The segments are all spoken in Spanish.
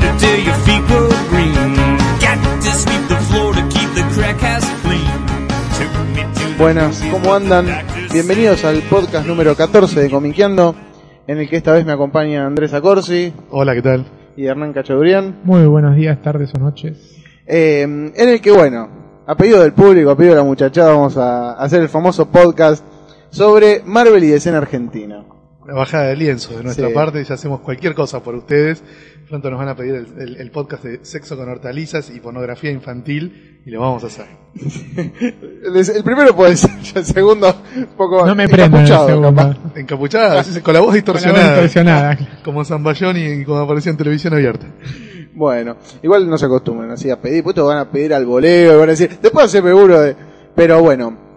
Mashed potato till your feet go green. Got to sweep the floor to keep the crack ass clean. Took me to the Buenas, ¿cómo andan? Bienvenidos al podcast número 14 de Comiqueando, en el que esta vez me acompaña Andrés Acorsi Hola, ¿qué tal? y Hernán Cachadurian, Muy buenos días, tardes o noches. eh, en el que, bueno, a pedido del público, a pedido de la muchachada, vamos a hacer el famoso podcast sobre Marvel y DC en Argentina. Una bajada de lienzo de nuestra Sí. parte, ya hacemos cualquier cosa por ustedes. Pronto nos van a pedir el, el- el podcast de sexo con hortalizas y pornografía infantil y lo vamos a hacer. El, primero puede ser, el segundo, un poco No me encapuchado, capaz. Con la voz Con la voz distorsionada. distorsionada. Como Zamballón y como apareció en televisión abierta. Bueno, igual no se acostumbran así a pedir, pues te van a pedir al voleo, y van a decir, después hace seguro de... Pero bueno,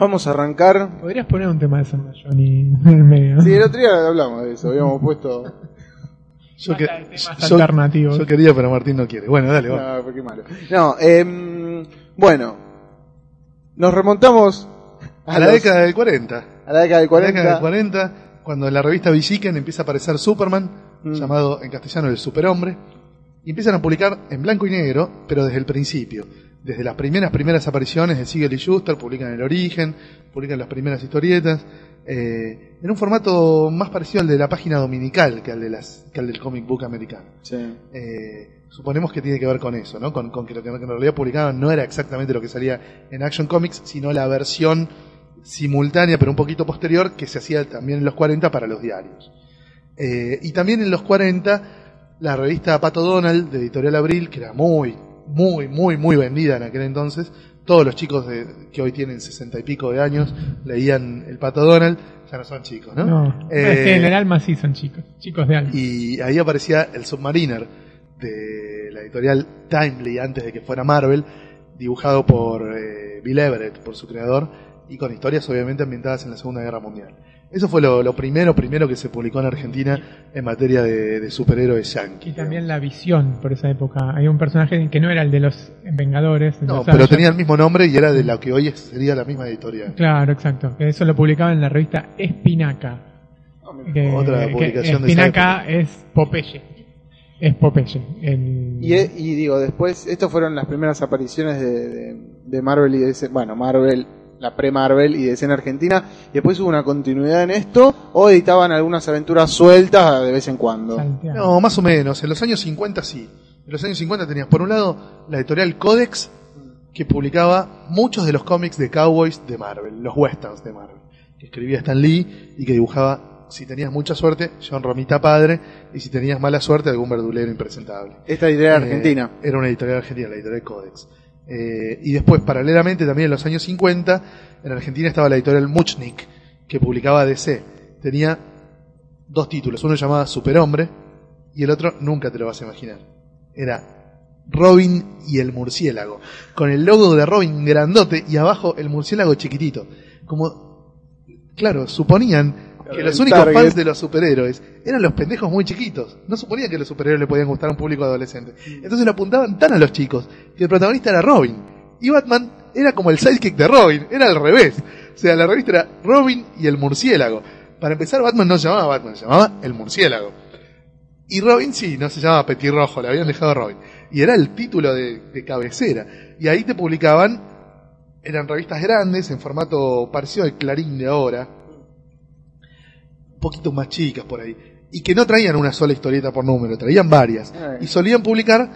vamos a arrancar Podrías poner un tema de San Johnny en el medio. Sí, el otro día hablamos de eso, habíamos puesto... Yo, que- yo- alternativos. yo quería, pero Martín no quiere. Bueno, dale, va. No, qué malo. No, em, bueno, nos remontamos A la los- década del 40. a la década del La década del 40. 40, cuando en la revista Villiquen empieza a aparecer Superman, Mm. llamado en castellano el Superhombre, y empiezan a publicar en blanco y negro, pero desde el principio. Desde las primeras primeras apariciones de Siegel y Schuster, publican el origen, publican las primeras historietas, eh, en un formato más parecido al de la página dominical que al, de las, que al del comic book americano. Sí. Eh, suponemos que tiene que ver con eso, ¿no? Con, con que lo que en realidad publicaban no era exactamente lo que salía en Action Comics, sino la versión simultánea, pero un poquito posterior, que se hacía también en los 40 para los diarios. Eh, y también en los 40, la revista Pato Donald, de Editorial Abril, que era muy, muy, muy, muy vendida en aquel entonces, todos los chicos de, que hoy tienen sesenta y pico de años leían el Pato Donald, ya no son chicos, ¿no? No, Eh, es que en el alma sí son chicos, chicos de alma. y ahí aparecía el Submariner de la editorial Timely antes de que fuera Marvel, dibujado por eh, Bill Everett, por su creador, y con historias obviamente ambientadas en la Segunda Guerra Mundial. Eso fue lo, lo primero, primero que se publicó en Argentina en materia de, de superhéroes yankees. Y también la visión por esa época. Hay un personaje que no era el de los Vengadores. de No, los pero tenía el mismo nombre y era de lo que hoy sería la misma editorial. Claro, exacto. Que eso lo publicaba en la revista Espinaca. Que- Otra que publicación de Espinaca es Popeye. Es Popeye. El- Y, e- y digo, después, estas fueron las primeras apariciones de, de- de Marvel y DC, bueno, Marvel, la pre-Marvel y DC en Argentina, y después hubo una continuidad en esto, o editaban algunas aventuras sueltas de vez en cuando. Santiago. No, más o menos. En los años 50 sí. En los años 50 tenías por un lado la editorial Codex, que publicaba muchos de los cómics de cowboys de Marvel, los westerns de Marvel, que escribía Stan Lee y que dibujaba, si tenías mucha suerte, John Romita padre, y si tenías mala suerte, algún verdulero impresentable. Esta editorial Eh, argentina. Era una editorial argentina, la editorial Codex. Eh, y después, paralelamente, también en los años 50, en Argentina estaba la editorial Muchnik, que publicaba DC. Tenía dos títulos, uno llamaba Superhombre y el otro nunca te lo vas a imaginar. Era Robin y el murciélago, con el logo de Robin grandote y abajo el murciélago chiquitito. Como, claro, suponían que los únicos target. fans de los superhéroes eran los pendejos muy chiquitos. No suponían que los superhéroes le podían gustar a un público adolescente. Entonces lo apuntaban tan a los chicos que el protagonista era Robin. Y Batman era como el sidekick de Robin, era al revés. O sea, la revista era Robin y el murciélago. Para empezar, Batman no se llamaba Batman, se llamaba el murciélago. Y Robin sí, no se llamaba Petirrojo, le habían dejado Robin. Y era el título de, de cabecera. Y ahí te publicaban, eran revistas grandes, en formato parecido al Clarín de ahora, poquito más chicas por ahí. Y que no traían una sola historieta por número, traían varias. Ah. Y solían publicar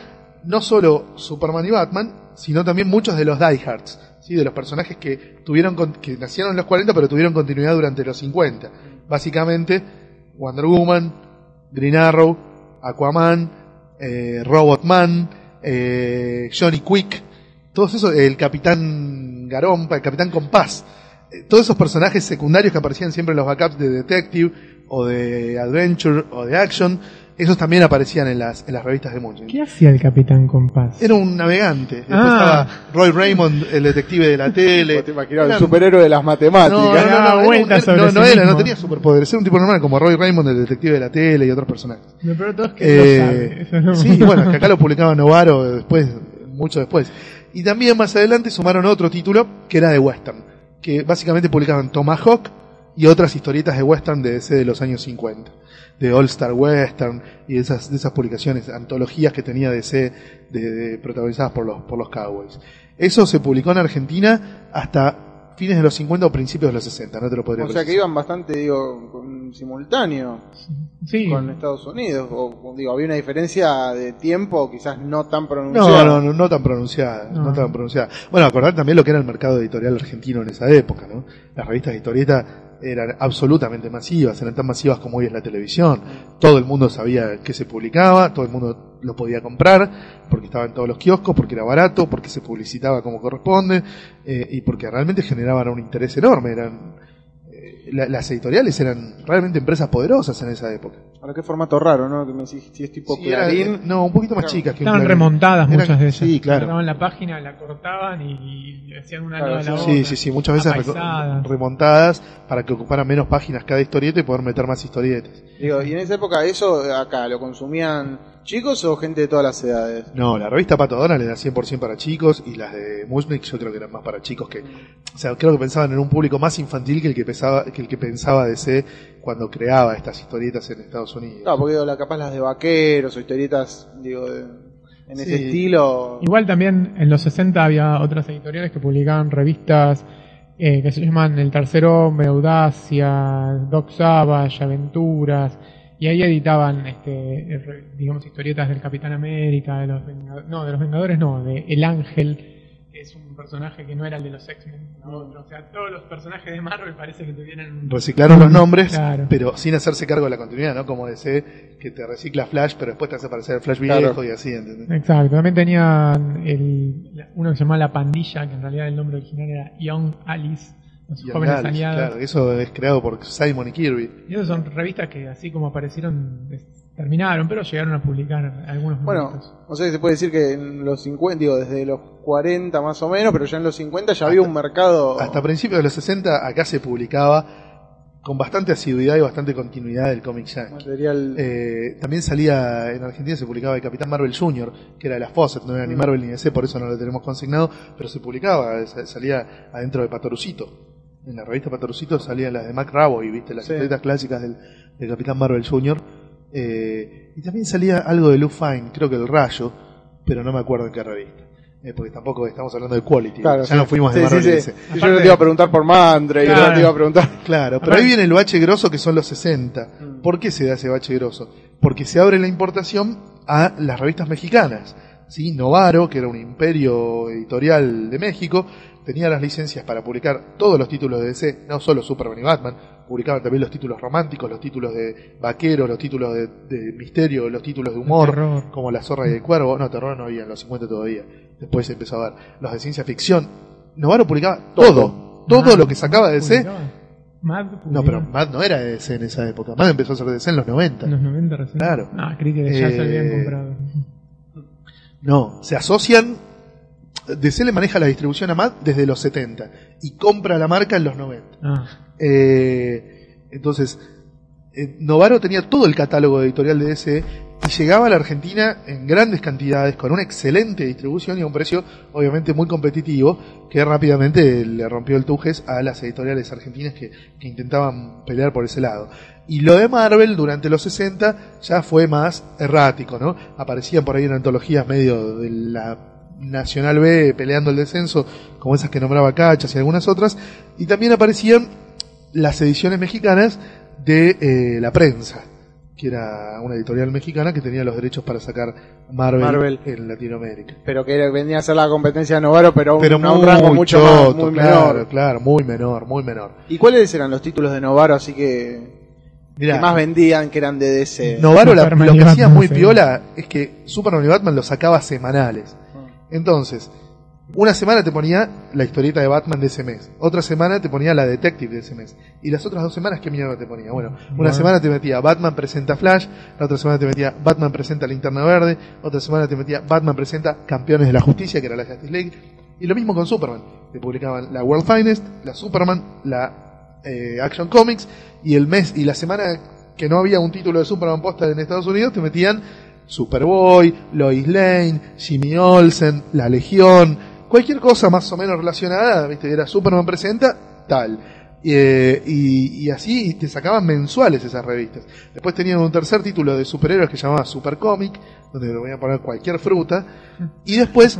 no solo Superman y Batman, sino también muchos de los diehards, ¿sí? de los personajes que tuvieron con- que nacieron en los 40 pero tuvieron continuidad durante los 50. Básicamente Wonder Woman, Green Arrow, Aquaman, eh, Robotman, eh, Johnny Quick, todos esos, el Capitán Garompa, el Capitán Compás, todos esos personajes secundarios que aparecían siempre en los backups de Detective o de Adventure o de Action, esos también aparecían en las, en las revistas de Munchin. ¿Qué hacía el Capitán Compás? Era un navegante. Después Ah. estaba Roy Raymond, el detective de la tele. Te imaginaba el Eran- superhéroe de las matemáticas. No, no, no, era sobre no, sí no era, no tenía superpoderes, era un tipo normal como Roy Raymond, el detective de la tele y otros personajes. Lo peor es que Eh, no sabe. Eso no- Sí, bueno, que acá lo publicaba Novaro después, mucho después. Y también más adelante sumaron otro título que era de western, que básicamente publicaban Tomahawk y otras historietas de western de DC de los años 50, de All Star Western y de esas, de esas publicaciones, antologías que tenía DC de, de- protagonizadas por los, por los Cowboys. Eso se publicó en Argentina hasta fines de los 50 o principios de los 60, no te lo podría O sea que iban bastante, digo, con- simultáneo Sí. con Estados Unidos. O, digo, había una diferencia de tiempo quizás no tan No, pronunciada. no, no, no tan pronunciada, no. No. tan pronunciada. Bueno, acordar también lo que era el mercado editorial argentino en esa época, ¿no? Las revistas de historieta eran absolutamente masivas, eran tan masivas como hoy es la televisión. Todo el mundo sabía que se publicaba, todo el mundo lo podía comprar, porque estaba en todos los kioscos, porque era barato, porque se publicitaba como corresponde, eh, y porque realmente generaban un interés enorme. Eran, eh, la- las editoriales eran realmente empresas poderosas en esa época. Ahora qué formato raro, ¿no? Que me decís, si es tipo Sí, era- Clarín. no, un poquito más Claro. chicas que Estaban remontadas Eran- muchas de ellas. Sí, claro. Agarraban la página, la cortaban y, y hacían una Claro, nueva sí, la sí, otra. Sí, sí, sí, muchas veces Apaisadas. remontadas para que ocuparan menos páginas cada historieta y poder meter más historietas. Digo, y en esa época eso acá lo consumían chicos o gente de todas las edades. No, la revista Pato Donald era 100% para chicos y las de Mushnik yo creo que eran más para chicos que... O sea, creo que pensaban en un público más infantil que el que pensaba, que el que pensaba DC cuando creaba estas historietas en Estados Unidos. Claro, porque digo, capaz las de vaqueros o historietas, digo, de- en ese estilo. Igual también en los 60 había otras editoriales que publicaban revistas eh, que se llaman El Tercer Hombre, Audacia, Doc Savage, Aventuras, y ahí editaban, este, digamos, historietas del Capitán América, de los Vengadores, no, de los Vengadores no, de El Ángel, que es un personaje que no era el de los X-Men, o sea, todos los personajes de Marvel parece que tuvieran. Reciclaron los nombres, Claro. pero sin hacerse cargo de la continuidad, ¿no? Como DC, que te recicla Flash, pero después te hace aparecer el Flash Claro. viejo y así, ¿entendés? Exacto, también tenían el, uno que se llamaba La Pandilla, que en realidad el nombre original era Young Alice, los jóvenes aliados. claro, eso es creado por Simon y Kirby. Y esas son revistas que así como aparecieron, terminaron, pero llegaron a publicar algunos Bueno, momentos. o sea que se puede decir que en los 50, digo, desde los 40 más o menos, pero ya en los 50 ya había un mercado. Hasta principios de los 60 acá se publicaba con bastante asiduidad y bastante continuidad el cómic yankee. material. Eh, también salía en Argentina se publicaba el Capitán Marvel Jr., que era de la Fawcett, no era ni Marvel ni DC, por eso no lo tenemos consignado, pero se publicaba, sa- salía adentro de Patorucito. En la revista Patorucito salían las de Mac Rabo y viste las Sí. historietas clásicas del, del Capitán Marvel Jr. Eh, y también salía algo de Lou Fine, creo que el Rayo, pero no me acuerdo en qué revista. Eh, porque tampoco estamos hablando de Quality, Claro, ya sí. no fuimos de Sí, Marvel sí, Yo no te iba a preguntar por Mandre, Claro. no te iba a preguntar. Claro, pero ahí viene el bache grosso que son los 60. Mm. ¿Por qué se da ese bache grosso? Porque se abre la importación a las revistas mexicanas. ¿sí? Novaro, que era un imperio editorial de México, tenía las licencias para publicar todos los títulos de DC, no solo Superman y Batman, publicaban también los títulos románticos, los títulos de vaquero, los títulos de, de misterio, los títulos de humor, como La Zorra y el Cuervo. No, terror no había en los 50 todavía. Después se empezó a ver los de ciencia ficción. Novaro publicaba todo, todo Mad lo que sacaba de DC. Mad no, pero. Mad no era de DC en esa época. Mad empezó a ser de DC en los 90. En los 90 recién. Claro. Ah, creí que ya se Eh, habían comprado. No, se asocian. DC le maneja la distribución a Mad desde los 70 y compra la marca en los 90. Ah, Eh, entonces, eh, Novaro tenía todo el catálogo editorial de DC y llegaba a la Argentina en grandes cantidades con una excelente distribución y a un precio obviamente muy competitivo que rápidamente le rompió el tujes a las editoriales argentinas que, que intentaban pelear por ese lado. Y lo de Marvel durante los 60 ya fue más errático, ¿no? Aparecían por ahí en antologías medio de la Nacional B peleando el descenso, como esas que nombraba Cachas y algunas otras, y también aparecían las ediciones mexicanas de eh, La Prensa, que era una editorial mexicana que tenía los derechos para sacar Marvel, Marvel. en Latinoamérica. Pero que era- venía a ser la competencia de Novaro, pero, a un- a un muy rango mucho más, choto, muy claro, menor. claro, muy menor, muy menor. ¿Y cuáles eran los títulos de Novaro así que, Mirá, que más vendían que eran de DC? Novaro la- lo que hacía muy piola es que Superman y Batman los sacaba semanales. Entonces, Una semana te ponía la historieta de Batman de ese mes. Otra semana te ponía la Detective de ese mes. Y las otras dos semanas, ¿qué mierda te ponía? Bueno, una Bueno. semana te metía Batman presenta Flash, la otra semana te metía Batman presenta Linterna Verde, otra semana te metía Batman presenta Campeones de la Justicia, que era la Justice League. Y lo mismo con Superman. Te publicaban la World Finest, la Superman, la eh, Action Comics, y el mes y la semana que no había un título de Superman posta en Estados Unidos, te metían Superboy, Lois Lane, Jimmy Olsen, La Legión, cualquier cosa más o menos relacionada, viste, era Superman presenta, tal. Eh, y, y así te sacaban mensuales esas revistas. Después tenían un tercer título de superhéroes que llamaba Super Comic, donde le voy a poner cualquier fruta. Y después,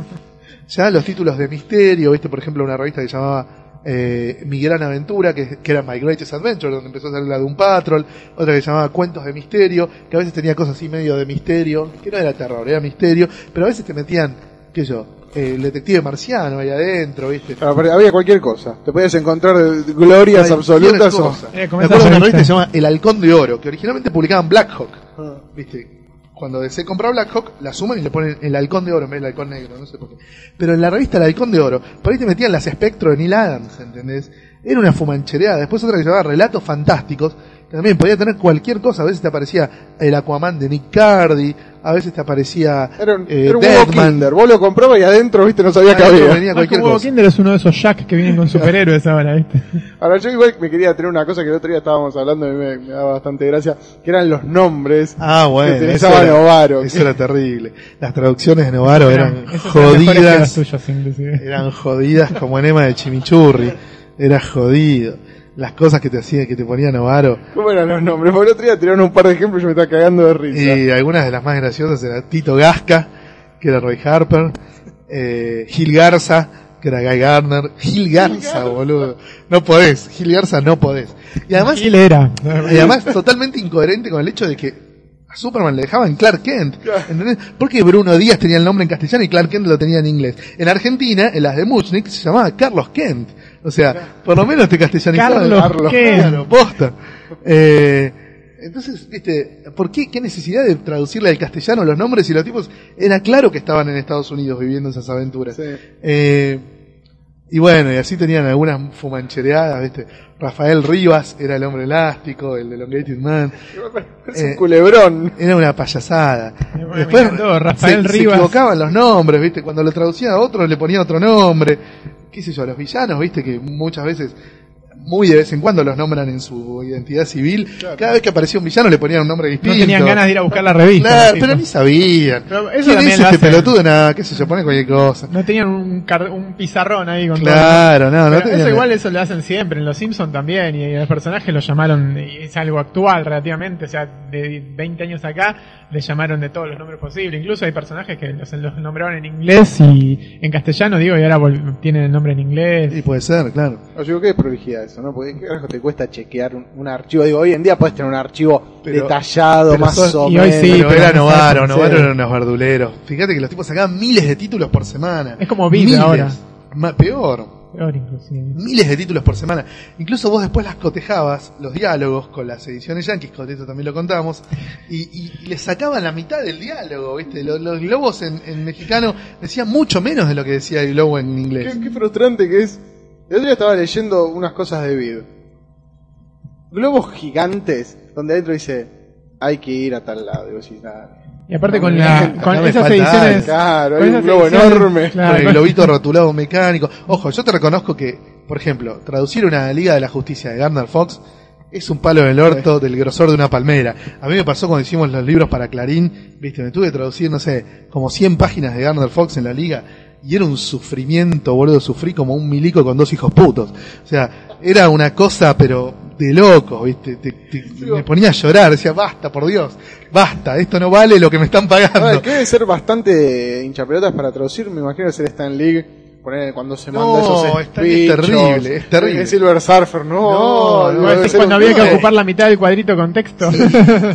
ya los títulos de misterio, viste, por ejemplo, una revista que llamaba eh, Mi Gran Aventura, que, que era My Greatest Adventure, donde empezó a salir la de un Patrol, otra que se llamaba Cuentos de Misterio, que a veces tenía cosas así medio de misterio, que no era terror, era misterio, pero a veces te metían, qué sé yo, el detective marciano ahí adentro, viste. Claro, pero había cualquier cosa. Te podías encontrar glorias absolutas. o-. Eh, Me acuerdo de una revista. que se llama El Halcón de Oro, que originalmente publicaban Black Hawk. Ah. ¿Viste? Cuando DC compra Black Hawk, la suman y le ponen el halcón de oro en vez del halcón negro, no sé por qué. Pero en la revista El halcón de oro, por ahí te metían las espectro de Neil Adams, ¿entendés? Era una fumanchereada. Después otra que se llamaba Relatos Fantásticos, que también podía tener cualquier cosa. A veces te aparecía el Aquaman de Nick Cardi, a veces te aparecía Era un, eh, era un. Kinder. Vos lo comprabas y adentro, viste, no sabía que Adentro había. venía Ah, cualquier como cosa. Kinder es uno de esos Jack que vienen con superhéroes ahora, ¿viste? Ahora, yo igual me quería tener una cosa que el otro día estábamos hablando y me, me daba bastante gracia, que eran los nombres Ah, bueno, que eso era, Novaro. eso era terrible. Las traducciones de Novaro eran eran que jodidas. inclusive. eran jodidas como enema de chimichurri. Era jodido. Las cosas que te hacía, que te ponía Novaro. ¿Cómo eran los nombres? Porque el otro día tiraron un par de ejemplos y yo me estaba cagando de risa. Y algunas de las más graciosas eran Tito Gasca, que era Roy Harper, eh, Gil Garza, que era Guy Gardner. Gil Garza, boludo. No podés, Gil Garza no podés. Y además, Gil era. y además totalmente incoherente con el hecho de que a Superman le dejaban Clark Kent. ¿entendés? Porque Bruno Díaz tenía el nombre en castellano y Clark Kent lo tenía en inglés. En Argentina, en las de Muchnik, se llamaba Carlos Kent. O sea, por lo menos te castellanizaban. Carlos Kent. Claro, posta. Eh, entonces, viste, ¿por qué? ¿Qué necesidad de traducirle al castellano los nombres y los tipos? Era claro que estaban en Estados Unidos viviendo esas aventuras. Sí. Eh, y bueno, y así tenían algunas fumanchereadas, ¿viste? Rafael Rivas era el hombre elástico, el de Elongated Man. Es un eh, culebrón. Era una payasada. Me- me Después encantó, Rafael se, se Rivas. equivocaban los nombres, ¿viste? Cuando lo traducía a otro le ponía otro nombre. ¿Qué sé yo? A los villanos, ¿viste? Que muchas veces, muy de vez en cuando los nombran en su identidad civil. Cada vez que aparecía un villano le ponían un nombre No distinto. tenían ganas de ir a buscar la revista. Claro, pero ni sabían. Pero eso ¿Quién también es este pelotudo? Nada, qué sé yo, pone cualquier cosa. No tenían un, car- un pizarrón ahí con todo. Claro, no, no Pero tenían eso igual eso lo hacen siempre, en Los Simpsons también, y los personajes lo llamaron, y es algo actual relativamente, o sea, de 20 años acá, le llamaron de todos los nombres posibles, incluso hay personajes que los, los nombraron en inglés y en castellano, digo, y ahora tienen el nombre en inglés. Y puede ser, claro. Yo digo, qué prolijidad eso, ¿no? Porque qué carajo te cuesta chequear un, un archivo. Digo, hoy en día puedes tener un archivo Pero- detallado, pero más son- o y hoy menos. sí, pero, pero era Novaro, Novaro sí. eran unos verduleros. Fíjate que los tipos sacaban miles de títulos por semana. Es como Miles. ahora. Ma- peor. Peor inclusive. Miles de títulos por semana. Incluso vos después las cotejabas, los diálogos, con las ediciones yankees, con eso también lo contamos, y, y, y les sacaban la mitad del diálogo, ¿viste? Los, los globos en, en mexicano decían mucho menos de lo que decía el globo en inglés. Qué, qué frustrante que es. El otro día estaba leyendo unas cosas de Vid. Globos gigantes, donde adentro dice, hay que ir a tal lado. Digo, sí, nada. Y aparte No, con, la, con esas ediciones... Claro, con hay un globo enorme. claro, con el globito rotulado mecánico. Ojo, yo te reconozco que, por ejemplo, traducir una Liga de la Justicia de Gardner Fox es un palo del orto del grosor de una palmera. A mí me pasó cuando hicimos los libros para Clarín, viste, me tuve que traducir, no sé, como 100 páginas de Gardner Fox en la Liga y era un sufrimiento, boludo, sufrí como un milico con dos hijos putos. O sea, era una cosa, pero de locos, viste, Te- te- me ponía a llorar, decía, basta, por Dios, basta, esto no vale lo que me están pagando. Ahora, que debe ser bastante hinchapelotas para traducir, me imagino ser Stan League. Poner cuando se No, manda esos Stan Lee es terrible, es terrible. el Silver Surfer, no. No, no, es cuando había que no. ocupar la mitad del cuadrito con texto.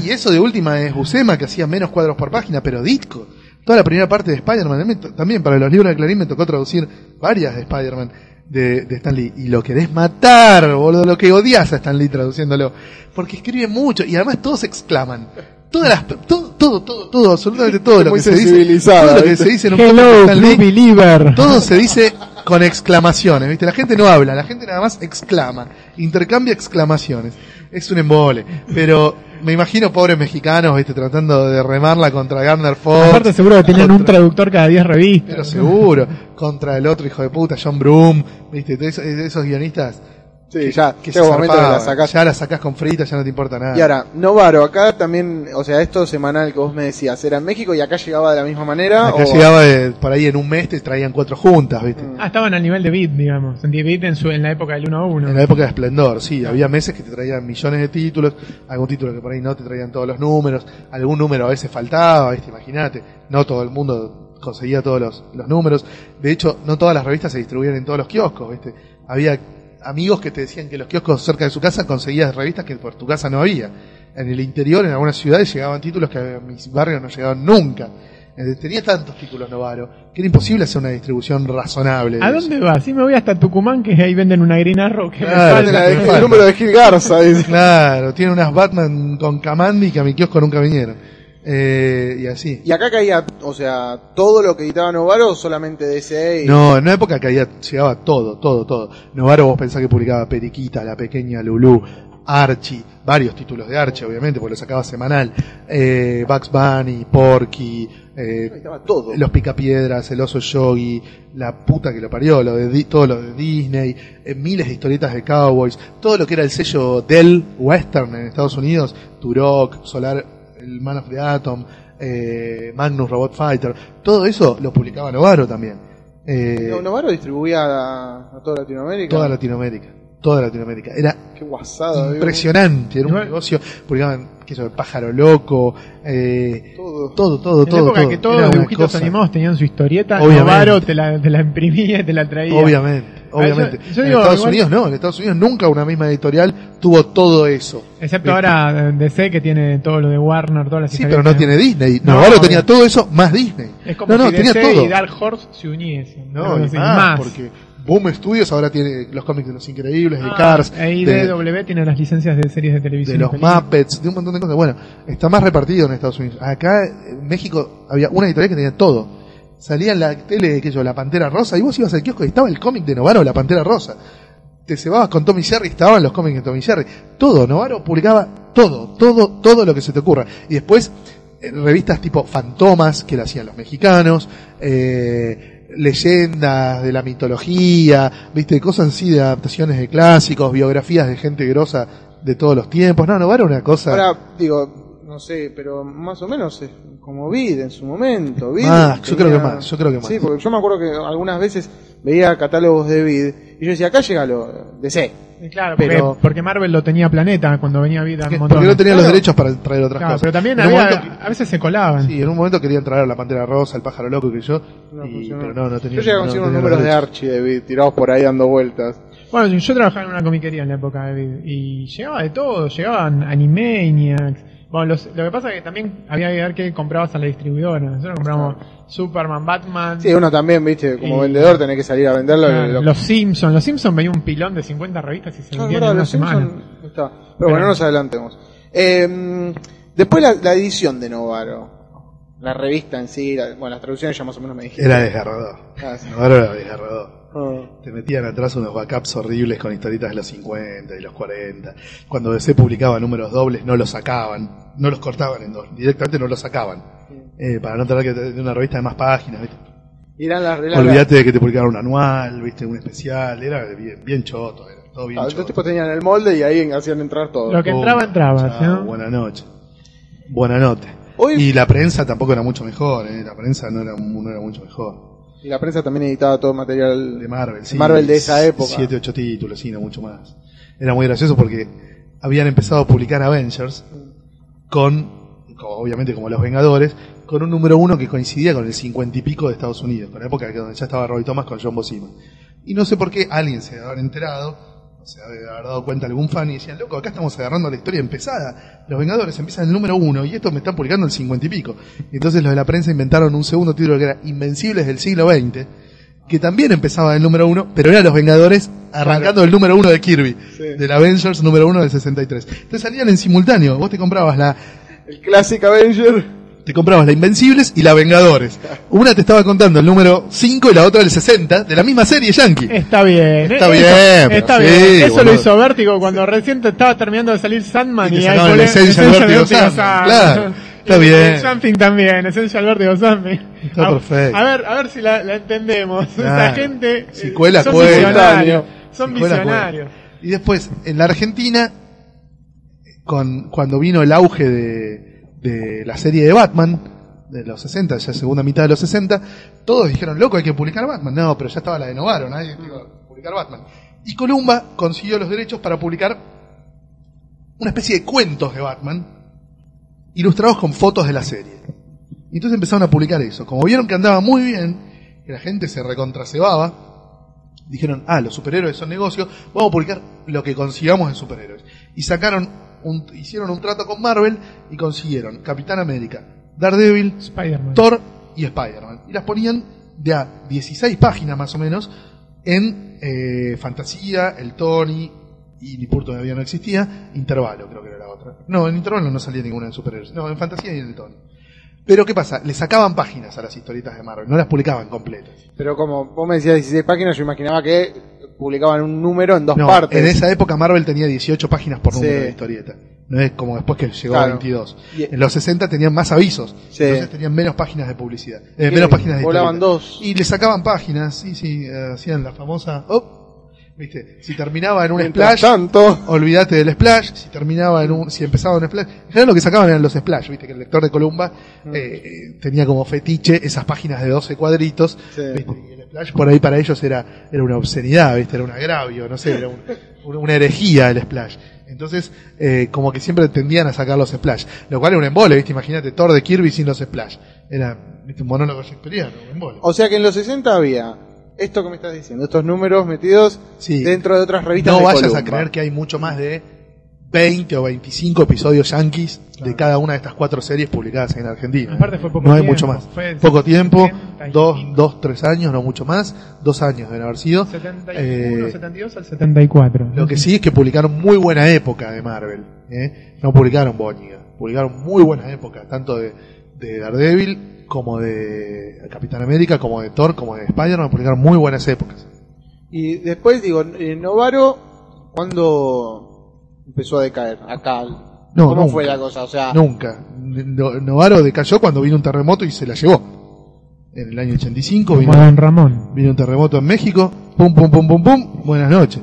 Y eso de última es Buscema, que hacía menos cuadros por página, pero Ditko. Toda la primera parte de Spider-Man, también para los libros de Clarín me tocó traducir varias de Spider-Man de, de Stan Lee. Y lo querés matar, boludo, lo que odias a Stan Lee traduciéndolo. Porque escribe mucho y además todos exclaman. Todas las, to- todo, todo, todo, absolutamente todo lo que se dice, todo lo que se dice en un Hello, Stan Lee, Believer. todo se dice con exclamaciones, ¿viste? La gente no habla, la gente nada más exclama, intercambia exclamaciones. Es un embole, pero me imagino pobres mexicanos, ¿viste? Tratando de remarla contra Gardner Fox. Aparte seguro que tenían un contra- traductor cada 10 revistas. Pero seguro, contra el otro hijo de puta, John Broom, ¿viste? Esos, esos guionistas Sí, ya, que llega se un momento que la sacás. Ya la sacás con frita, ya no te importa nada. Y ahora, Novaro, acá también, o sea, esto semanal que vos me decías, era en México y acá llegaba de la misma manera. Acá o- llegaba de- por ahí en un mes te traían cuatro juntas, ¿viste? Mm. Ah, estaban al nivel de Beat, digamos. En Beat en, su, en la época del 1 a 1. En la época de esplendor, sí, había meses que te traían millones de títulos, algún título que por ahí no te traían todos los números, algún número a veces faltaba, ¿viste? Imagínate, no todo el mundo conseguía todos los, los números. De hecho, no todas las revistas se distribuían en todos los kioscos, ¿viste? Había amigos que te decían que los kioscos cerca de su casa conseguías revistas que por tu casa no había. En el interior, en algunas ciudades, llegaban títulos que a mis barrios no llegaban nunca. Tenía tantos títulos Novaro que era imposible hacer una distribución razonable. ¿A eso. dónde vas? Sí, me voy hasta Tucumán, que ahí venden una Green Arrow que me Claro, falta. La de- me el falta. número de Gil Garza, dice. Claro, tiene unas Batman con Kamandi que a mi kiosco nunca vinieron. Eh, y así. Y acá caía, o sea, todo lo que editaba Novaro, solamente DC y... No, en una época caía, llegaba todo, todo, todo. Novaro vos pensás que publicaba Periquita, La Pequeña Lulú, Archie, varios títulos de Archie, obviamente, porque lo sacaba semanal. Eh, Bugs Bunny, Porky, eh, todo. Los Picapiedras, El Oso Yogi, La puta que lo parió, lo de, todo lo de Disney, eh, miles de historietas de Cowboys, todo lo que era el sello Dell Western en Estados Unidos, Turok, Solar, el Man of the Atom, eh, Magnus Robot Fighter, todo eso lo publicaba Novaro también. Eh, No, Novaro distribuía a, a toda Latinoamérica. toda Latinoamérica, toda Latinoamérica. Era Qué guasada, digo. impresionante, era un negocio, publicaban, qué sé yo, Pájaro Loco, eh, Todo. todo, todo, En la todo. época todo. que todos los dibujitos cosa- animados tenían su historieta, Obviamente. Novaro te la, te la imprimía y te la traía. Obviamente, obviamente. yo- yo en digo, Estados igual- Unidos no, en Estados Unidos nunca una misma editorial tuvo todo eso. Excepto ¿Viste? ahora DC que tiene todo lo de Warner, todas las Sí, pero no tiene Disney. No, Novaro obvio. tenía todo eso más Disney. Es como no, no, si tenía DC todo. y Dark Horse se uniesen. No, y más, porque Boom Studios ahora tiene los cómics de los increíbles, de Ah, Cars, e de, IDW tiene las licencias de series de televisión. de los películas. Muppets, de un montón de cosas. Bueno, está más repartido en Estados Unidos. Acá en México había una editorial que tenía todo. Salía en la tele, sé yo, La Pantera Rosa, y vos ibas al kiosco y estaba el cómic de Novaro, La Pantera Rosa. Te cebabas con Tommy Jerry, estaban los cómics de Tommy Jerry. Todo, Novaro publicaba todo, todo, todo lo que se te ocurra. Y después, eh, revistas tipo Fantomas, que lo hacían los mexicanos, eh, leyendas de la mitología, viste, cosas así de adaptaciones de clásicos, biografías de gente grosa de todos los tiempos. No, Novaro era una cosa... Ahora, digo, no sé, pero más o menos es como Vid en su momento. Vid Más, yo creo que más, yo creo que más. Sí, porque yo me acuerdo que algunas veces veía catálogos de Vid y yo decía, acá llega lo de C. Y Claro, porque, Pero- porque Marvel lo tenía Planeta cuando venía Vida porque no tenían los derechos para traer otras Claro, cosas. pero también había, momento- a veces se colaban. Sí, en un momento querían traer a la Pantera Rosa, el pájaro loco que yo, No y- pero no, no tenía yo llegué a conseguir tenía unos números de. Archie de Vid tirados por ahí dando vueltas. Bueno, yo trabajaba en una comiquería en la época de Vid y llegaba de todo, llegaban Animaniacs. Bueno, los- lo que pasa es que también había que ver que comprabas a la distribuidora. Nosotros compramos Superman, Batman, Sí, uno también, viste, como Y- vendedor tenés que salir a venderlo. claro, lo- los Simpsons. Los Simpsons venía un pilón de 50 revistas y se vendían en una semana. Está. Pero, bueno, no nos adelantemos. Eh, después la, la edición de Novaro. La revista en sí, la- bueno, las traducciones ya más o menos me dijiste. Era desgarrador. Ah, sí. Novaro era desgarrador. Ah. Te metían atrás unos backups horribles con historietas de los 50 y los 40. Cuando DC publicaba números dobles no los sacaban, no los cortaban en dos, directamente no los sacaban. Eh, para no tener que tener una revista de más páginas, ¿viste? Eran las eran Olvídate de que te publicaran un anual, viste, un especial, era bien, bien choto, era todo bien ah, choto. Los tipos tenían el molde y ahí hacían entrar todo. Lo que entraba, entraba. ¿sí, no? Buena noche. Buena noche. Hoy- Y la prensa tampoco era mucho mejor, ¿eh? la prensa no era, no era mucho mejor. Y la prensa también editaba todo material De Marvel, sí. Marvel de esa época. Siete, ocho títulos, sí, no mucho más. Era muy gracioso porque habían empezado a publicar Avengers con, obviamente como Los Vengadores, con un número uno que coincidía con el cincuenta y pico de Estados Unidos, con la época donde ya estaba Roy Thomas con John Bosima. Y no sé por qué alguien se haber enterado, se haber dado cuenta algún fan y decían, loco, acá estamos agarrando la historia empezada. Los Vengadores empiezan el número uno y estos me están publicando el cincuenta y pico. Y entonces los de la prensa inventaron un segundo título que era Invencibles del siglo XX, que también empezaba el número uno, pero eran los Vengadores arrancando el número uno de Kirby, Sí. del Avengers número uno del 63. Entonces salían en simultáneo, vos te comprabas la, El Classic Avenger. Te comprabas la Invencibles y la Vengadores. Una te estaba contando el número 5 y la otra el 60 de la misma serie Yankee. Está bien. Está Eso- bien, Está bien. sí, Eso lo hizo Vértigo cuando recién te estaba terminando de salir Sandman Y y, ahí fue el Essential Vértigo Sandman, claro. Está Y bien. Something también, Essential Vértigo Sandman. Está a, perfecto. A ver, a ver si la, la entendemos. Claro. Esa gente. Si eh, cuela, son cuela. visionarios. Son Si cuela. visionarios. Y después, en la Argentina, con, cuando vino el auge de, de la serie de Batman, de los 60, ya segunda mitad de los 60, todos dijeron, loco, hay que publicar Batman. No, pero ya estaba la de Novaro, nadie a publicar Batman. Y Columba consiguió los derechos para publicar una especie de cuentos de Batman, ilustrados con fotos de la serie. Y entonces empezaron a publicar eso. Como vieron que andaba muy bien, que la gente se recontracebaba, dijeron, ah, los superhéroes son negocio, vamos a publicar lo que consigamos en superhéroes. Y sacaron, un, hicieron un trato con Marvel y consiguieron Capitán América, Daredevil, Spider-Man. Thor y Spider-Man. Y las ponían de a 16 páginas más o menos en eh, Fantasía, el Tony, y ni por todavía no existía, Intervalo creo que era la otra. No, en Intervalo no salía ninguna de superhéroes, no, en Fantasía y en el Tony. Pero ¿qué pasa? Le sacaban páginas a las historietas de Marvel, no las publicaban completas. Pero como vos me decías 16 páginas, yo imaginaba que publicaban un número en dos No, partes. En esa época Marvel tenía 18 páginas por número Sí. de historieta. No es como después que llegó Claro. a 22. Y- En los 60 tenían más avisos. Sí. Entonces tenían menos páginas de publicidad. Eh, menos páginas de volaban dos. Y le sacaban páginas, sí, sí, eh, hacían la famosa... Oh, ¿Viste? Si terminaba en un Mientras splash, tanto, olvídate del splash. Si terminaba en un, si empezaba en un splash, general lo que sacaban eran los splash, viste que el lector de Columba Mm. eh, eh, tenía como fetiche esas páginas de 12 cuadritos, Sí. ¿viste? Splash por ahí para ellos era, era una obscenidad, viste, era un agravio, no sé, era un- un- una herejía el splash. Entonces, eh, como que siempre tendían a sacar los splash, lo cual era un embole, viste, imagínate Thor de Kirby sin los splash. Era, viste, un monólogo shakespeariano, un embole. o sea que en los 60 había esto que me estás diciendo, estos números metidos Sí. dentro de otras revistas. No de vayas a creer que hay mucho más de 20 o 25 episodios yankees de cada una de estas cuatro series publicadas en Argentina. Aparte fue poco no hay tiempo, mucho más. fue Poco tiempo, 70 y dos, dos, tres años, no mucho más. Dos años deben haber sido. 71, Eh, 72 al 74. Lo que sí es que publicaron muy buena época de Marvel. ¿eh? No publicaron Bóñiga. Publicaron muy buena época, tanto de, de Daredevil como de Capitán América, como de Thor, como de Spider-Man. Publicaron muy buenas épocas. Y después, digo, eh, Novaro, ¿cuándo empezó a decaer? Acá. No, ¿Cómo nunca. fue la cosa? O sea, Nunca. No- Novaro decayó cuando vino un terremoto y se la llevó. En el año 85 Como vino, Don Ramón. vino un terremoto en México. Pum, pum, pum, pum, pum. Buenas noches.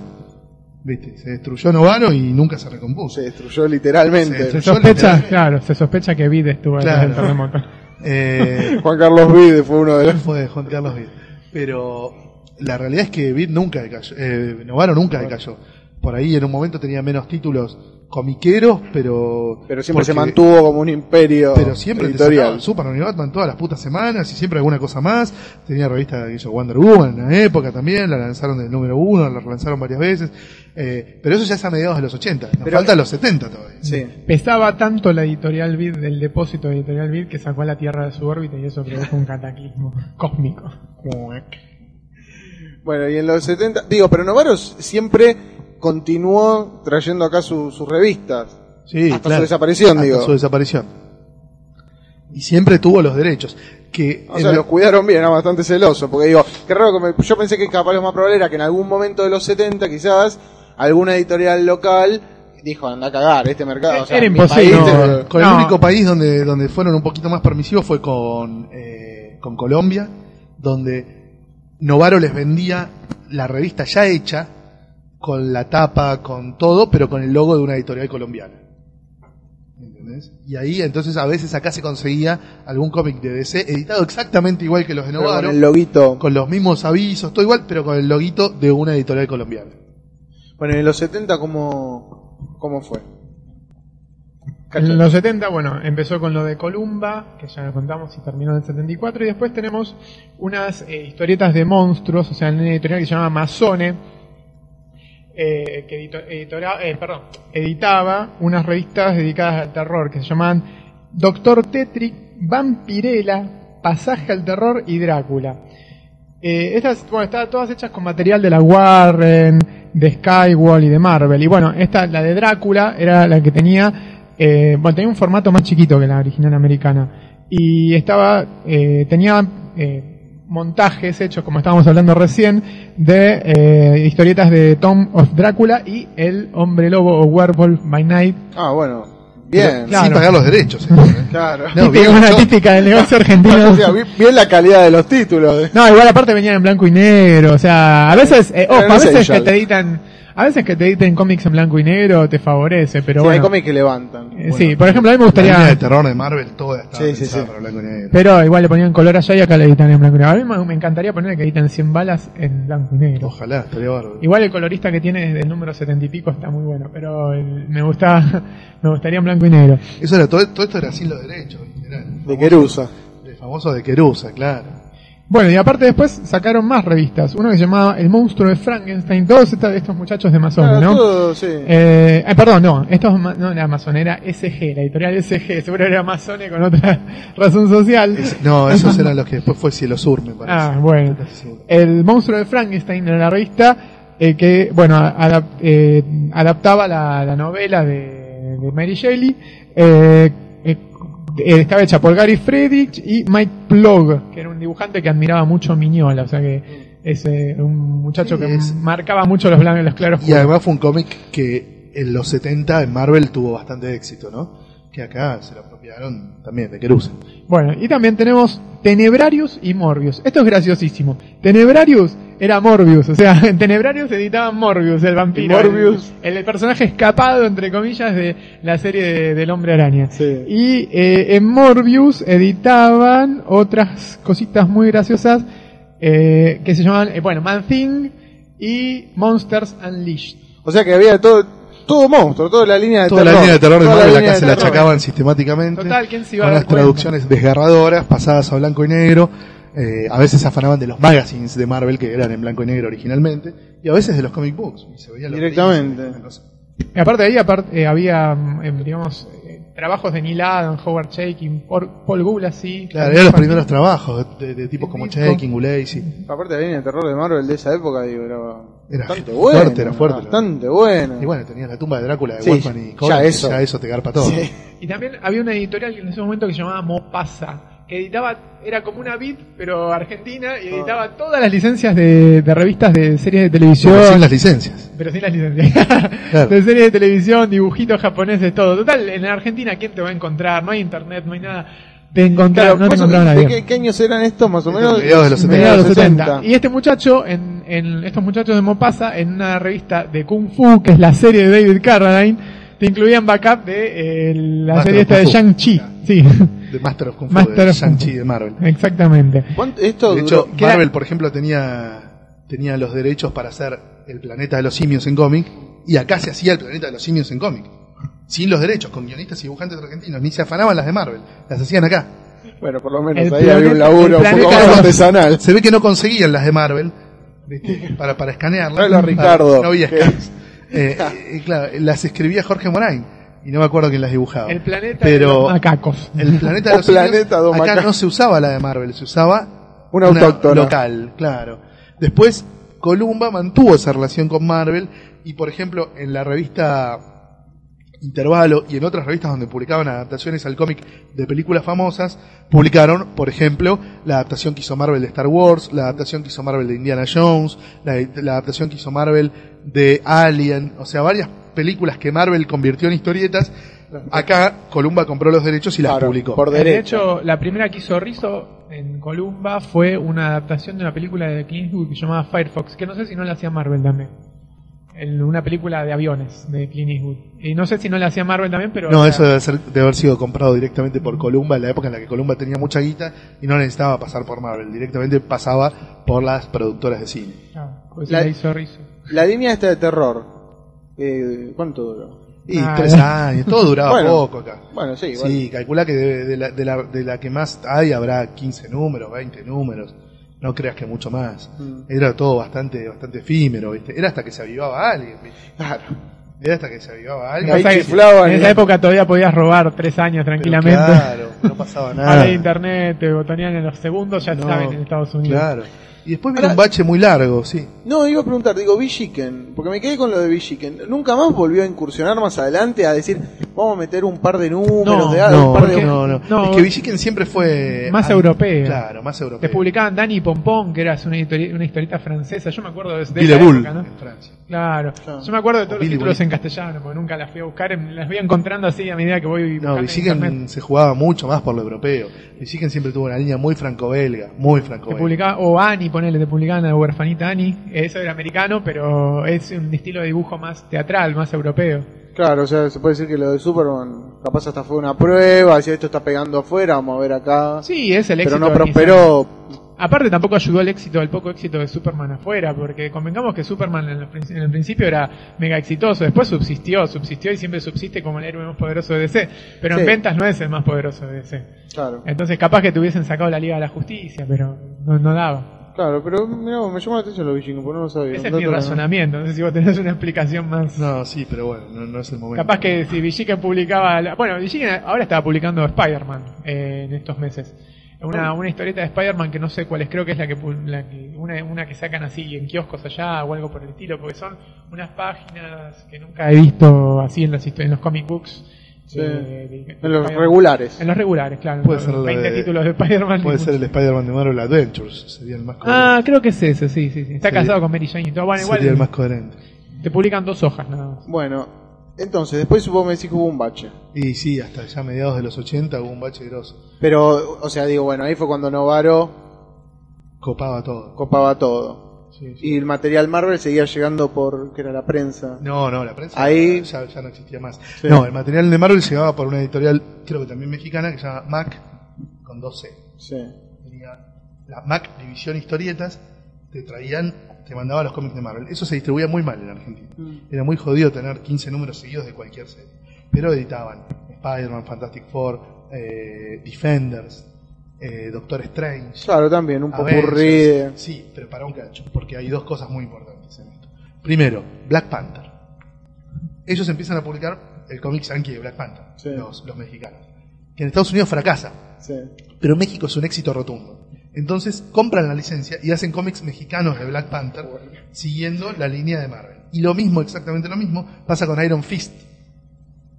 Viste, se destruyó Novaro y nunca se recompuso. se destruyó literalmente. Se sospecha, literalmente- claro, se sospecha que Vid estuvo Claro. del terremoto. Eh, Juan Carlos Vide fue uno de los. fue Juan Carlos Vid. Pero la realidad es que Vid nunca decayó. Eh, Novaro nunca decayó. Por ahí en un momento tenía menos títulos comiqueros, pero. Pero siempre se mantuvo como un imperio Pero siempre te editorial. sacaban Superman y Batman todas las putas semanas y siempre alguna cosa más. Tenía revista que hizo Wonder Woman en la época también, la lanzaron del número uno, la relanzaron varias veces. Eh, pero eso ya es a mediados de los 80. Nos Pero- falta los 70 todavía. Sí. Pesaba tanto la editorial Vid del depósito de editorial Vid que sacó a la Tierra de su órbita y eso produjo un cataclismo cósmico. Bueno, y en los 70, digo, pero Novaro siempre continuó trayendo acá su- sus revistas. Sí, Hasta claro. su desaparición, Hasta digo. su desaparición. Y siempre tuvo los derechos. Que O sea, la- los cuidaron bien, era bastante celoso. Porque digo, qué raro que me- yo pensé que capaz lo más probable era que en algún momento de los 70, quizás, alguna editorial local dijo, anda a cagar, este mercado. o sea, Era imposible. país te- No. con el único país donde, donde fueron un poquito más permisivos fue con, eh, con Colombia, donde Novaro les vendía la revista ya hecha, con la tapa, con todo, pero con el logo de una editorial colombiana. ¿Entendés? Y ahí entonces a veces acá se conseguía algún cómic de DC editado exactamente igual que los de pero con Novaro, el loguito. con los mismos avisos, todo igual, pero con el loguito de una editorial colombiana. Bueno, en los 70, ¿cómo, cómo fue? En los 70, bueno, empezó con lo de Columba, que ya lo contamos y terminó en el 74, y después tenemos unas eh, historietas de monstruos, o sea, en una editorial que se llama Masone, eh, que eh, perdón, editaba unas revistas dedicadas al terror que se llamaban Doctor Tetrick, Vampirella, Pasaje al Terror y Drácula. Eh, estas, bueno, estaban todas hechas con material de la Warren, de Skywall y de Marvel. Y bueno, esta, la de Drácula, era la que tenía, eh, bueno, tenía un formato más chiquito que la original americana. y estaba, eh, tenía eh, montajes hechos, como estábamos hablando recién, de eh, historietas de Tom of Drácula y El Hombre Lobo o Werewolf by Night. Ah, bueno. Bien. Claro. Sin pagar los derechos. ¿eh? Claro. No, bien, una yo- típica del negocio argentino. O sea, bien la calidad de los títulos. No, igual aparte venían en blanco y negro, o sea, a veces, eh, ojo, a es veces que te editan, a veces que te editen cómics en blanco y negro te favorece, pero Sí, hay cómics que levantan. Eh, sí, por ejemplo, a mí me La línea de gustaría, terror de Marvel toda estaba Sí, sí, pensada sí. para blanco y negro. pero igual le ponían color allá y acá le editan en blanco y negro. A mí me, encantaría poner que editen 100 balas en blanco y negro. Ojalá, estaría bárbaro. Igual el colorista que tiene desde el número 70 y pico está muy bueno, pero el- me gusta, me gustaría en blanco y negro. Eso era, todo, todo esto era sin los derechos. Era el De Querusa. El famoso de Querusa, claro. Bueno, y aparte después sacaron más revistas. Uno que se llamaba El monstruo de Frankenstein. Todos esta- estos muchachos de Amazon, Claro, ¿no? todo, sí. Eh, ah, perdón, no, esto es ma- no era Amazon, era SG, la editorial SG, seguro era Amazon con otra razón social. Es- no, esos eran los que después fue Cielo Sur, me parece. Ah, bueno. El monstruo de Frankenstein era la revista eh, que, bueno, adap- eh, adaptaba la, la novela de, de Mary Shelley. Eh, estaba hecha por Gary Friedrich y Mike Plog, que era un dibujante que admiraba mucho Miñola, o sea que es eh, un muchacho Sí, que es- marcaba mucho los blancos y los claros. Y además fue un cómic que en los 70 en Marvel tuvo bastante éxito, ¿no? Que acá se lo apropiaron también de Querusa. Bueno, y también tenemos Tenebrarius y Morbius. Esto es graciosísimo. Tenebrarius era Morbius, o sea, en Tenebrarius editaban Morbius, el vampiro. Morbius. El, el personaje escapado, entre comillas, de la serie de- del Hombre Araña. Sí. Y eh, en Morbius editaban otras cositas muy graciosas eh, que se llamaban, eh, bueno, Man Thing y Monsters Unleashed. O sea que había todo, todo monstruo, toda la línea de Toda terror. la línea de terror de Marvel acá se la achacaban sistemáticamente. Total, ¿quién se iba a con dar las cuenta? traducciones desgarradoras pasadas a blanco y negro. Eh, a veces se afanaban de los magazines de Marvel que eran en blanco y negro originalmente. Y a veces de los comic books. Y se veían los Directamente. cosa. Y aparte de ahí, aparte, eh, había, em, digamos, eh, trabajos de Neil Adams, Howard Chaykin, Paul, Paul Gulacy. Claro, eran los primeros trabajos de, de tipos como Chaikin, Gulacy. Aparte línea de terror de Marvel de esa época, digo, era, Era bastante fuerte, bueno. era fuerte. Bastante bueno. Y bueno, tenías la tumba de Drácula de Sí, Wolfman y ya Conan, que eso. ya eso te garpa todo. Sí. Y también había una editorial en ese momento que se llamaba Mopasa, que editaba, era como una bit, pero argentina, y editaba todas las licencias de, de revistas de series de televisión. Pero sin las licencias. Pero sin las licencias. Claro. De series de televisión, dibujitos japoneses, todo. Total, en Argentina, ¿quién te va a encontrar? No hay internet, no hay nada. Te encontraba, Claro, no te menos, ¿de nadie. qué, qué años eran estos más o Estos menos? mediados de los 70. Mediados de los 60. 70. Y este muchacho, en, en estos muchachos de Mopasa, en una revista de Kung Fu, que es la serie de David Carradine, te incluían backup de eh, la Master serie esta de. Shang-Chi. Sí, De Master of Kung Fu, Master de Shang-Chi de Marvel. exactamente. ¿Cuánto- Esto De duró- hecho, Marvel, por ejemplo, tenía, tenía los derechos para hacer el planeta de los simios en cómic, y acá se hacía el planeta de los simios en cómic. Sin los derechos, con guionistas y dibujantes argentinos, ni se afanaban las de Marvel, las hacían acá. bueno, por lo menos El ahí había un laburo un poco más artesanal. Se ve que no conseguían las de Marvel ¿viste? para, para escanearlas. Tráelo a Ricardo. No había escanes. Eh, claro, las escribía Jorge Morain, y no me acuerdo quién las dibujaba. El planeta Pero- de los macacos. El planeta de los planeta acá no se usaba la de Marvel, se usaba Una autóctona. local, claro. Después Columba mantuvo esa relación con Marvel y por ejemplo en la revista Intervalo y en otras revistas donde publicaban adaptaciones al cómic de películas famosas, publicaron, por ejemplo, la adaptación que hizo Marvel de Star Wars, la adaptación que hizo Marvel de Indiana Jones, la, la adaptación que hizo Marvel de Alien, o sea, varias películas que Marvel convirtió en historietas. Acá Columba compró los derechos y las Claro, publicó. por De derecho. hecho, la primera que hizo Rizzo en Columba fue una adaptación de una película de Clint Eastwood que se llamaba Firefox, que no sé si no la hacía Marvel también. En una película de aviones de Clint Eastwood. Y no sé si no la hacía Marvel también, pero... No, eso debe, ser, debe haber sido comprado directamente por Columba en la época en la que Columba tenía mucha guita y no necesitaba pasar por Marvel, directamente pasaba por las productoras de cine. ah, pues La- la hizo. La línea esta de terror. Eh, ¿Cuánto duró? Y Ah, tres años, todo duraba Bueno, poco acá. Bueno, sí, igual. Sí, calcula que de, de la, de, la, de la que más hay habrá 15 números, 20 números. No creas que mucho más. Mm. Era todo bastante bastante efímero, ¿viste? Era hasta que se avivaba alguien, ¿viste? Claro. Era hasta que se avivaba alguien. Chiflaban en esa época todavía podías robar tres años Pero tranquilamente. Claro, no pasaba nada. Ahora internet, te botonean en los segundos, ya No, saben en Estados Unidos. Claro. Y después Ahora- un bache muy largo, sí. No, iba a preguntar, digo, Chicken, porque me quedé con lo de Chicken. ¿Nunca más volvió a incursionar más adelante a decir, vamos a meter un par de números, No, de, No, un par de... no, no. no. Es que Villiquen siempre fue... Más al- europeo. Claro, más europeo. Te publicaban Dani Pompón, que era una, histori- una historieta francesa. Yo me acuerdo de, de esa época, ¿no? en Francia. Claro. Claro. Yo me acuerdo de todos O los Billy títulos en castellano, porque nunca las fui a buscar, en- las voy encontrando así a medida que voy No, buscando en internet. Villiquen se jugaba mucho más por lo europeo. Villiquen siempre tuvo una línea muy franco-belga, muy Te franco-belga. publicaba, o Annie, ponele, te publicaban a la huerfanita Annie. Eso era americano, pero es un estilo de dibujo más teatral, más europeo. Claro, o sea, se puede decir que lo de Superman capaz hasta fue una prueba, si esto está pegando afuera, vamos a ver acá. Sí, es el éxito. pero no prosperó. Aparte tampoco ayudó el éxito, el poco éxito de Superman afuera, porque convengamos que Superman en, los prin- en el principio era mega exitoso, después subsistió, subsistió y siempre subsiste como el héroe más poderoso de DC, pero Sí. en ventas no es el más poderoso de DC. Claro, Entonces capaz que te hubiesen sacado la Liga de la Justicia, pero no, no daba. claro, pero mira, me llamó la atención los vikingos, porque no lo sabía. Ese es Un mi razonamiento, no sé si vos tenés una explicación más... No, sí, pero bueno, no, no es el momento. Capaz que si Villiquen publicaba... la- bueno, Villiquen ahora estaba publicando Spider-Man eh, en estos meses. Una, una historieta de Spider-Man que no sé cuál es, creo que es la que, pu- la que- una, una que sacan así en kioscos allá o algo por el estilo, porque son unas páginas que nunca he visto así en los, histo- en los comic books. Sí. de- de- de En los regulares. En los regulares, claro. Puede ser lo 20 de- títulos de Spider-Man. Puede y ser el. Spider-Man de Marvel Adventures, sería el más coherente. Ah, creo que es ese, sí, sí. sí. Está Sería- casado con Mary Jane y todo. Bueno, igual sería el más coherente. te publican dos hojas nada más. Bueno, entonces, después supongo que me decís que hubo un bache. Y sí, hasta ya mediados de los 80 hubo un bache grosso. Pero, o sea, digo, bueno, ahí fue cuando Novaro Copaba todo. copaba todo. Sí, sí. Y el material Marvel seguía llegando por, que era la prensa. No, no, la prensa Ahí- ya, ya no existía más. Sí. No, el material de Marvel llegaba por una editorial, creo que también mexicana, que se llama Mac, con 2C. Sí. Tenía la Mac División Historietas, te traían, te mandaba los cómics de Marvel. Eso se distribuía muy mal en Argentina. Era muy jodido tener 15 números seguidos de cualquier serie. Pero editaban Spider-Man, Fantastic Four, eh, Defenders, eh, Doctor Strange. Claro, también, un poco Avengers. Sí, pero para un cacho, porque hay dos cosas muy importantes en esto. Primero, Black Panther. Ellos empiezan a publicar el cómic yankee de Black Panther, Sí. los, los mexicanos. Que en Estados Unidos fracasa, Sí. pero México es un éxito rotundo. Entonces compran la licencia y hacen cómics mexicanos de Black Panther siguiendo la línea de Marvel. Y lo mismo, exactamente lo mismo, pasa con Iron Fist,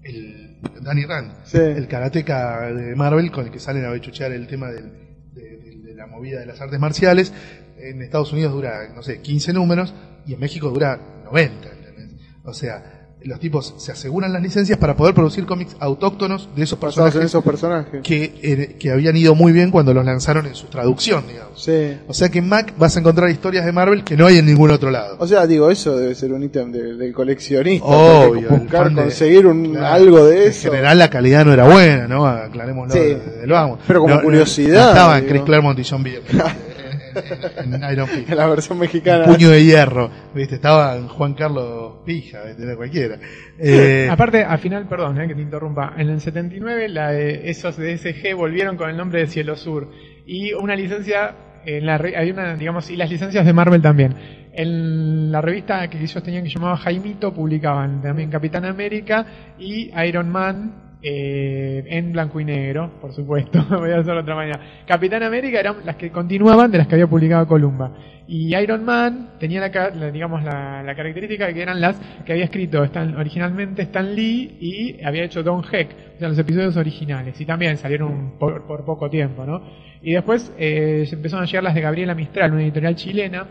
el Danny Rand, Sí. el karateca de Marvel con el que salen a bechuchear el tema del- de, de- de la movida de las artes marciales. En Estados Unidos dura, no sé, 15 números y en México dura 90. ¿entendés? O sea, los tipos se aseguran las licencias para poder producir cómics autóctonos de esos en personajes esos personajes. que, eh, que habían ido muy bien cuando los lanzaron en su traducción, digamos. Sí. O sea que en Mac vas a encontrar historias de Marvel que no hay en ningún otro lado. O sea, digo, eso debe ser un ítem de- del coleccionista. Obvio, buscar de- conseguir un, Claro. algo de En eso. general la calidad no era buena, ¿no? Aclarémoslo Sí. desde el vamos. Pero como No- no- curiosidad, No, estaban digo. Chris Claremont y John Byrne en, en- en Iron Fist. En la versión mexicana. Puño de hierro, ¿viste? Estaban Juan Carlos Pija, ¿viste? Era cualquiera. Eh, Aparte, al final, perdón, eh, que te interrumpa, en el 79 la de- esos de SG volvieron con el nombre de Cielo Sur y una licencia, en la re- hay una, digamos, y las licencias de Marvel también. En la revista que ellos tenían que llamaba Jaimito publicaban también Capitán América y Iron Man eh, en blanco y negro, por supuesto, voy a hacerlo de otra manera. Capitán América eran las que continuaban de las que había publicado Columba. Y Iron Man tenía la, digamos la, característica de que eran las que había escrito originalmente Stan Lee y había hecho Don Heck, o sea, los episodios originales. Y también salieron por, poco tiempo, ¿no? Y después eh, empezaron a llegar las de Gabriela Mistral, una editorial chilena,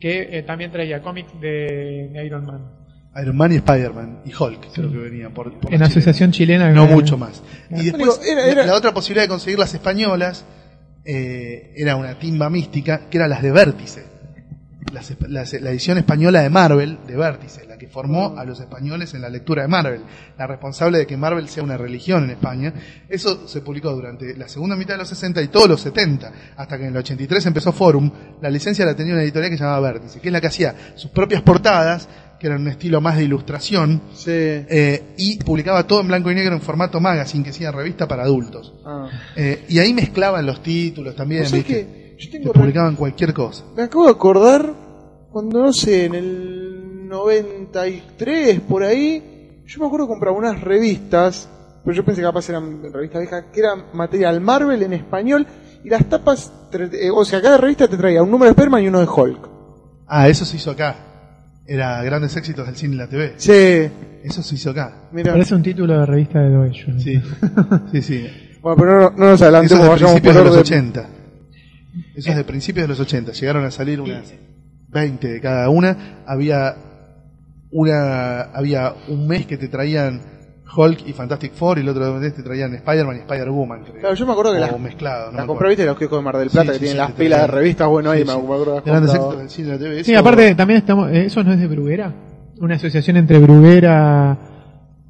que eh, también traía cómics de Iron Man. Iron Man y Spider-Man y Hulk, creo que venían por, por En asociación chilena. No mucho más. Y después, Digo, era- era- la- otra posibilidad de conseguir las españolas eh, era una timba mística, que eran las de Vértice. Las las- la edición española de Marvel, de Vértice, la que formó a los españoles en la lectura de Marvel. La responsable de que Marvel sea una religión en España. Eso se publicó durante la segunda mitad de los 60 y todos los 70, hasta que en el 83 empezó Forum. La licencia la tenía una editorial que se llamaba Vértice, que es la que hacía sus propias portadas, que eran un estilo más de ilustración, Sí. eh, y publicaba todo en blanco y negro en formato magazine, que hacía revista para adultos. Ah. Eh, y ahí mezclaban los títulos también, sea que yo Te tengo publicaban cualquier cosa. Me acabo de acordar cuando, no sé, en el 93, por ahí, yo me acuerdo que compraba unas revistas, pero yo pensé que capaz eran revistas viejas, que eran material Marvel en español, y las tapas, eh, o sea, cada revista te traía un número de Spiderman y uno de Hulk. Ah, eso se hizo acá. Era grandes éxitos del cine y la TV. Sí, Eso se hizo acá. mira. Parece un título de revista de. ¿no? Sí, sí, sí. Bueno, pero no, no nos Eso adelantemos, es de principios de los orden. 80. Eso es de principios de los 80. Llegaron a salir unas 20 de cada una. Había una había un mes que te traían Hulk y Fantastic Four y el otro mes te traían Spider-Man y Spider-Woman, creo. Claro, yo me acuerdo que O las, mezclado, no las me compré, viste, los kioscos de Mar del Plata Sí, que sí, tienen sí, las pilas de revistas, bueno, ahí Sí, me acuerdo de éxitos del cine la TV. Sí, eso- aparte también estamos, eh, ¿eso no es de Bruguera? Una asociación entre Bruguera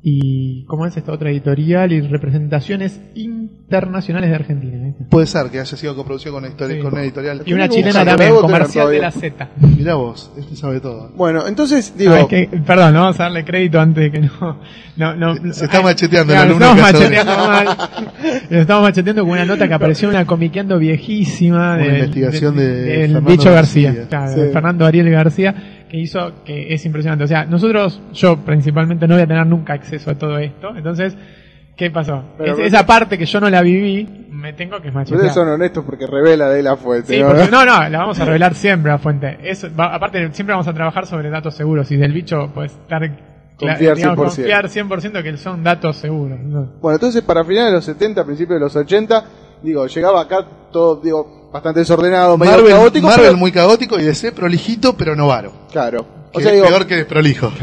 y, ¿cómo es esta otra editorial? Y representaciones internacionales de Argentina. ¿viste? Puede ser que haya sido coproducido con Sí. con una editorial. Y una chilena también, comercial de la Z. Mirá vos, este sabe todo. Bueno, entonces, digo, Ah, es que, perdón, no vamos a darle crédito antes de que no. no, no Se está ay, macheteando el claro, alumno Estamos macheteando mal. Lo estamos macheteando con una nota que apareció en una comiqueando viejísima Una del- investigación de del Fernando bicho García, García. claro, Sí. de Fernando Ariel García, que hizo que es impresionante. O sea, nosotros, yo principalmente no voy a tener nunca acceso a todo esto. Entonces, ¿qué pasó? Pero- Es- esa parte que yo no la viví, me tengo que machetear. ustedes son honestos porque revela de la fuente. Sí, ¿no? porque, no, no, la vamos a revelar siempre a fuente. Eso, va- aparte, siempre vamos a trabajar sobre datos seguros. Y del bicho, pues, estar. Confiar digamos, 100%. Confiar 100% que son datos seguros. ¿no? Bueno, entonces para finales de los 70, principios de los 80, digo, llegaba acá todo, digo, bastante desordenado, medio Marvel, caótico. Marvel pero- muy caótico y DC prolijito pero novaro. Claro. O sea, es digo, peor que desprolijo.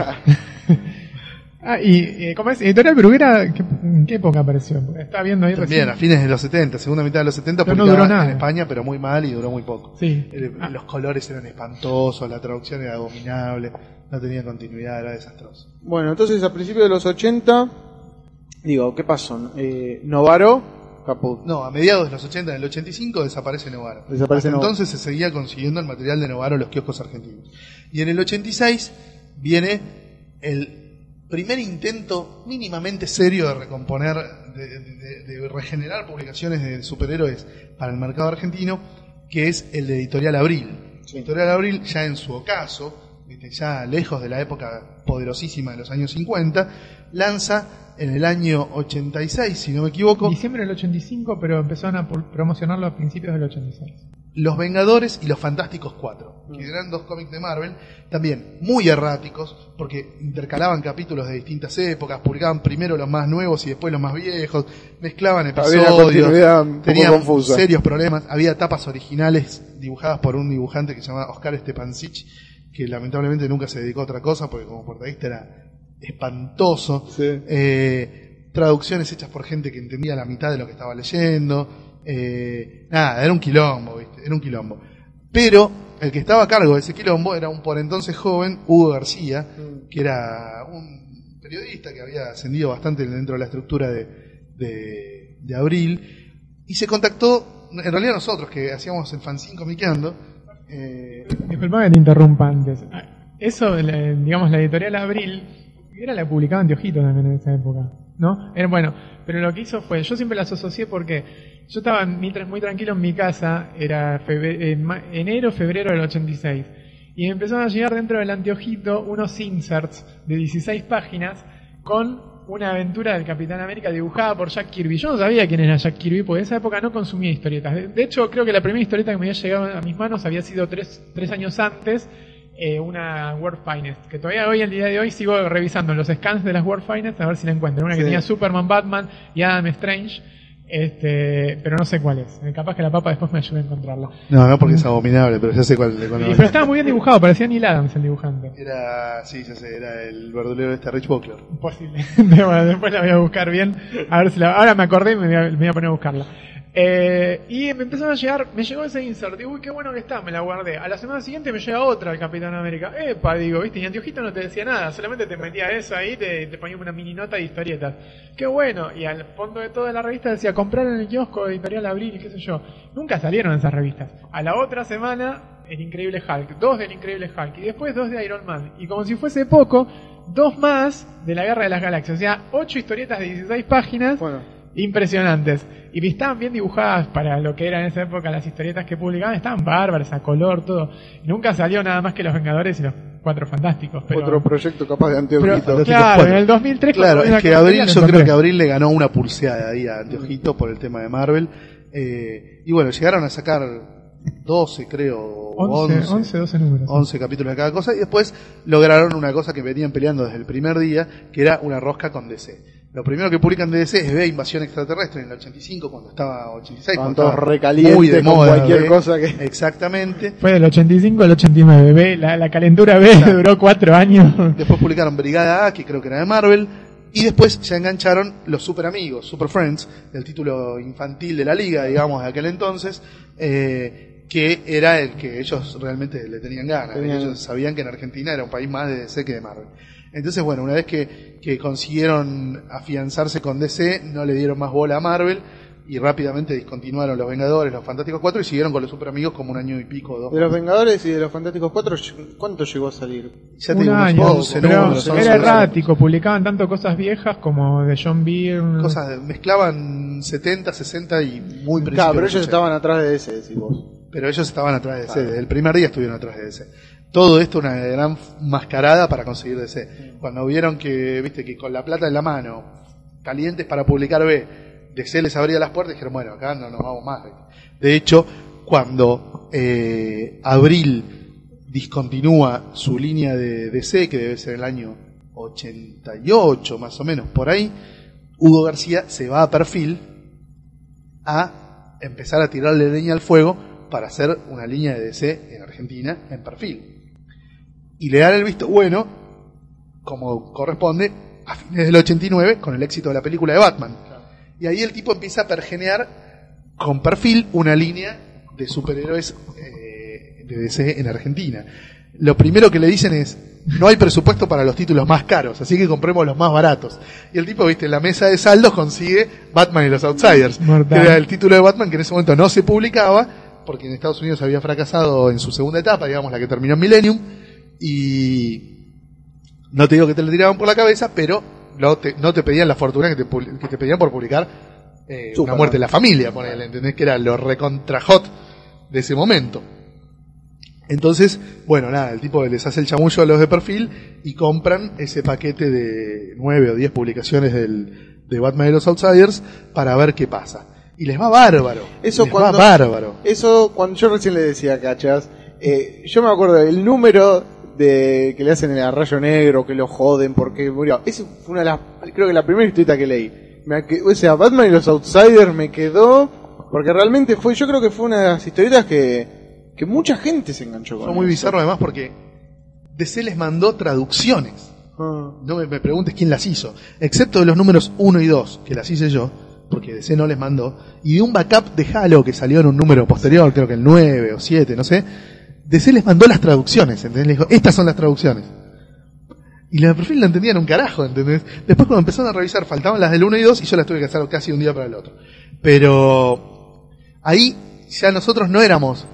Ah, y, eh, ¿cómo es? Editorial Bruguera, ¿qué, ¿en qué época apareció? Está viendo ahí También, a recién. fines de los 70, segunda mitad de los 70, Pero no duró nada. en España, pero muy mal y duró muy poco. Sí. Eh, Ah. Los colores eran espantosos, la traducción era abominable, no tenía continuidad, era desastroso. Bueno, entonces a principios de los 80, digo, ¿qué pasó? Eh, Novaro, caput. No, a mediados de los 80, en el 85, desaparece Novaro. Desaparece Hasta Novaro. Entonces se seguía consiguiendo el material de Novaro en los kioscos argentinos. Y en el 86 viene el primer intento mínimamente serio de recomponer, de, de- de regenerar publicaciones de superhéroes para el mercado argentino, que es el de Editorial Abril. Editorial Abril, ya en su ocaso, ya lejos de la época poderosísima de los años 50, lanza en el año 86, si no me equivoco, Diciembre del 85, pero empezaron a promocionarlo a principios del 86. Los Vengadores y Los Fantásticos 4, que eran dos cómics de Marvel, también muy erráticos, porque intercalaban capítulos de distintas épocas, publicaban primero los más nuevos y después los más viejos, mezclaban episodios, tenían confusa. serios problemas, había tapas originales dibujadas por un dibujante que se llamaba Oscar Stepancic, que lamentablemente nunca se dedicó a otra cosa, porque como portadista era espantoso, Sí. eh, traducciones hechas por gente que entendía la mitad de lo que estaba leyendo. eh, nada, era un quilombo, ¿viste? Era un quilombo. Pero el que estaba a cargo de ese quilombo era un por entonces joven Hugo García, que era un periodista que había ascendido bastante dentro de la estructura de, de, de Abril. Y se contactó, en realidad nosotros que hacíamos el fanzine comiqueando, eh, Disculpame que te interrumpa antes. Ah, Eso, digamos, la editorial Abril, era la publicaba Anteojito también en esa época, ¿no? Bueno, pero lo que hizo fue, yo siempre las asocié porque yo estaba muy, tra- muy tranquilo en mi casa, era enero, febrero del 86, y me empezaron a llegar dentro del Anteojito unos inserts de 16 páginas con una aventura del Capitán América dibujada por Jack Kirby. Yo no sabía quién era Jack Kirby, porque en esa época no consumía historietas. De, de hecho, creo que la primera historieta que me había llegado a mis manos había sido tres, tres años antes, eh, una World Finest, que todavía hoy, el día de hoy, sigo revisando los scans de las World Finest a ver si la encuentro. Una que Sí. tenía Superman, Batman y Adam Strange, este, pero no sé cuál es. Capaz que la papa después me ayude a encontrarla. no, no porque es abominable, pero ya sé cuál, de cuál Y- pero estaba muy bien dibujado, parecía Neil Adams el dibujante. Era, sí, ya sé, era el verdulero este Rich Buckler. Imposible. bueno, después la voy a buscar bien. A ver si la, ahora me acordé y me voy a, me voy a poner a buscarla. Eh, y me empezaron a llegar, me llegó ese insert, digo, uy, qué bueno que está, me la guardé. A la semana siguiente me llega otra, el Capitán América. Epa, digo, viste, y Antiojito no te decía nada, solamente te metía eso ahí, te, te ponía una mini nota de historietas. Qué bueno, y al fondo de toda la revista decía, comprar en el kiosco Editorial Abril qué sé yo. Nunca salieron esas revistas. A la otra semana, el Increíble Hulk, dos del Increíble Hulk, y después dos de Iron Man. Y como si fuese poco, dos más de la Guerra de las Galaxias. O sea, ocho historietas de 16 páginas Bueno, impresionantes. Y estaban bien dibujadas para lo que eran en esa época las historietas que publicaban, estaban bárbaras, a color, todo. Nunca salió nada más que Los Vengadores y los Cuatro Fantásticos. Pero, otro proyecto capaz de anteojito. Claro, en el 2003 Claro, es que Abril, yo creo que Abril le ganó una pulseada ahí a Anteojito por el tema de Marvel. Eh, y bueno, llegaron a sacar 12 creo, o 11, 11, 11, 12 números. 11 capítulos de cada cosa, y después lograron una cosa que venían peleando desde el primer día, que era una rosca con DC. Lo primero que publican de DC es B, Invasión Extraterrestre, en el 85, cuando estaba 86, Estaban cuando todos estaba recalientes muy de con moda. cualquier B. cosa que- Exactamente. Fue del 85 al 89. B, la, la calentura B duró 4 años. Después publicaron Brigada A, que creo que era de Marvel. Y después se engancharon los Super Amigos, Super Friends, el título infantil de la liga, digamos, de aquel entonces, eh, que era el que ellos realmente le tenían ganas. Tenían- Ellos sabían que en Argentina era un país más de DC que de Marvel. Entonces, bueno, una vez que, que consiguieron afianzarse con DC, no le dieron más bola a Marvel y rápidamente discontinuaron los Vengadores, los Fantásticos 4 y siguieron con los Super Amigos como un año y pico, dos. De los Vengadores y de los Fantásticos 4, ¿cuánto llegó a salir? Ya Un año. 11 pero números, 11 era errático. Publicaban tanto cosas viejas como de John Byrne. cosas mezclaban 70, 60 y muy principio Claro, pero ellos los 80. estaban atrás de ese, decís vos. Pero ellos estaban atrás de DC, desde el primer día estuvieron atrás de DC. Todo esto una gran mascarada para conseguir DC. Cuando vieron que, viste, que con la plata en la mano, calientes para publicar B, DC les abría las puertas y dijeron, bueno, acá no nos vamos más. De hecho, cuando eh, Abril discontinúa su línea de DC, que debe ser el año 88 más o menos, por ahí, Hugo García se va a perfil a empezar a tirarle leña al fuego para hacer una línea de DC en Argentina en perfil. Y le dan el visto bueno, como corresponde, a fines del 89 con el éxito de la película de Batman. Y ahí el tipo empieza a pergenear con perfil una línea de superhéroes eh, de DC en Argentina. Lo primero que le dicen es, no hay presupuesto para los títulos más caros, así que compremos los más baratos. Y el tipo, viste, en la mesa de saldos consigue Batman y los Outsiders, Mortal. que era el título de Batman que en ese momento no se publicaba, porque en Estados Unidos había fracasado en su segunda etapa, digamos la que terminó en Millennium, y no te digo que te lo tiraban por la cabeza, pero no te, no te pedían la fortuna que te, que te pedían por publicar eh, una muerte en la familia, ponele, ¿entendés? Que era lo recontra hot de ese momento. Entonces, bueno, nada, el tipo les hace el chamullo a los de perfil y compran ese paquete de nueve o diez publicaciones del, de Batman y los Outsiders para ver qué pasa. Y les va bárbaro. Eso les cuando- va bárbaro. Eso, cuando yo recién le decía a Cachas, eh, yo me acuerdo del número de que le hacen el rayo negro, que lo joden porque murió. Esa fue una de las, creo que la primera historieta que leí. Me, o sea, Batman y los Outsiders me quedó, porque realmente fue, yo creo que fue una de las historietas que, que mucha gente se enganchó con Fue muy eso. bizarro además porque DC les mandó traducciones. Ah. No me, me preguntes quién las hizo. Excepto de los números 1 y 2, que las hice yo, porque DC no les mandó. Y de un backup de Halo que salió en un número posterior, creo que el 9 o 7, no sé. DC les mandó las traducciones, ¿entendés? Les dijo, estas son las traducciones. Y la de perfil no entendían un carajo, ¿entendés? Después cuando empezaron a revisar, faltaban las del 1 y 2 y yo las tuve que hacer casi un día para el otro. Pero ahí ya nosotros no éramos,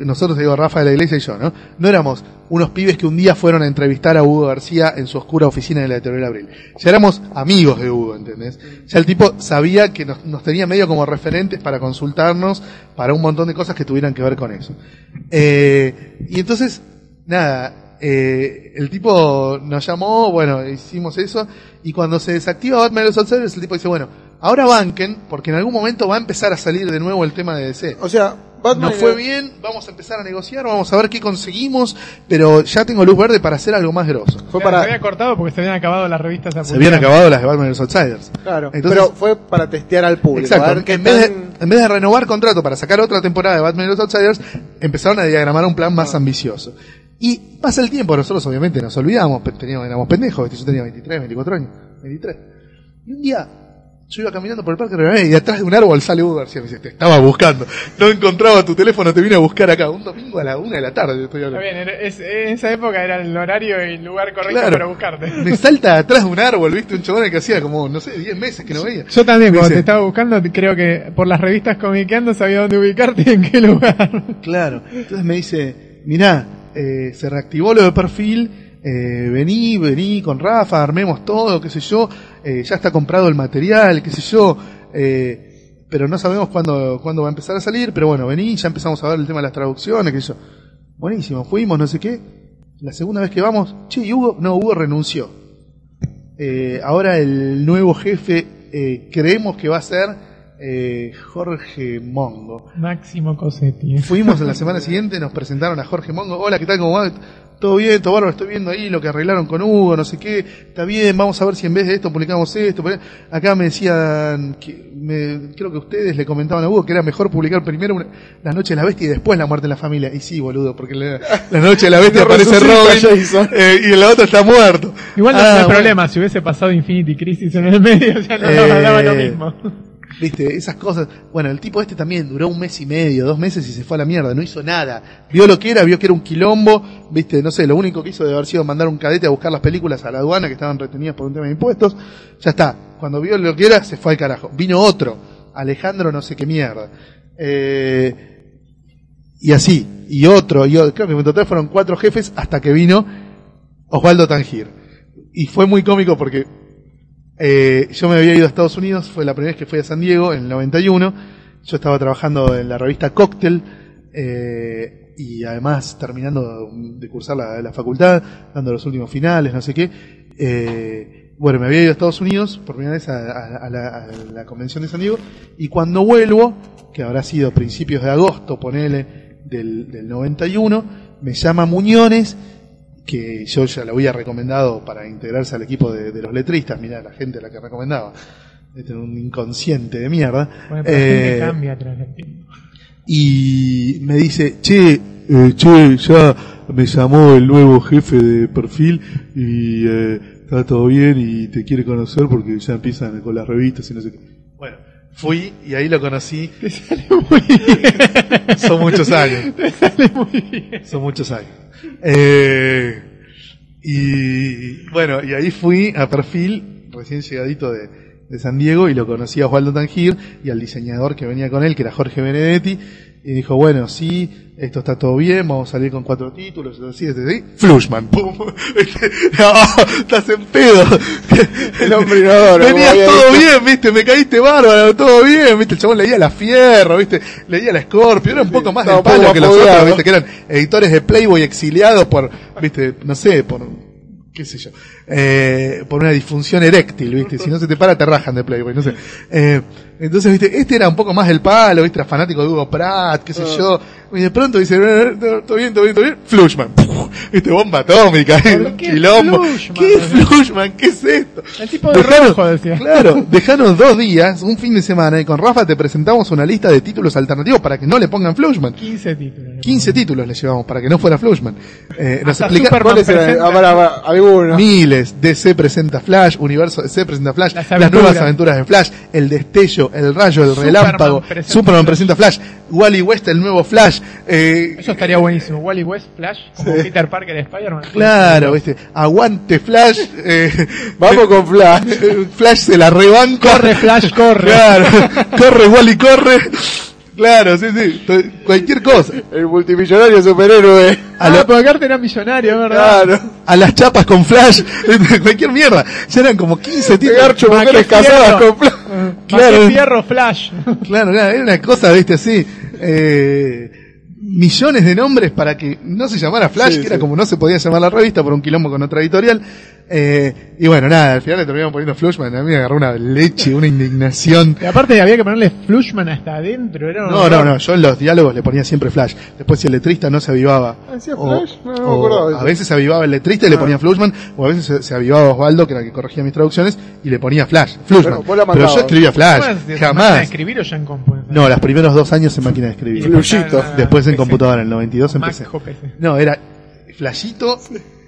nosotros digo Rafa de la Iglesia y yo, ¿no? No éramos unos pibes que un día fueron a entrevistar a Hugo García en su oscura oficina de la editorial Abril. Ya éramos amigos de Hugo, ¿entendés? Ya el tipo sabía que nos, nos tenía medio como referentes para consultarnos para un montón de cosas que tuvieran que ver con eso. Eh, y entonces, nada, eh, el tipo nos llamó, bueno, hicimos eso, y cuando se desactiva Batman los Outsiders, el tipo dice, bueno, ahora banquen, porque en algún momento va a empezar a salir de nuevo el tema de DC. O sea, Batman Nos fue bien, vamos a empezar a negociar, vamos a ver qué conseguimos, pero ya tengo luz verde para hacer algo más grosso. fue Claro, Se había cortado porque se habían acabado las revistas a Se habían acabado las de Batman y los Outsiders. claro, Entonces- pero fue para testear al público. a Exacto. ver En vez, de, tan- en vez de renovar contrato para sacar otra temporada de Batman y los Outsiders, empezaron a diagramar un plan más ambicioso. Y pasa el tiempo, nosotros obviamente nos olvidamos, teníamos, éramos pendejos, yo tenía 23, 24 años, 23. Y un día, yo iba caminando por el parque Rivadavia y detrás de un árbol sale Hugo García me dice, te estaba buscando, no encontraba tu teléfono, te vine a buscar acá, un domingo a la una de la tarde estoy Está hablando. bien, era- es- en esa época era el horario y el lugar correcto Claro. para buscarte. Me salta atrás de un árbol, viste, un chabón que hacía como, no sé, 10 meses que no veía. Yo también, Me cuando dice- te estaba buscando, creo que por las revistas comiqueando sabía dónde ubicarte y en qué lugar. Claro. Entonces me dice, mirá, eh, se reactivó lo de perfil, eh, vení, vení con Rafa, armemos todo, qué sé yo, eh, ya está comprado el material, qué sé yo, eh, pero no sabemos cuándo, cuándo va a empezar a salir, pero bueno, vení, ya empezamos a ver el tema de las traducciones, qué sé yo. Buenísimo, fuimos, no sé qué. La segunda vez que vamos, che, ¿y Hugo, no, Hugo renunció. Ahora el nuevo jefe eh, creemos que va a ser Jorge Mongo. Máximo Cosetti. Fuimos en la semana siguiente, nos presentaron a Jorge Mongo. Hola, ¿qué tal? ¿Cómo va? Todo bien, todo bárbaro, estoy viendo ahí lo que arreglaron con Hugo, no sé qué. Está bien, vamos a ver si en vez de esto publicamos esto. Acá me decían, que me, creo que ustedes le comentaban a Hugo que era mejor publicar primero una- La Noche de la Bestia y después La Muerte en la Familia. Y sí, boludo, porque la, la Noche de la Bestia aparece Robin Jason. eh, y el otro está muerto. Igual no, Ah, hay bueno. problema, si hubiese pasado Infinity Crisis en el medio, ya no Eh, daba lo mismo. Viste, esas cosas. Bueno, el tipo este también duró un mes y medio, dos meses y se fue a la mierda, no hizo nada. Vio lo que era, vio que era un quilombo, viste, no sé, lo único que hizo debe haber sido mandar un cadete a buscar las películas a la aduana que estaban retenidas por un tema de impuestos. Ya está, cuando vio lo que era, se fue al carajo. Vino otro, Alejandro no sé qué mierda. Eh, y así, y otro, y otro, creo que en total fueron cuatro jefes hasta que vino Osvaldo Tangir. Y fue muy cómico porque eh, yo me había ido a Estados Unidos, fue la primera vez que fui a San Diego, en el 91. Yo estaba trabajando en la revista Cocktail, eh, y además terminando de cursar la, facultad, dando los últimos finales, no sé qué. Eh, bueno, me había ido a Estados Unidos por primera vez a la, a la convención de San Diego, y cuando vuelvo, que habrá sido principios de agosto, ponele, del, del 91, me llama Muñones, que yo ya lo había recomendado para integrarse al equipo de, de los letristas, mirá la gente a la que recomendaba. Este era un inconsciente de mierda. Bueno, pero la gente Eh, cambia tras el tiempo. y me dice, che, eh, che, ya me llamó el nuevo jefe de perfil y eh, está todo bien y te quiere conocer porque ya empiezan con las revistas y no sé qué. Bueno, fui y ahí lo conocí. Te sale muy bien. Son muchos años. Te sale muy bien. Son muchos años. Eh, y bueno, y ahí fui a perfil, recién llegadito de, de San Diego, y lo conocí a Osvaldo Tangir y al diseñador que venía con él, que era Jorge Benedetti, y dijo, bueno, sí, esto está todo bien, vamos a salir con cuatro títulos, así, así, así. Flushman, pum. no, estás en pedo. El hombre como Venías todo bien, viste, me caíste bárbaro, todo bien, viste, el chabón leía la Fierro, viste, leía la Scorpio, era un poco más poco palo que los otros, viste, que eran editores de Playboy exiliados por, viste, no sé, por, qué sé yo, eh, por una disfunción eréctil, viste, si no se te para te rajan de Playboy, no sé. Eh, entonces, viste, este era un poco más del palo, viste, era fanático de Hugo Pratt, qué sé Ah. yo, y de pronto dice, "Eh, eh, todo bien, todo bien, todo bien, Flushman, viste, bomba atómica, ¿Por qué quilombo, Flushman? ¿qué Flushman? ¿Qué es esto? El tipo de Dejanos- rojo decía. Claro, dejanos dos días, un fin de semana, y con Rafa te presentamos una lista de títulos alternativos para que no le pongan Flushman. 15 títulos. 15 títulos le llevamos para que no fuera Flushman. Eh, nos explica ¿Cuáles eran? Ah, algunos. miles. DC presenta Flash, Universo DC presenta Flash, Las nuevas aventuras de Flash, el destello, el rayo, el Superman relámpago, presenta Superman Flash. presenta Flash, Wally West el nuevo Flash. eh, Eso estaría buenísimo. Wally West, Flash, como Peter Parker de Spider-Man. Claro, viste, aguante Flash, eh, Vamos con Flash. Flash se la rebanca. Corre, Flash, corre. Claro, corre, Wally, corre. Claro, sí, sí, cualquier cosa. El multimillonario superhéroe. A lo- ah, porque Carter era millonario, ¿verdad? Claro. A las chapas con Flash, cualquier mierda. Ya eran como 15 títulos. Garcho, mujeres casadas con Flash. Claro. Claro. Fierro, Flash. Claro, claro, era una cosa, viste, así. Eh, millones de nombres para que no se llamara Flash, Sí, que era sí. como no se podía llamar la revista por un quilombo con otra editorial. Eh, y bueno, nada, al final le terminaron poniendo Flushman. A mí me agarró una leche, una indignación. Y aparte había que ponerle Flushman hasta adentro. Era No, no, no, yo en los diálogos le ponía siempre Flash. Después si el letrista no se avivaba. ¿Hacía o- Flash? No, no me o acordaba de eso. a veces se avivaba el letrista y le ponía Flushman, o a veces se, se avivaba Osvaldo, que era el que corregía mis traducciones, y le ponía Flash, Flushman. Pero yo escribía Flash, ¿Cómo es? ¿De máquina de jamás. escribir o ya en compu? No, los primeros dos años en máquina de escribir. Fluyito. Ah, Después en PC. computadora, en el 92 Mac empecé. No, era Flashito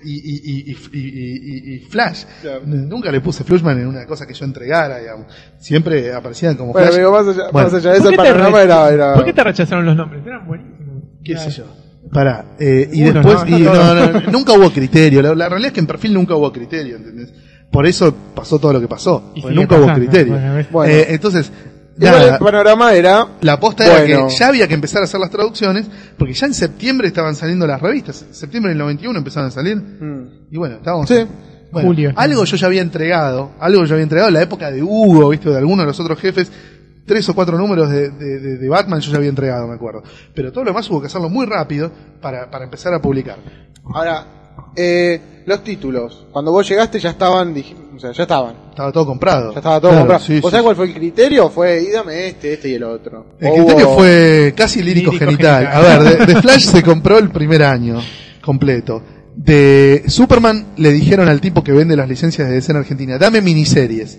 y, y, y, y, y- y- y Flash. Claro. Nunca le puse Flushman en una cosa que yo entregara, digamos. Siempre aparecían como Bueno, Flash. amigo, más allá, Bueno, más allá de eso, ¿Por el qué te panorama era, era... ¿Por qué te rechazaron los nombres? Eran buenísimos. qué sé yo. Pará, eh, y Uno, después, ¿no? y No, no, todo. no, nunca hubo criterio. La, la realidad es que en perfil nunca hubo criterio, ¿entendés? Por eso pasó todo lo que pasó. Nunca hubo criterio. Bueno, ves. Bueno. Eh, entonces, nada, el panorama era... la aposta era Bueno. que ya había que empezar a hacer las traducciones, porque ya en septiembre estaban saliendo las revistas. En septiembre del 91 empezaron a salir. Mm. Y bueno, estábamos. Sí. Bueno, Julio. algo yo ya había entregado, algo yo había entregado en la época de Hugo, viste, de alguno de los otros jefes, tres o cuatro números de, de- de- de Batman yo ya había entregado, me acuerdo. Pero todo lo demás hubo que hacerlo muy rápido para, para empezar a publicar. Ahora, eh, los títulos. Cuando vos llegaste ya estaban, dij- o sea, ya estaban. Estaba todo comprado. Ya estaba todo Claro, comprado. sí, ¿Vos sí, sabés sí. cuál fue el criterio? Fue, y dame este, este y el otro. El O criterio hubo- fue casi lírico, Lírico genital. genital. A ver, de, de Flash se compró el primer año completo. De Superman le dijeron al tipo que vende las licencias de DC en Argentina, dame miniseries.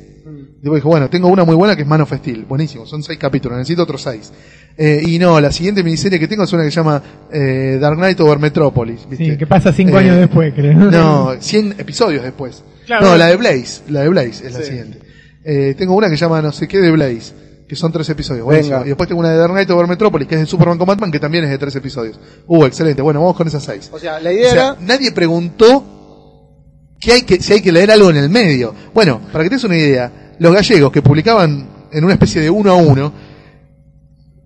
Tipo dijo, bueno, tengo una muy buena que es Man of Steel. Buenísimo, son seis capítulos, necesito otros seis. Eh, y no, la siguiente miniserie que tengo es una que se llama eh, Dark Knight over Metropolis. ¿viste? Sí, que pasa cinco Eh, años después, creo. No, 100 episodios después. Claro. no, la de Blaze, la de Blaze es la siguiente. Eh, tengo una que se llama no sé qué de Blaze, que son tres episodios. buenísimo. Venga. Y después tengo una de Dark Knight over Metropolis, que es de Superman con Batman, que también es de tres episodios. Uh, excelente. Bueno, vamos con esas seis. O sea, la O idea sea, era... nadie preguntó que hay que, si hay que leer algo en el medio. Bueno, para que te des una idea, los gallegos que publicaban en una especie de uno a uno,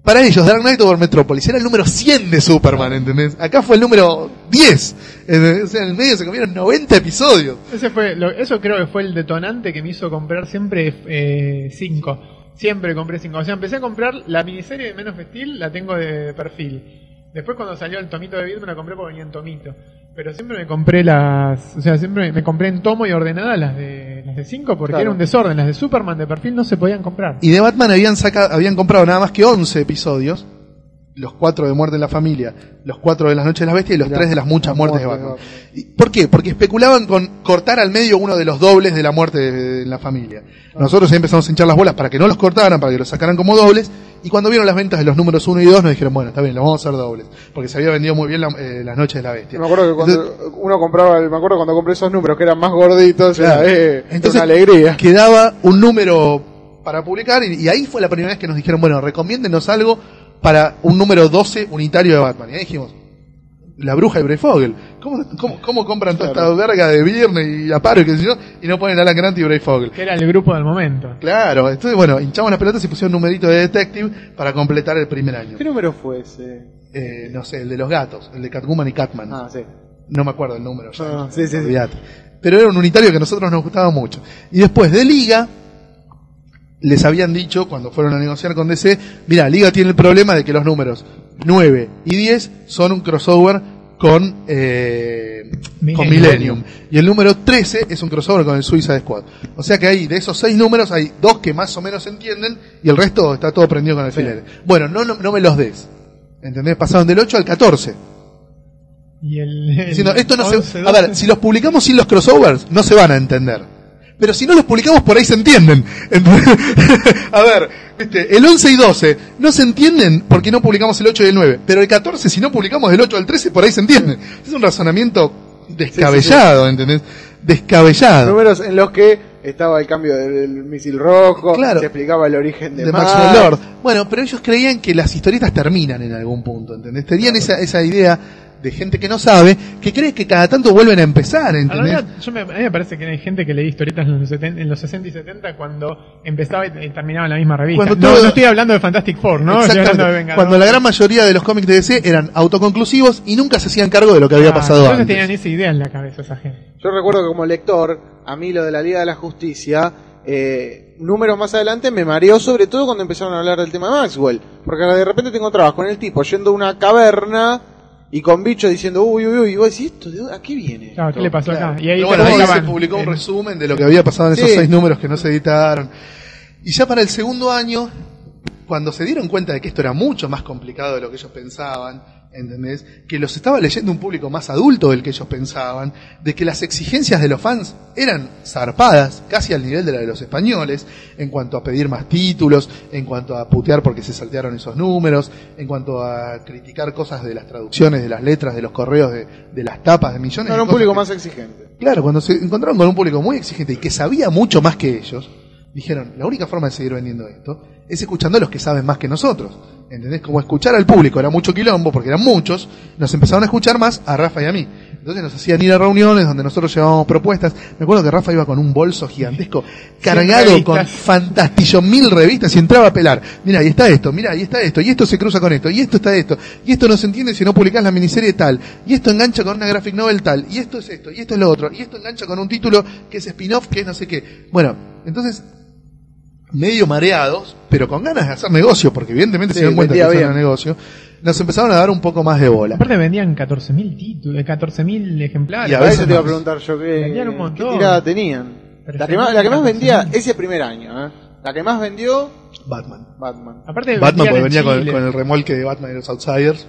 para ellos Dark Knight over Metropolis era el número 100 de Superman, ¿entendés? Acá fue el número 10. ¿entendés? O sea, en el medio se comieron 90 episodios. Ese fue, lo- eso creo que fue el detonante que me hizo comprar siempre 5. siempre compré 5. O sea, empecé a comprar la miniserie de Menos Steel, la tengo de perfil. Después cuando salió el tomito de Beat me la compré porque venía en tomito. Pero siempre me compré las, o sea, siempre me compré en tomo y ordenada las de las de 5 porque Claro. era un desorden. Las de Superman de perfil no se podían comprar. Y de Batman habían sacado, habían comprado nada más que 11 episodios. Los cuatro de Muerte en la Familia, los cuatro de las Noches de las Bestias y los Mirá, tres de las muchas muertes de de Batman. ¿Y ¿Por qué? Porque especulaban con cortar al medio uno de los dobles de la muerte de, en la familia. Nosotros ahí empezamos a hinchar las bolas para que no los cortaran, para que los sacaran como dobles. Y cuando vieron las ventas de los números 1 y 2 nos dijeron, bueno, está bien, los vamos a hacer dobles. Porque se había vendido muy bien la- eh, las Noches de la Bestia. Me acuerdo que cuando Entonces- uno compraba, me acuerdo cuando compré esos números que eran más gorditos, Claro. era, eh, Entonces, una alegría. quedaba un número para publicar y, y ahí fue la primera vez que nos dijeron, bueno, recomiéndenos algo para un número 12 unitario de Batman. Y ahí dijimos, la bruja de Breyfogle. ¿Cómo, cómo, cómo compran toda esta verga de Viernes y Aparo y qué sé yo y no ponen Alan Grant y Breyfogle? Que era el grupo del momento. Claro, entonces bueno, hinchamos las pelotas y pusieron un numerito de Detective para completar el primer año. ¿Qué número fue ese? Eh, no sé, el de los gatos, el de Catwoman y Catman. Ah, sí. No me acuerdo el número. ya. Ah, sí, sí, sí. Pero era un unitario que a nosotros nos gustaba mucho. Y después de Liga, les habían dicho cuando fueron a negociar con DC, mira, Liga tiene el problema de que los números 9 y 10 son un crossover con, eh, con Millennium. Y el número 13 es un crossover con el Suicide Squad. O sea que hay, de esos seis números, hay dos que más o menos se entienden y el resto está todo prendido con alfileres. Bueno, no, no, no me los des. ¿Entendés? Pasaron del 8 al 14. Y el, esto no 11, se, a 12. ver, si los publicamos sin los crossovers, no se van a entender. Pero si no los publicamos por ahí se entienden. Entonces, a ver, viste, el 11 y 12 no se entienden porque no publicamos el 8 y el 9. Pero el 14, si no publicamos del 8 al 13, por ahí se entienden. Es un razonamiento descabellado, ¿entendés? Descabellado. Números en los que estaba el cambio del, misil rojo, Claro. se explicaba el origen de, de Max. Maxwell Lord. Bueno, pero ellos creían que las historietas terminan en algún punto, ¿entendés? Tenían esa, esa idea de gente que no sabe, que cree que cada tanto vuelven a empezar, En ¿entendés? realidad, yo me, a mí me parece que hay gente que leí historietas en los, 70 en los 60 y 70 cuando empezaba y, y terminaba en la misma revista. Cuando no, todo- no estoy hablando de Fantastic Four, ¿no? Estoy hablando de. Cuando la gran mayoría de los cómics de DC eran autoconclusivos y nunca se hacían cargo de lo que había Ah, pasado entonces antes. tenían esa idea en la cabeza esa gente. Yo recuerdo que como lector, a mí lo de la Liga de la Justicia, eh, números más adelante me mareó sobre todo cuando empezaron a hablar del tema de Maxwell. Porque de repente te encontrabas con el tipo yendo a una caverna y con bicho diciendo, uy, uy, uy, y vos decís, ¿esto de ¿a qué viene? Claro, ¿qué le pasó Claro. acá? Y ahí Pero bueno, ahí se publicó un resumen de lo que había pasado en esos Sí. seis números que no se editaron. Y ya para el segundo año, cuando se dieron cuenta de que esto era mucho más complicado de lo que ellos pensaban, ¿entendés? Que los estaba leyendo un público más adulto del que ellos pensaban, de que las exigencias de los fans eran zarpadas, casi al nivel de la de los españoles, en cuanto a pedir más títulos, en cuanto a putear porque se saltearon esos números, en cuanto a criticar cosas de las traducciones, de las letras, de los correos, de, de las tapas, de millones No, era un público que- más exigente. Claro, cuando se encontraron con un público muy exigente y que sabía mucho más que ellos, dijeron, la única forma de seguir vendiendo esto es escuchando a los que saben más que nosotros. ¿Entendés? Como escuchar al público era mucho quilombo, porque eran muchos, nos empezaron a escuchar más a Rafa y a mí. Entonces nos hacían ir a reuniones donde nosotros llevábamos propuestas. Me acuerdo que Rafa iba con un bolso gigantesco cargado con fantastillo mil revistas y entraba a pelar. Mira, ahí está esto, mira, ahí está esto, y esto se cruza con esto, y esto está esto, y esto no se entiende si no publicás la miniserie tal, y esto engancha con una graphic novel tal, y esto es esto, y esto es lo otro, y esto engancha con un título que es spin-off, que es no sé qué. Bueno, entonces medio mareados, pero con ganas de hacer negocio, porque evidentemente Sí, se dan cuenta que hacían negocio, nos empezaron a dar un poco más de bola. Aparte vendían 14.000 títulos, 14.000 ejemplares. Y a veces te iba a preguntar yo qué, un tirada tenían. Pero La que, más, la que más vendía 14.000. ese primer año, ¿eh? La que más vendió, Batman. Batman. Aparte Batman porque en venía con, el remolque de Batman y los Outsiders.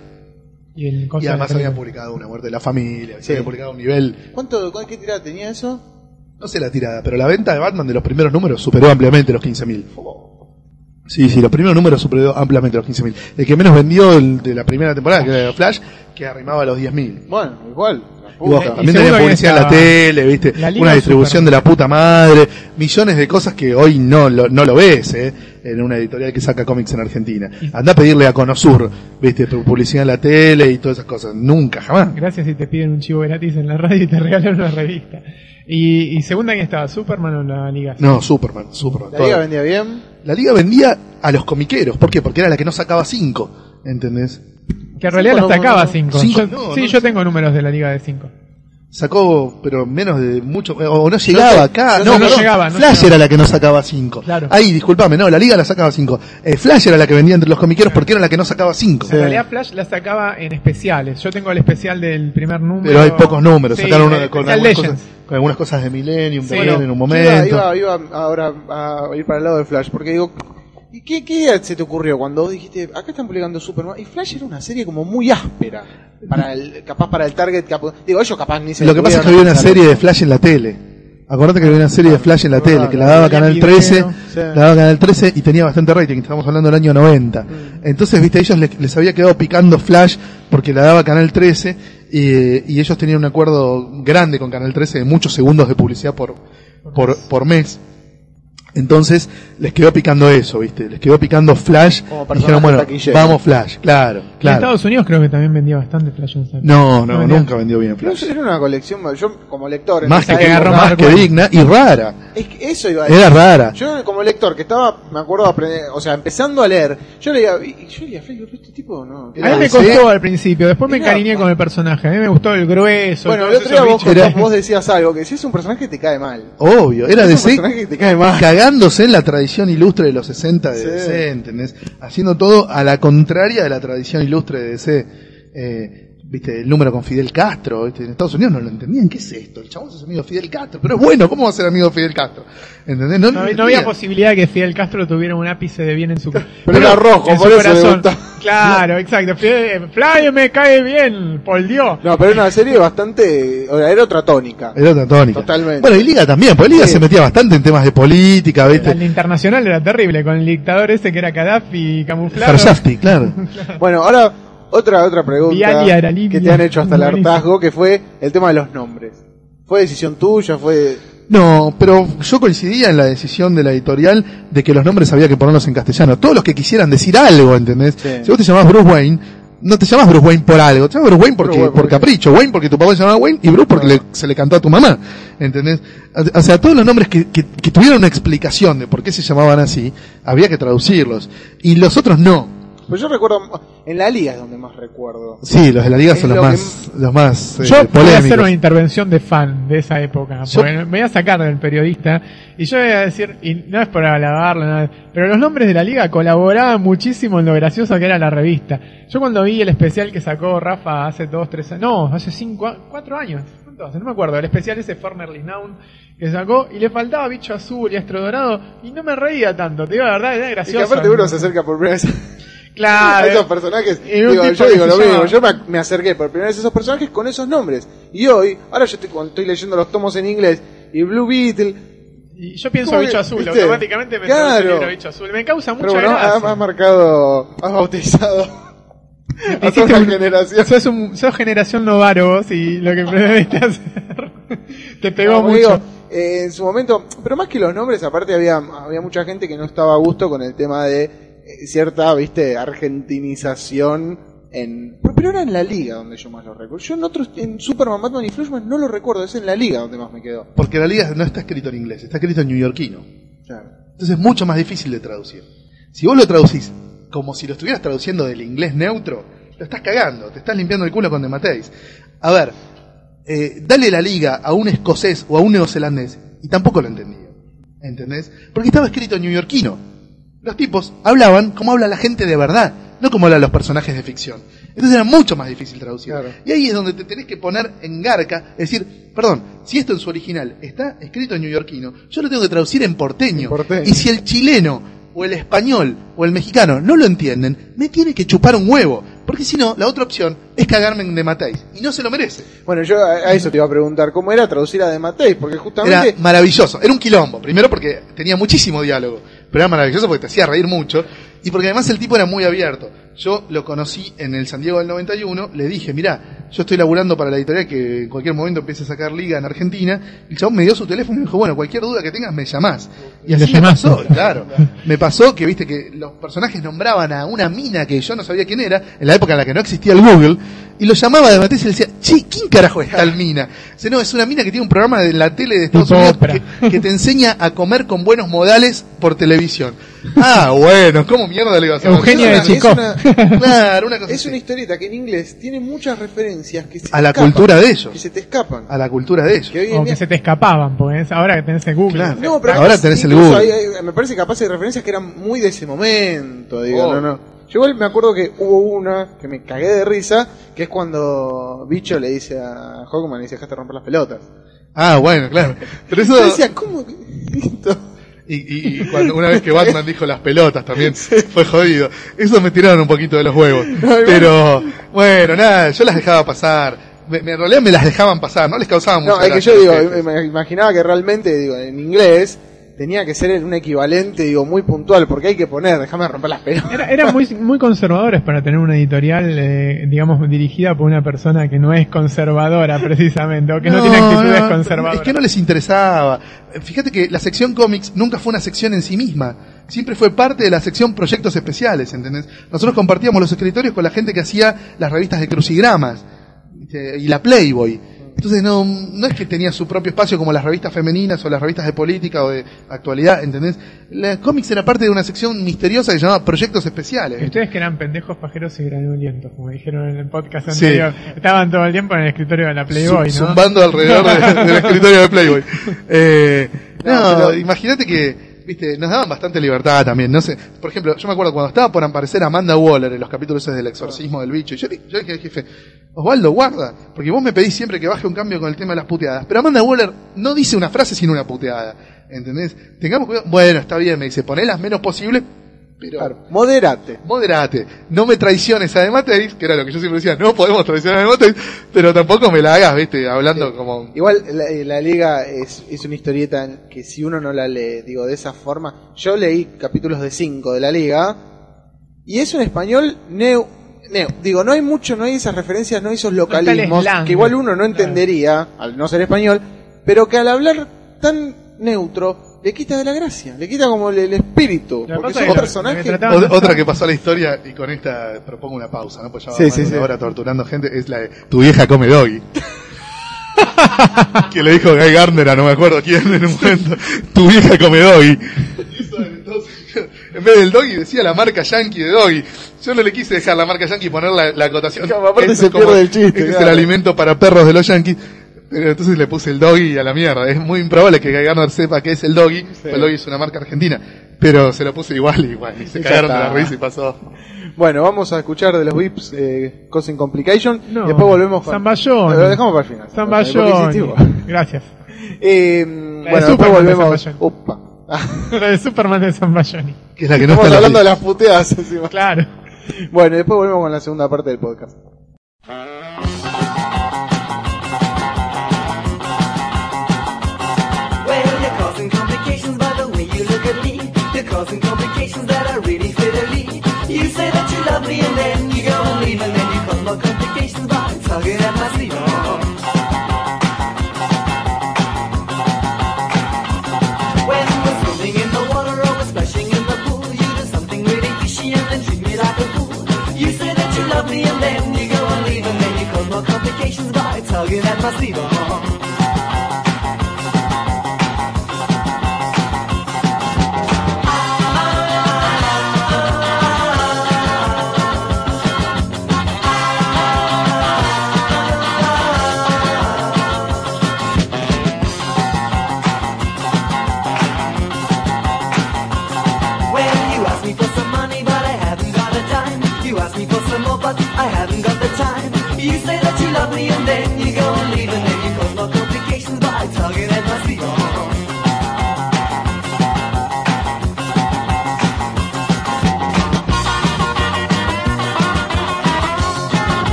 Y, el Y de además habían publicado Una muerte de la familia, Sí. habían publicado un nivel, ¿Cuánto, cuál- qué tirada tenía eso? No sé la tirada, pero la venta de Batman de los primeros números superó ampliamente los 15.000. Sí, sí, los primeros números superó ampliamente los 15.000. El que menos vendió el de la primera temporada, que era Flash, que arrimaba los 10.000. Bueno, igual. Vos, también que publicidad en la tele, viste, la Liga una distribución Super. de la puta madre, millones de cosas que hoy no lo, no lo ves, eh, en una editorial que saca cómics en Argentina. Anda a pedirle a Conosur, viste, publicidad en la tele y todas esas cosas. Nunca, jamás. Gracias si te piden un chivo gratis en la radio y te regalan una revista. Y, y segunda, ¿quién estaba? ¿Superman o la Liga? No, Superman, Superman. La liga vendía bien. La liga vendía a los comiqueros, ¿por qué? Porque era la que no sacaba cinco, ¿entendés? Que en realidad Cinco la no, sacaba no, no. 5. Cinco, no, sí, no, yo no. tengo números de la Liga de 5. Sacó, pero menos de mucho, o no llegaba acá, no no, llegaba, no Flash llegaba. era la que no sacaba cinco. Claro. Ahí, disculpame, no, la liga la sacaba cinco. Eh, Flash era la que vendía entre los comiqueros porque era la que no sacaba cinco. En realidad Flash la sacaba en especiales. Yo tengo el especial del primer número. Pero hay pocos números, Sí, sacaron uno el con algunas, Legends. cosas, con algunas cosas de Millennium Sí. también en un Iba, momento. iba, iba ahora a ir para el lado de Flash, porque digo, ¿y qué, qué idea se te ocurrió cuando vos dijiste, acá están publicando Superman? Y Flash era una serie como muy áspera, para el, capaz para el target, capo- digo, ellos capaz ni se Lo que pasa es que había una a serie de. Flash en la tele. Acordate que había una serie de Flash en la Ah, tele, que la daba Canal video, 13, sí. la daba Canal 13 y tenía bastante rating, estamos hablando del año 90. Mm. Entonces, viste, ellos les, les había quedado picando Flash porque la daba Canal 13 y, y ellos tenían un acuerdo grande con Canal 13 de muchos segundos de publicidad por, por, por mes. Entonces les quedó picando eso, ¿viste? Les quedó picando Flash. Como y dijeron, bueno, vamos Flash, claro, En claro. Estados Unidos creo que también vendía bastante Flash en esa. No, no, vendía. nunca vendió bien Pero Flash. era una colección, yo como lector, en Más que, agarró época- más que Marvel. digna y rara. es que eso iba a decir. Era rara. Yo como lector que estaba, me acuerdo, aprender, o sea, empezando a leer, yo leía, y yo leía, Flash, este tipo no. A mí me Sí. costó al principio, después me encariñé con el personaje. A mí me gustó el grueso. Bueno, el otro día vos, vos decías algo, que si es un personaje que te cae mal. Obvio, era de un personaje que te cae mal. Cagándose en la tradición ilustre de los 60 de Sí. DC, ¿entendés? Haciendo todo a la contraria de la tradición ilustre de DC. Eh, Viste, el número con Fidel Castro, ¿viste? en Estados Unidos no lo entendían, ¿qué es esto? El chabón es amigo de Fidel Castro, pero es bueno, ¿cómo va a ser amigo de Fidel Castro? ¿Entendés? No, No, había- no posibilidad de que Fidel Castro tuviera un ápice de bien en su Pero era rojo, en su por eso corazón. Claro, exacto. Fidel, Flavio me cae bien, por Dios. No, pero era una serie bastante, o sea, era otra tónica. Era otra tónica. Totalmente. Bueno, y Liga también, porque Liga Sí. se metía bastante en temas de política, ¿viste? El internacional era terrible, con el dictador ese que era Gaddafi camuflado. Khashoggi, claro. Bueno, ahora otra otra pregunta Vialia que te han hecho hasta el hartazgo, que fue el tema de los nombres. ¿Fue decisión tuya? ¿Fue...? No, pero yo coincidía en la decisión de la editorial de que los nombres había que ponerlos en castellano. Todos los que quisieran decir algo, ¿entendés? Sí. Si vos te llamás Bruce Wayne, no te llamas Bruce Wayne por algo, te llamas Bruce Wayne porque, Bruce Wayne por capricho, Wayne porque tu papá se llamaba Wayne y Bruce porque le- se le cantó a tu mamá, ¿entendés? O sea, todos los nombres que, que, que tuvieran una explicación de por qué se llamaban así, había que traducirlos. Y los otros no. Pues yo recuerdo, en la liga es donde más recuerdo. Sí, los de la liga Es son los lo que- más, los más eh, Yo voy a polémicos. hacer una intervención de fan de esa época. Yo- me voy a sacar del periodista y yo voy a decir, y no es por alabarlo, nada, pero los nombres de la liga colaboraban muchísimo en lo gracioso que era la revista. Yo cuando vi el especial que sacó Rafa hace dos, tres años, no, hace cinco, cuatro años. No me acuerdo, el especial ese Formerly Noun que sacó y le faltaba bicho azul y astro dorado y no me reía tanto, te digo la verdad, era Y que gracioso. aparte uno se acerca por primera vez Claro. esos personajes. Digo, yo digo lo mismo, yo me, me acerqué por primera vez a esos personajes con esos nombres. Y hoy, ahora yo estoy, cuando estoy leyendo los tomos en inglés, y Blue Beetle, Y yo pienso ¿Cómo bicho azul, viste? automáticamente me Claro. el bicho azul. Me causa mucha pero bueno, gracia. has marcado, has bautizado a toda un- generación. Sos, un- sos generación Novaro vos y lo que pretendiste hacer te pegó Como mucho. digo, eh, en su momento, pero más que los nombres, aparte había, había mucha gente que no estaba a gusto con el tema de cierta, viste, argentinización en... Pero, era en la liga donde yo más lo recuerdo. Yo en otros, en Superman, Batman y Flashman no lo recuerdo, es en la liga donde más me quedó. Porque la liga no está escrito en inglés, está escrito en neoyorquino. Claro. Entonces es mucho más difícil de traducir. Si vos lo traducís como si lo estuvieras traduciendo del inglés neutro, lo estás cagando, te estás limpiando el culo con Dematéis. A ver, eh, dale la liga a un escocés o a un neozelandés y tampoco lo entendía. ¿Entendés? Porque estaba escrito en neoyorquino. Los tipos hablaban como habla la gente de verdad, no como hablan los personajes de ficción. Entonces era mucho más difícil traducir. Claro. Y ahí es donde te tenés que poner en garca, es decir, perdón, si esto en su original está escrito en neoyorquino, yo lo tengo que traducir en porteño. En porteño. Y si el chileno, o el español, o el mexicano no lo entienden, me tiene que chupar un huevo. Porque si no, la otra opción es cagarme en de matéis. Y no se lo merece. Bueno, yo a, a eso te iba a preguntar, ¿cómo era traducir a De Matei? Porque Era justamente... maravilloso, era un quilombo. Primero porque tenía muchísimo diálogo, pero era maravilloso porque te hacía reír mucho y porque además el tipo era muy abierto. Yo lo conocí en el San Diego del 91, le dije, mirá, yo estoy laburando para la editorial que en cualquier momento empiece a sacar liga en Argentina, y el chabón me dio su teléfono y me dijo, bueno, cualquier duda que tengas me llamás. Y así me pasó, claro. Me pasó que, viste, que los personajes nombraban a una mina que yo no sabía quién era, en la época en la que no existía el Google, y lo llamaba de Matisse y le decía, che, ¿quién carajo es tal mina? Dice, no, es una mina que tiene un programa de la tele de Estados Tipo Unidos que, que te enseña a comer con buenos modales por televisión. Ah, bueno, ¿cómo mierda le ibas a Eugenia Es de una- Chico. es una- Claro, una cosa Es así. una historieta que en inglés tiene muchas referencias que se A la escapan, cultura de ellos. Que se te escapan. A la cultura de ellos. Que hoy en O día- que se te escapaban, pues ahora que tenés el Google. Claro. No, pero Ahora tenés el Google. hay- hay- me parece que capaz hay referencias que eran muy de ese momento, digo, Oh. no, no. Yo igual me acuerdo que hubo una que me cagué de risa, que es cuando Bicho le dice a Hawkman, le dice, dejaste romper las pelotas. Ah, bueno, claro. Pero eso... Yo decía, ¿cómo? Y, y- y cuando una vez que Batman dijo las pelotas también fue jodido. Eso me tiraron un poquito de los huevos. Pero bueno, nada, yo las dejaba pasar. Me, me- en realidad me las dejaban pasar, no les causaban No, mucha es que yo digo, me imaginaba que realmente, digo, en inglés tenía que ser un equivalente, digo, muy puntual, porque hay que poner, déjame romper las pelotas. Era- eran muy, muy conservadores para tener una editorial, eh, digamos, dirigida por una persona que no es conservadora, precisamente, o que no, tiene actitudes no, conservadoras. Es que no les interesaba. Fíjate que la sección cómics nunca fue una sección en sí misma. Siempre fue parte de la sección proyectos especiales, ¿entendés? Nosotros compartíamos los escritorios con la gente que hacía las revistas de crucigramas y la Playboy. Entonces no, no es que tenía su propio espacio como las revistas femeninas o las revistas de política o de actualidad, ¿entendés? La cómics era parte de una sección misteriosa que se llamaba proyectos especiales. Y ustedes que eran pendejos, pajeros y granulientos, como dijeron en el podcast Sí. anterior, estaban todo el tiempo en el escritorio de la Playboy, ¿no? Zumbando alrededor de- del escritorio de Playboy. Eh, No, no, pero- imagínate que, viste, nos daban bastante libertad también. No sé, por ejemplo, yo me acuerdo cuando estaba por aparecer Amanda Waller en los capítulos del exorcismo del bicho. Y yo, yo dije al jefe, Osvaldo, guarda, porque vos me pedís siempre que baje un cambio con el tema de las puteadas. Pero Amanda Waller no dice una frase sin una puteada. ¿Entendés? Tengamos cuidado. Bueno, está bien, me dice, poné las menos posibles, pero Claro, moderate. moderate, no me traiciones a Mateis, que era lo que yo siempre decía, no podemos traicionar a pero tampoco me la hagas, viste, hablando como... Igual la, la liga es, es una historieta que si uno no la lee, digo, de esa forma, yo leí capítulos de 5 de la liga y es un español neo, neo. Digo, no hay mucho, no hay esas referencias, no hay esos localismos que igual uno no Claro. entendería al no ser español, pero que al hablar tan neutro le quita de la gracia, le quita como el, el espíritu, porque es otra que pasó a la historia, y con esta propongo una pausa, ¿no? Pues ya Sí, vamos sí, sí. una hora torturando gente, es la de tu vieja come doggy. que le dijo Guy Gardner a no me acuerdo quién en un momento, tu vieja come doggy. Entonces, en vez del doggy decía la marca yankee de doggy. Yo no le quise dejar la marca yankee y poner la, la acotación. Claro, aparte se es como- pierde el chiste, Este es claro. el alimento para perros de los yankees. Pero entonces le puse el doggy a la mierda. Es muy improbable que Guy Gardner sepa qué es el doggy. El doggy es una marca argentina. Pero se lo puse igual y bueno, y se Ya cagaron de la risa y pasó. Bueno, vamos a escuchar de los VIPs eh, Causing Complication No, y después volvemos con... Zamballón. Lo dejamos para el final. Zamballón. insistivo. Gracias. Eh, de bueno, después Superman de volvemos. Upa. Ah, Lo de Superman de Zamballoni. Que es la que no Estamos la hablando de las puteadas encima. Claro. Bueno, y después volvemos con la segunda parte del podcast. Causing complications that are really fiddly. You say that you love me and then you go and leave and then you cause more complications by tugging at my sleeve. When we're swimming in the water or we're splashing in the pool, you do something really fishy and then treat me like a fool. You say that you love me and then you go and leave and then you cause more complications by tugging at my sleeve.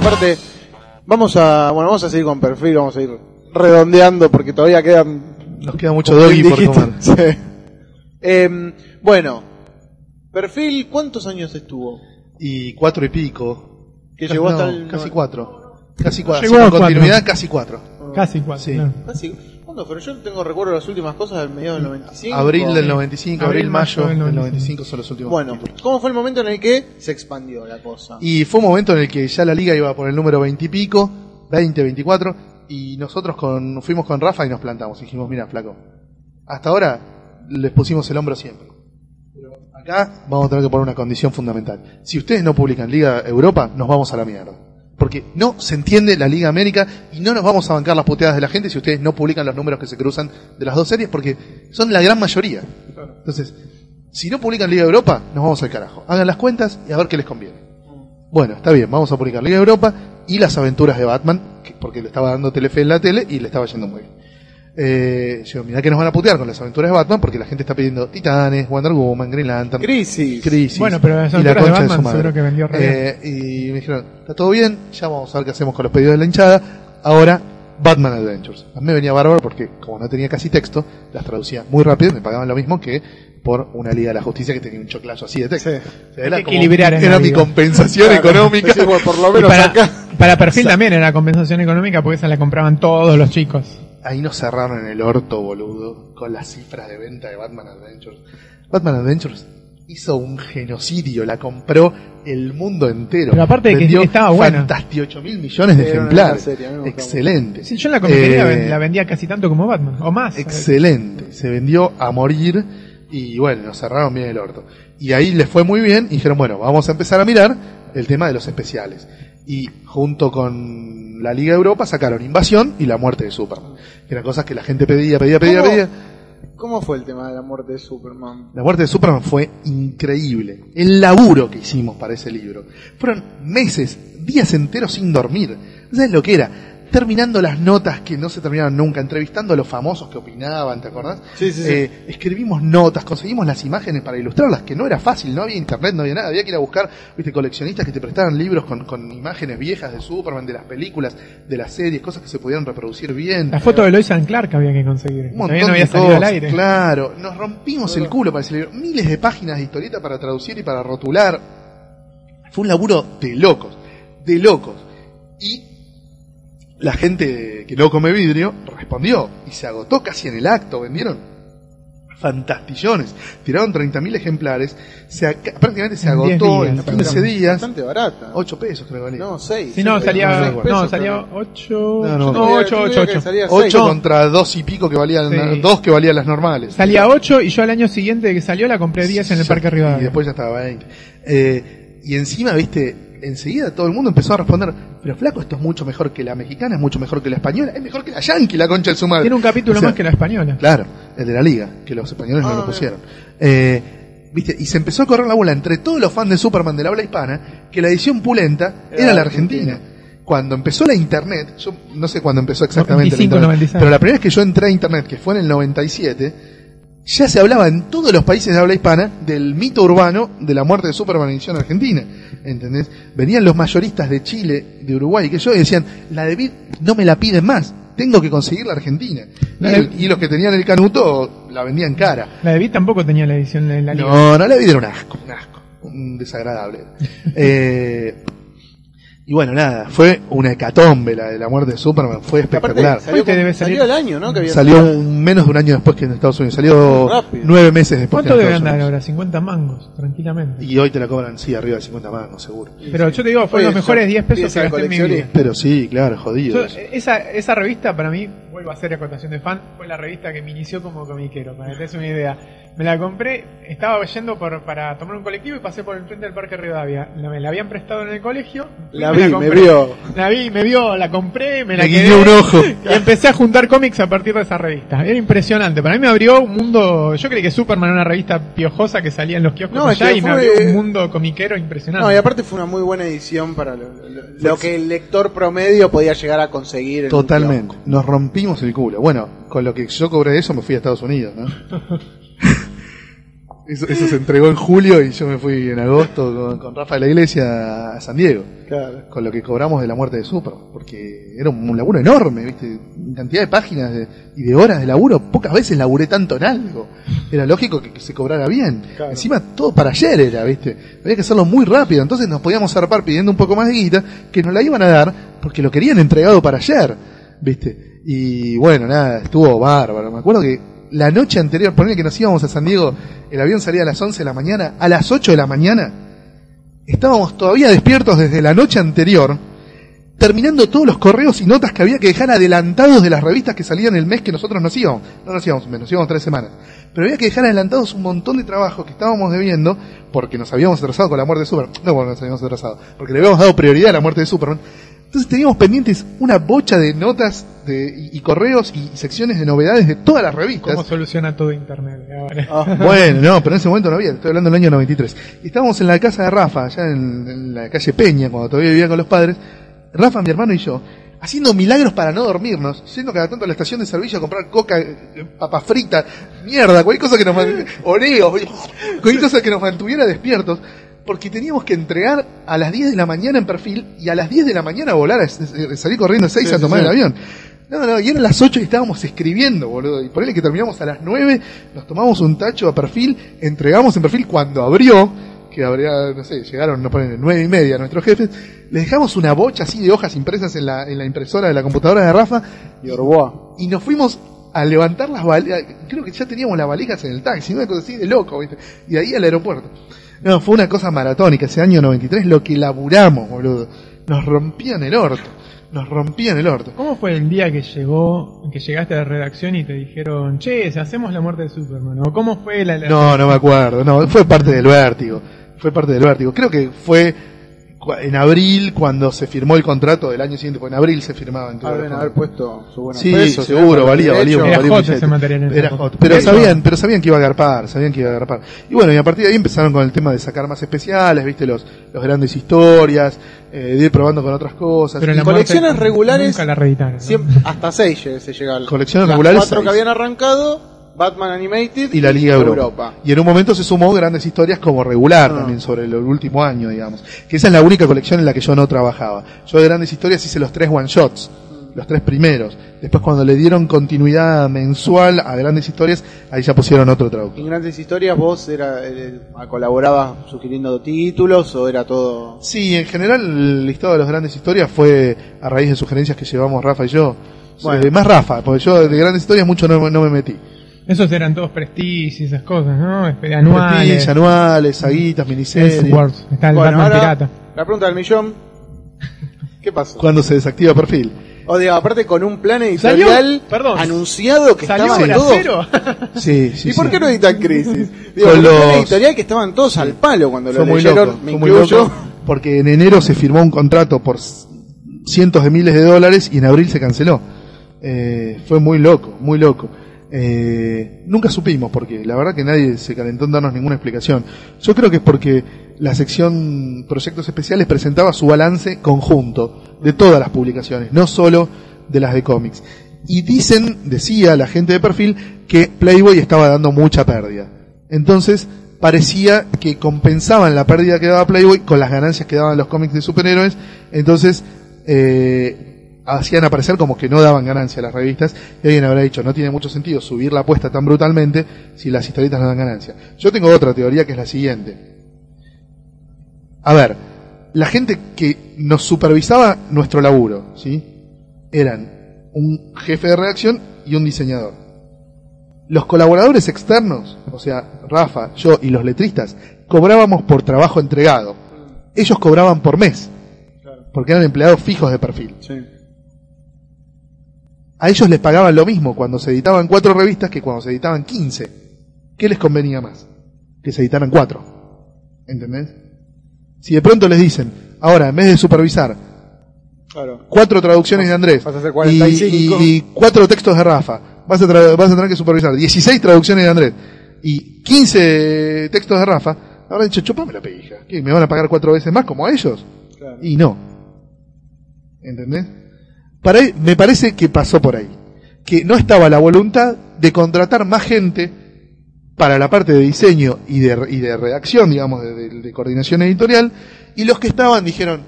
Vamos a la segunda parte. Vamos a, bueno, vamos a seguir con perfil, vamos a ir redondeando porque todavía quedan Nos queda mucho doggy por tomar. Sí. Em, bueno, perfil, ¿cuántos años estuvo? Y cuatro y pico. Que Casi- llegó hasta no, el Casi cuatro. Casi cuatro. Llegó a cuatro. continuidad, casi cuatro. Casi cuatro. Sí. Casi. ¿Cuándo fue? Yo tengo recuerdo de las últimas cosas del mediado del 95. Abril del 95, abril, Abril, mayo mayo del del 95 son los últimos. Bueno, títulos. ¿cómo fue el momento en el que se expandió la cosa? Y fue un momento en el que ya la liga iba por el número 20 y pico, 20, 24, y nosotros con, fuimos con Rafa y nos plantamos. Y dijimos, mira, flaco, hasta ahora les pusimos el hombro siempre. Pero acá vamos a tener que poner una condición fundamental. Si ustedes no publican Liga Europa, nos vamos a la mierda. Porque no se entiende la Liga América y no nos vamos a bancar las puteadas de la gente si ustedes no publican los números que se cruzan de las dos series, porque son la gran mayoría. Entonces, si no publican Liga Europa, nos vamos al carajo. Hagan las cuentas y a ver qué les conviene. Bueno, está bien, vamos a publicar Liga Europa y las aventuras de Batman, que- porque le estaba dando Telefe en la tele y le estaba yendo muy bien. Eh, yo, mirá que nos van a putear con las aventuras de Batman porque la gente está pidiendo Titanes, Wonder Woman, Green Lantern, Crisis. Crisis. Bueno, pero las y la aventuras de concha Batman su madre. seguro que vendió Eh, y me dijeron, está todo bien, ya vamos a ver qué hacemos con los pedidos de la hinchada. Ahora, Batman Adventures. A mí me venía bárbaro porque, como no tenía casi texto, las traducía muy rápido y me pagaban lo mismo que por una Liga de la Justicia que tenía un choclazo así de texto. Sí. O sea, era que como- mi compensación económica. Sí, bueno, por lo menos para, acá. para perfil también era compensación económica porque esa la compraban todos los chicos. Ahí nos cerraron en el orto, boludo, con las cifras de venta de Batman Adventures. Batman Adventures hizo un genocidio, la compró el mundo entero. Pero aparte de que estaba buena. Fantastiocho mil millones de ejemplares. serie, Excelente. Sí, yo en la comiquería Eh, la vendía casi tanto como Batman, o más. Excelente. Se vendió a morir y bueno, nos cerraron bien el orto. Y ahí les fue muy bien y dijeron, bueno, vamos a empezar a mirar el tema de los especiales. Y junto con la Liga de Europa sacaron Invasión y la muerte de Superman. Que eran cosas que la gente pedía, pedía, pedía, ¿Cómo? pedía. ¿Cómo fue el tema de la muerte de Superman? La muerte de Superman fue increíble. El laburo que hicimos para ese libro. Fueron meses, días enteros sin dormir. ¿Sabes lo que era? Terminando las notas que no se terminaban nunca, entrevistando a los famosos que opinaban, ¿te acordás? Sí, sí, sí. Eh, escribimos notas, conseguimos las imágenes para ilustrarlas, que no era fácil, no había internet, no había nada, había que ir a buscar, viste, coleccionistas que te prestaran libros con, con imágenes viejas de Superman, de las películas, de las series, cosas que se pudieran reproducir bien. La foto de Lois and Clark había que conseguir. Un montón no había de salido al aire. Claro, nos rompimos el culo para ese libro. Miles de páginas de historieta para traducir y para rotular. Fue un laburo de locos, de locos. Y la gente que no come vidrio respondió y se agotó casi en el acto. Vendieron fantastillones. Tiraron 30.000 ejemplares. Se, prácticamente se En 10 agotó días. en 15 días. Bastante barata. 8 pesos creo que valía. No, 6. Si no, salía, no, no, no, salía 8, No, no, no, no. 8, 8, 8. 8 contra 2 y pico que valían, Sí. 2 que valían las normales. Salía 8 y yo al año siguiente que salió la compré 10 en el Ya- Parque Y Rivadavia. después ya estaba 20. Eh, y encima, viste, enseguida todo el mundo empezó a responder, pero flaco, esto es mucho mejor que la mexicana, es mucho mejor que la española, es mejor que la yankee, la concha de su madre. Tiene un capítulo O sea, más que la española. Claro, el de la liga, que los españoles no Ah, lo mira. pusieron. Eh, viste, y se empezó a correr la bola entre todos los fans de Superman de la habla hispana, que la edición pulenta era, Era la Argentina. argentina. Cuando empezó la internet, yo no sé cuándo empezó exactamente 95, la internet, 96. pero la primera vez que yo entré a internet, que fue en el 97, ya se hablaba en todos los países de habla hispana del mito urbano de la muerte de Superman en edición argentina. ¿Entendés? Venían los mayoristas de Chile, de Uruguay, que yo y decían, la de Vid no me la piden más. tengo que conseguir la Argentina. Y, La de- el- y los que tenían el canuto la vendían cara. La de Beat tampoco tenía la edición de la liga. No, no, la vida era un asco, un asco, un desagradable. Eh, y bueno, nada, fue una hecatombe la de la muerte de Superman, fue aparte espectacular. salió, el año, ¿no? Que había Salió un- menos de un año después que en Estados Unidos, salió Rápido. nueve meses después ¿Cuánto que en debe andar ahora? 50 mangos, tranquilamente. Y hoy te la cobran, sí, arriba de 50 mangos, seguro. Pero yo te digo, fueron Oye, los mejores yo 10 pesos que gasté en mi vida. Pero sí, claro, jodido. Yo- esa, esa revista para mí, vuelvo a hacer acotación de fan, fue la revista que me inició como comiquero, para que te des una idea. Me la compré, estaba yendo por, para tomar un colectivo y pasé por el frente del Parque Rivadavia. La, me la habían prestado en el colegio. La me vi, me compré. vio. La vi, me vio, la compré, me la Le quedé. un ojo. Y empecé a juntar cómics a partir de esa revista. Era impresionante. Para mí me abrió un mundo. Yo creí que Superman era una revista piojosa que salía en los kioscos No, es allá que y me abrió un mundo comiquero impresionante. No, y aparte fue una muy buena edición para lo, lo- lo que el lector promedio podía llegar a conseguir. en un Totalmente. Nos rompimos el culo. Bueno, con lo que yo cobré eso me fui a Estados Unidos, ¿no? eso, eso se entregó en julio y yo me fui en agosto con, con Rafa de la Iglesia a San Diego. Claro. Con lo que cobramos de la muerte de Superman. Porque era un, un laburo enorme, ¿viste? Cantidad de páginas de- y de horas de laburo. Pocas veces laburé tanto en algo. Era lógico que, que se cobrara bien. Claro. Encima todo para ayer era, ¿viste? Había que hacerlo muy rápido. Entonces nos podíamos zarpar pidiendo un poco más de guita que nos la iban a dar porque lo querían entregado para ayer, ¿viste? Y bueno, nada, estuvo bárbaro. Me acuerdo que la noche anterior, ponele que nos íbamos a San Diego, el avión salía a las 11 de la mañana, a las 8 de la mañana, estábamos todavía despiertos desde la noche anterior, terminando todos los correos y notas que había que dejar adelantados de las revistas que salían el mes que nosotros nos íbamos. No nos íbamos mes, nos íbamos tres semanas. Pero había que dejar adelantados un montón de trabajo que estábamos debiendo porque nos habíamos atrasado con la muerte de Superman. No, porque nos habíamos atrasado, porque le habíamos dado prioridad a la muerte de Superman. Entonces teníamos pendientes una bocha de notas de, y, y correos y secciones de novedades de todas las revistas. ¿Cómo soluciona todo Internet ahora? Ah, Bueno, no, pero en ese momento no había, estoy hablando del año 93. Y estábamos en la casa de Rafa, allá en, en la calle Peña, cuando todavía vivía con los padres, Rafa, mi hermano y yo, haciendo milagros para no dormirnos, yendo cada tanto a la estación de servicio a comprar coca, eh, papa frita, mierda, cualquier cosa que nos oreos, cualquier cosa que nos mantuviera despiertos, porque teníamos que entregar a las 10 de la mañana en perfil y a las 10 de la mañana volar, salir corriendo a 6 Sí, a tomar sí. el avión. No, no, y eran las 8 y estábamos escribiendo, boludo. Y por ahí que terminamos a las 9, nos tomamos un tacho a perfil, entregamos en perfil cuando abrió, que habría, no sé, llegaron, no ponen, 9 y media nuestros jefes, les dejamos una bocha así de hojas impresas en la, en la impresora de la computadora de Rafa, Y Orboa. y nos fuimos a levantar las valijas, creo que ya teníamos las valijas en el taxi, una cosa así de loco, ¿viste? Y de ahí al aeropuerto. No, fue una cosa maratónica, ese año 93, lo que laburamos, boludo. Nos rompían el orto, nos rompían el orto. ¿Cómo fue el día que llegó, que llegaste a la redacción y te dijeron, che, si hacemos la muerte de Superman? ¿O cómo fue la, la- No, no me acuerdo, no, fue parte del vértigo, fue parte del vértigo. Creo que fue en abril cuando se firmó el contrato del año siguiente, porque en abril se firmaba. en el haber puesto su buena Sí, peso, seguro, valía, valía, Era valía hot ese material en Era hot. Pero Eso. sabían, pero sabían que iba a agarpar, sabían que iba a agarpar. Y bueno, y a partir de ahí empezaron con el tema de sacar más especiales, viste, los, los grandes historias, eh, de ir probando con otras cosas. Pero la colecciones regulares- Nunca la reeditaron. ¿no? siempre- hasta 6 se llega al Colecciones Las regulares, cuatro que seis. habían arrancado, Batman Animated y la Liga Europa. Y en un momento se sumó grandes historias como regular Ah. también sobre el último año, digamos. Que esa es la única colección en la que yo no trabajaba. Yo de grandes historias hice los tres one shots, los tres primeros. Después cuando le dieron continuidad mensual a grandes historias, ahí ya pusieron otro traductor. En grandes historias vos era, eh, colaborabas sugiriendo títulos o era todo... Sí, en general el listado de las grandes historias fue a raíz de sugerencias que llevamos Rafa y yo. Bueno. Eh, más Rafa, porque yo de grandes historias mucho no, no me metí. Esos eran todos prestige y esas cosas, ¿no? Este, Anuales. Prestige, anuales, saguitas, miniseries. Elseworlds. Está el Bueno, Batman ahora, pirata. la pregunta del millón. ¿Qué pasó? Cuando se desactiva perfil. O digo, aparte con un plan editorial ¿Salió? Perdón. anunciado que ¿Salió estaban todos... cero? Sí, sí. ¿Y por sí. qué no editan Crisis? Digo, Con con un plan los- editorial que estaban todos al palo cuando Fue lo muy leyeron, loco, me fue muy incluyo. loco, porque en enero se firmó un contrato por cientos de miles de dólares y en abril se canceló. Eh, fue muy loco, muy loco. Eh, nunca supimos porque la verdad que nadie se calentó en darnos ninguna explicación. Yo creo que es porque la sección Proyectos Especiales presentaba su balance conjunto de todas las publicaciones, no solo de las de cómics. Y dicen, decía la gente de perfil, que Playboy estaba dando mucha pérdida. Entonces, parecía que compensaban la pérdida que daba Playboy con las ganancias que daban los cómics de superhéroes. Entonces, eh, hacían aparecer como que no daban ganancia a las revistas y alguien habrá dicho no tiene mucho sentido subir la apuesta tan brutalmente si las historietas no dan ganancia. Yo tengo otra teoría que es la siguiente. A ver, la gente que nos supervisaba nuestro laburo, ¿sí? Eran un jefe de redacción y un diseñador. Los colaboradores externos, o sea, Rafa, yo y los letristas, cobrábamos por trabajo entregado. Ellos cobraban por mes, porque eran empleados fijos de perfil. Sí. A ellos les pagaban lo mismo cuando se editaban cuatro revistas que cuando se editaban 15. ¿Qué les convenía más? Que se editaran cuatro. ¿Entendés? Si de pronto les dicen, ahora en vez de supervisar Claro. cuatro traducciones de Andrés Vas a hacer y, 45. y- y cuatro textos de Rafa, vas a, vas a tener que supervisar 16 traducciones de Andrés y 15 textos de Rafa, habrán dicho, chupame la pija. ¿Qué? ¿Me van a pagar cuatro veces más como a ellos? Claro. Y no. ¿Entendés? Para, me parece que pasó por ahí. Que no estaba la voluntad de contratar más gente para la parte de diseño y de, y de redacción, digamos, de, de- de coordinación editorial, y los que estaban dijeron,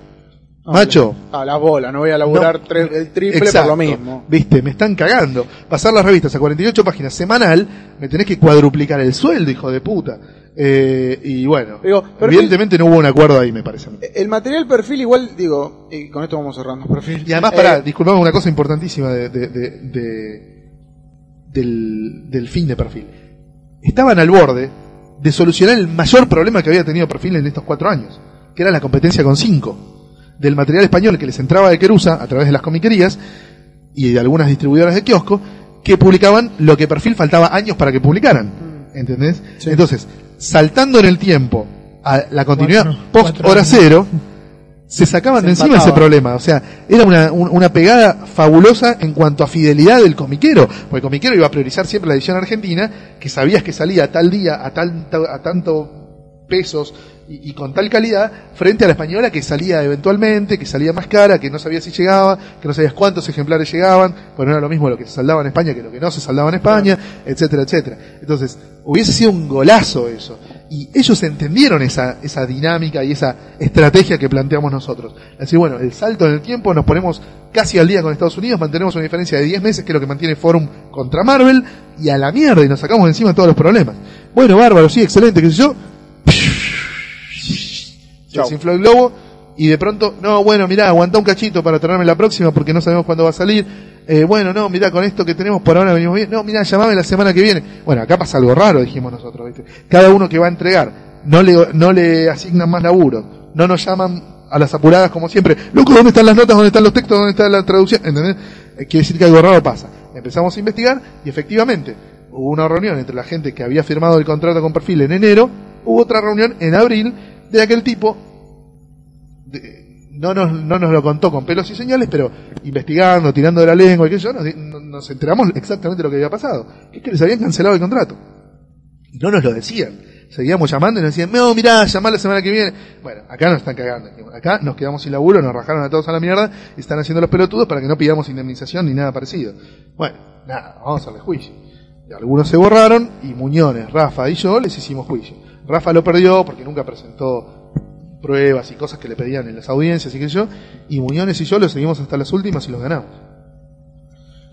macho, A la bola, no voy a laburar no, tre- el triple exacto, por lo mismo. Viste, me están cagando. Pasar las revistas a 48 páginas semanal, me tenés que cuadruplicar el sueldo, hijo de puta. Eh, y bueno, Digo, perfil- evidentemente no hubo un acuerdo ahí, me parece mí. El material perfil igual, digo, y con esto vamos cerrando perfil. Y además, Eh, para, disculpame una cosa importantísima de, de- de- de- del, del fin de perfil. Estaban al borde de solucionar el mayor problema que había tenido perfil en estos cuatro años, que era la competencia con cinco. Del material español que les entraba de Querusa a través de las comiquerías y de algunas distribuidoras de kiosco que publicaban lo que perfil faltaba años para que publicaran. ¿Entendés? Sí. Entonces, saltando en el tiempo a la continuidad Cuatro- post cuatro hora cero, se sacaban Se de encima ese problema. O sea, era una, un- una pegada fabulosa en cuanto a fidelidad del comiquero. Porque el comiquero iba a priorizar siempre la edición argentina, que sabías que salía a tal día, a, tal, a tanto pesos y, y con tal calidad, frente a la española que salía eventualmente, que salía más cara, que no sabías si llegaba, que no sabías cuántos ejemplares llegaban, pues no era lo mismo lo que se saldaba en España que lo que no se saldaba en España, etcétera, etcétera. Entonces, hubiese sido un golazo eso. Y ellos entendieron esa, esa dinámica y esa estrategia que planteamos nosotros. Es decir, bueno, el salto en el tiempo, nos ponemos casi al día con Estados Unidos, mantenemos una diferencia de 10 meses, que es lo que mantiene Forum contra Marvel, y a la mierda, y nos sacamos de encima todos los problemas. Bueno, bárbaro, sí, excelente, qué sé yo. Se Chau. el globo, y de pronto, no, bueno, mirá, aguantá un cachito para traerme la próxima porque no sabemos cuándo va a salir. Eh, bueno, no, mirá, con esto que tenemos por ahora venimos bien. No, mirá, llamame la semana que viene. Bueno, acá pasa algo raro, dijimos nosotros, ¿viste? Cada uno que va a entregar, no le, no le asignan más laburo, no nos llaman a las apuradas como siempre. Loco, ¿dónde están las notas? ¿Dónde están los textos? ¿Dónde está la traducción? ¿Entendés? Eh, quiere decir que algo raro pasa. Empezamos a investigar y efectivamente hubo una reunión entre la gente que había firmado el contrato con perfil en enero, hubo otra reunión en abril de aquel tipo de- no nos, no nos lo contó con pelos y señales, pero investigando, tirando de la lengua y qué yo, nos, enteramos exactamente lo que había pasado. Que es que les habían cancelado el contrato. Y no nos lo decían. Seguíamos llamando y nos decían, no, mirá, llamá la semana que viene. Bueno, acá nos están cagando. Acá nos quedamos sin laburo, nos rajaron a todos a la mierda y están haciendo los pelotudos para que no pidamos indemnización ni nada parecido. Bueno, nada, vamos al juicio. Y algunos se borraron y Muñones, Rafa y yo les hicimos juicio. Rafa lo perdió porque nunca presentó pruebas y cosas que le pedían en las audiencias y que yo, y Muñones y yo lo seguimos hasta las últimas y los ganamos.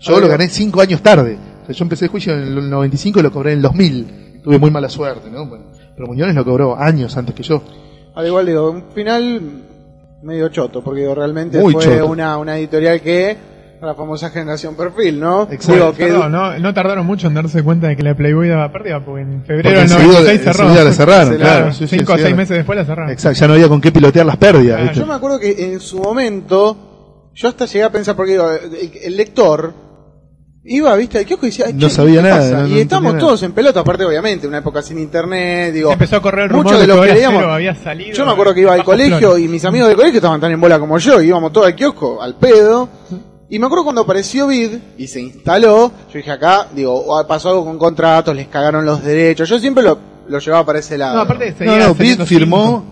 Yo lo gané cinco años tarde. O sea, yo empecé el juicio en el 95 y lo cobré en el 2000. Tuve muy mala suerte, ¿no? Bueno, pero Muñones lo cobró años antes que yo. Al igual digo, un final medio choto, porque digo, realmente Muy fue choto. una, una editorial que, la famosa generación perfil, ¿no? Exacto. Digo, que Perdón, no, no tardaron mucho en darse cuenta de que la Playboy daba pérdida, porque en febrero Porque del enseguida- 96 cerró. la cerraron, Se la- claro. sí, sí, Cinco o seis meses después la cerraron. Exacto, ya no había con qué pilotear las pérdidas. Ah. Yo me acuerdo que en su momento, yo hasta llegué a pensar, porque digo, el, lector iba, viste, al kiosco y decía, "Ay, No sabía ¿qué nada, pasa?". no- no y estamos todos en pelota, aparte, obviamente, una época sin internet, digo. Empezó a correr el rumor muchos de de los que leíamos. Había salido. Yo me acuerdo que iba al colegio y mis amigos de colegio estaban tan en bola como yo, y íbamos todos al kiosco, al pedo. Y me acuerdo cuando apareció Vid y se instaló, yo dije acá, digo, "Ah, pasó algo con contratos, les cagaron los derechos. Yo siempre lo, lo llevaba para ese lado. No, aparte No, seguía no, Bid saliendo firmó,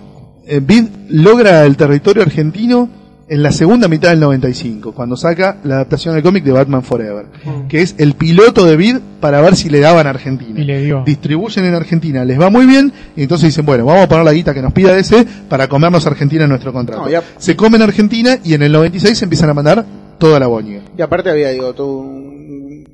eh, Bid logra el territorio argentino en la segunda mitad del 95, cuando saca la adaptación del cómic de Batman Forever, que es el piloto de Bid para ver si le daban a Argentina. Y le dio. Distribuyen en Argentina, les va muy bien, y entonces dicen, bueno, vamos a poner la guita que nos pida ese para comernos Argentina en nuestro contrato. No, ya- Se comen Argentina y en el 96 se empiezan a mandar toda la boña. Y aparte había, digo, todo un-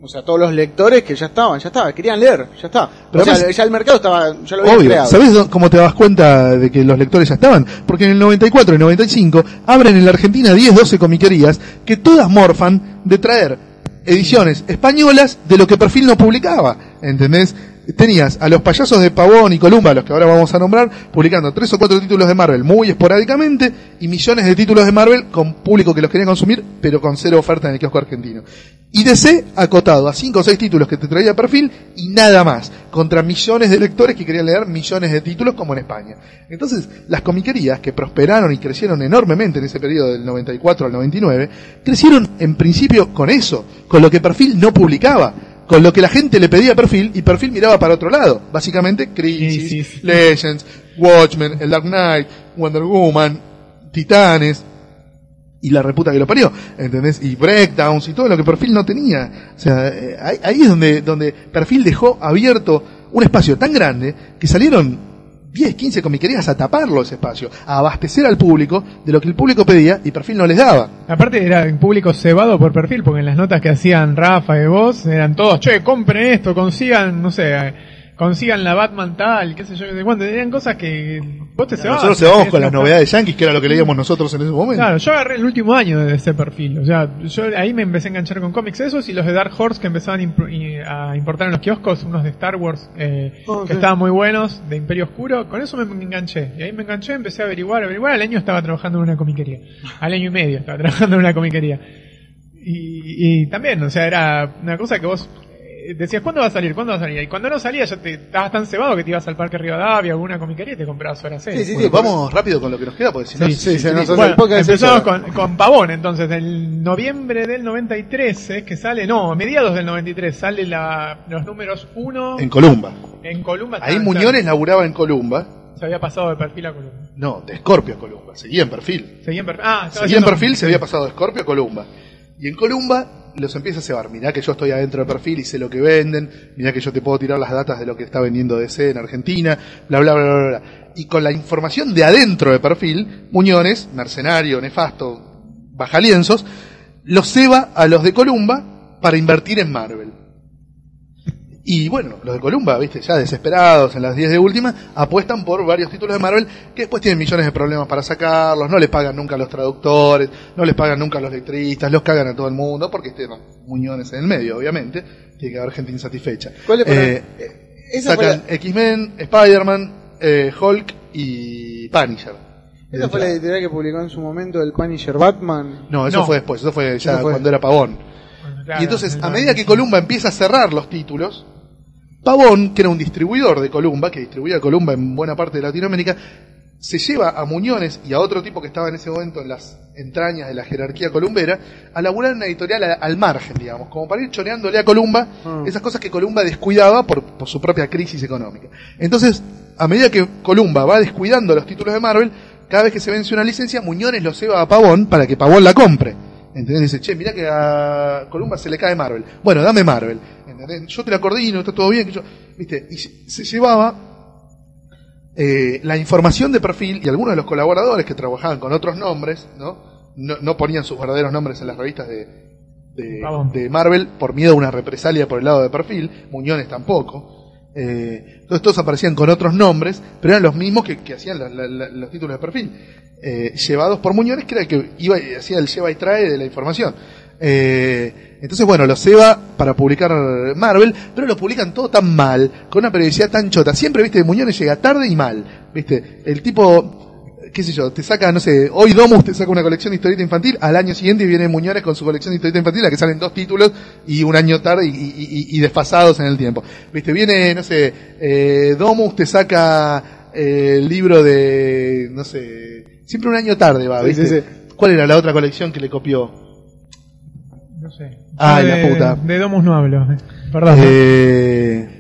O sea, todos los lectores que ya estaban, ya estaba, querían leer, ya está. Pero o sea, además- ya el mercado estaba, ya lo Obvio, creado. ¿sabés dó- cómo te das cuenta de que los lectores ya estaban? Porque en el 94 y 95 abren en la Argentina 10, 12 comiquerías que todas morfan de traer ediciones españolas de lo que Perfil no publicaba, ¿entendés? Tenías a los payasos de Pavón y Columba, los que ahora vamos a nombrar, publicando tres o cuatro títulos de Marvel muy esporádicamente y millones de títulos de Marvel con público que los quería consumir, pero con cero oferta en el kiosco argentino. Y DC acotado a cinco o seis títulos que te traía perfil y nada más, contra millones de lectores que querían leer millones de títulos como en España. Entonces, las comiquerías que prosperaron y crecieron enormemente en ese periodo del 94 al 99, crecieron en principio con eso, con lo que perfil no publicaba. Con lo que la gente le pedía a perfil y perfil miraba para otro lado. Básicamente, Crisis. Legends, Watchmen, El Dark Knight, Wonder Woman, Titanes, y la reputa que lo parió, ¿entendés? Y breakdowns y todo lo que Perfil no tenía. O sea, eh, ahí, ahí es donde, donde Perfil dejó abierto un espacio tan grande que salieron 10, 15 comiquerías a taparlo ese espacio, a abastecer al público de lo que el público pedía y Perfil no les daba. Aparte era un público cebado por perfil, porque en las notas que hacían Rafa y vos eran todos, che, compren esto, consigan, no sé, consigan la Batman tal, qué sé yo, sé cuánto. Eran cosas que vos te cebabas. Nosotros se vamos con las novedades yankees, que era lo que leíamos nosotros en ese momento. Claro, yo agarré el último año de ese perfil. O sea, yo ahí me empecé a enganchar con cómics esos y los de Dark Horse que empezaban a imp- y- a importar en los kioscos, unos de Star Wars eh, Oh, que sí. estaban muy buenos, de Imperio Oscuro. Con eso me enganché. Y ahí me enganché, empecé a averiguar, averiguar. Al año estaba trabajando en una comiquería. Al año y medio estaba trabajando en una comiquería. Y, y también, o sea, era una cosa que vos decías, ¿cuándo va a salir? ¿Cuándo va a salir? Y cuando no salía ya te estabas tan cebado que te ibas al Parque Rivadavia o alguna comiquería y te comprabas horas Sí, sí, Bueno, vamos rápido con lo que nos queda, porque si no, Sí, sí, nos hace Bueno, empezamos con, con Pavón, entonces, el noviembre del 93 es que sale, no, a mediados del 93 sale la, los números 1 en en, Columba. Columba. Ahí Muñones laburaba en Columba. Se había pasado de perfil a Columba. No, de Scorpio a Columba. Seguía en perfil. Seguía en perfil. Ah, Seguía en perfil, se había pasado de Scorpio a Columba. Y en Columba los empieza a cebar. Mirá que yo estoy adentro de perfil y sé lo que venden. Mirá que yo te puedo tirar las datas de lo que está vendiendo DC en Argentina. Bla, bla, bla, bla, bla. Y con la información de adentro de perfil, Muñones, mercenario, nefasto, bajalienzos, los ceba a los de Columba para invertir en Marvel. Y bueno, los de Columba, viste, ya desesperados en las 10 de última, apuestan por varios títulos de Marvel que después tienen millones de problemas para sacarlos, no les pagan nunca a los traductores, no les pagan nunca a los letristas, los cagan a todo el mundo, porque estén Muñones en el medio, obviamente, tiene que haber gente insatisfecha. ¿Cuál es para- Eh, eh, sacan X-Men, Spider-Man, eh, Hulk y Punisher. Esa fue la editorial que publicó en su momento el Punisher Batman. No, eso No. fue después, eso fue ya Eso fue. cuando era Pavón. Bueno, claro, Y entonces, a medida que Columba empieza a cerrar los títulos, Pavón, que era un distribuidor de Columba, que distribuía Columba en buena parte de Latinoamérica, se lleva a Muñones y a otro tipo que estaba en ese momento en las entrañas de la jerarquía columbera a laburar en una editorial a- al margen, digamos, como para ir choreándole a Columba Ah. esas cosas que Columba descuidaba por, por su propia crisis económica. Entonces, a medida que Columba va descuidando los títulos de Marvel, cada vez que se vence una licencia, Muñones lo ceba a Pavón para que Pavón la compre. ¿Entendés? Dice, che, mirá que a Columba se le cae Marvel. Bueno, dame Marvel. ¿Entendés? Yo te la coordino, está todo bien. Que yo... ¿Viste? Y se se llevaba eh, la información de perfil y algunos de los colaboradores que trabajaban con otros nombres, ¿no? No, no ponían sus verdaderos nombres en las revistas de, de, Marvel por miedo a una represalia por el lado de perfil, Muñones tampoco. Eh, entonces todos aparecían con otros nombres, pero eran los mismos que, que hacían la- la- la- los títulos de perfil, eh, llevados por Muñones, que era el que iba y hacía el lleva y trae de la información. Eh, entonces, bueno, los ceba para publicar Marvel, pero lo publican todo tan mal, con una periodicidad tan chota. Siempre, viste, Muñones llega tarde y mal. Viste, el tipo, qué sé yo, te saca, no sé, hoy Domus te saca una colección de historieta infantil, al año siguiente viene Muñones con su colección de historieta infantil, la que salen dos títulos y un año tarde y, y- y- y desfasados en el tiempo. Viste, viene, no sé, eh, Domus te saca eh, el libro de, no sé, siempre un año tarde va, Sí, ¿viste? sí, sí. ¿Cuál era la otra colección que le copió? Sé. Ay, la puta. De Domus no hablo. Perdón. Eh,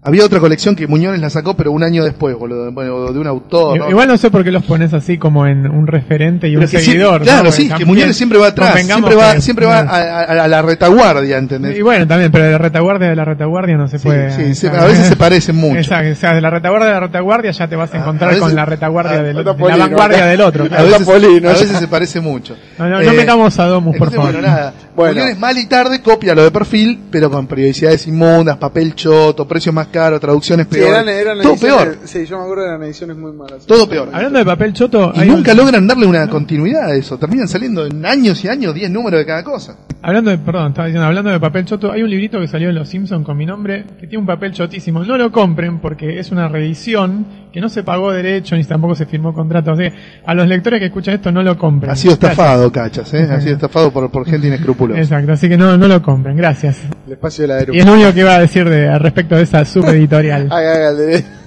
Había otra colección que Muñones la sacó, pero un año después, boludo, bueno, de un autor. ¿no? Igual no sé por qué los pones así como en un referente y Pero un sí- seguidor. claro, ¿no? sí, Porque que también Muñones siempre va atrás, siempre va, que- siempre va no. a, a- a la retaguardia, ¿entendés? Y bueno, también, pero de la retaguardia de la retaguardia no se Sí, puede. sí, se- a veces se parecen mucho. Exacto, o sea, de la retaguardia de la retaguardia ya te vas a A- encontrar a veces- con la retaguardia a- del, a de la vanguardia del otro. a claro. veces, a veces se parece mucho. No, no, no Eh, metamos a Domus, por favor. Bueno, nada. Bueno. Muñones mal y tarde copia lo de perfil, pero con periodicidades inmundas, papel choto, precios más caros, traducciones Sí, peores. eran, eran todo peor. Sí, yo me acuerdo de eran ediciones muy malas. Todo peor. Hablando de papel choto, Y nunca un- logran darle una continuidad a eso. Terminan saliendo en años y años 10 números de cada cosa. Hablando de, perdón, estaba diciendo, hablando de papel choto, hay un librito que salió en Los Simpsons con mi nombre que tiene un papel chotísimo. No lo compren porque es una reedición que no se pagó derecho ni tampoco se firmó contrato. Así que a los lectores que escuchan esto no lo compren. Ha sido Gracias. estafado, cachas, ¿eh? Ha sido estafado por, por gente inescrupulosa. Exacto, así que no, no lo compren, gracias. El espacio de la Y es lo único que iba a decir de, al respecto de esa subeditorial.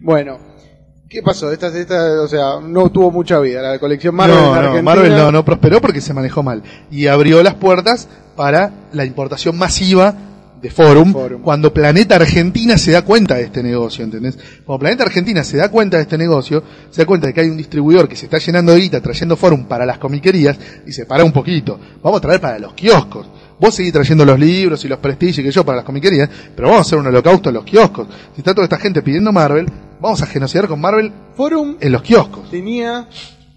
Bueno, ¿qué pasó? Esta, esta, o sea, no tuvo mucha vida. La colección Marvel en no, no, Argentina. Marvel no, no prosperó porque se manejó mal. Y abrió las puertas para la importación masiva de Forum, Forum. cuando Planeta Argentina se da cuenta de este negocio, ¿entendés? Cuando Planeta Argentina se da cuenta de este negocio, se da cuenta de que hay un distribuidor que se está llenando de guita trayendo Forum para las comiquerías y se para un poquito. Vamos a traer para los kioscos. Vos seguís trayendo los libros y los prestigios y que yo para las comiquerías, pero vamos a hacer un holocausto en los kioscos. Si está toda esta gente pidiendo Marvel, vamos a genocidar con Marvel Forum en los kioscos. tenía,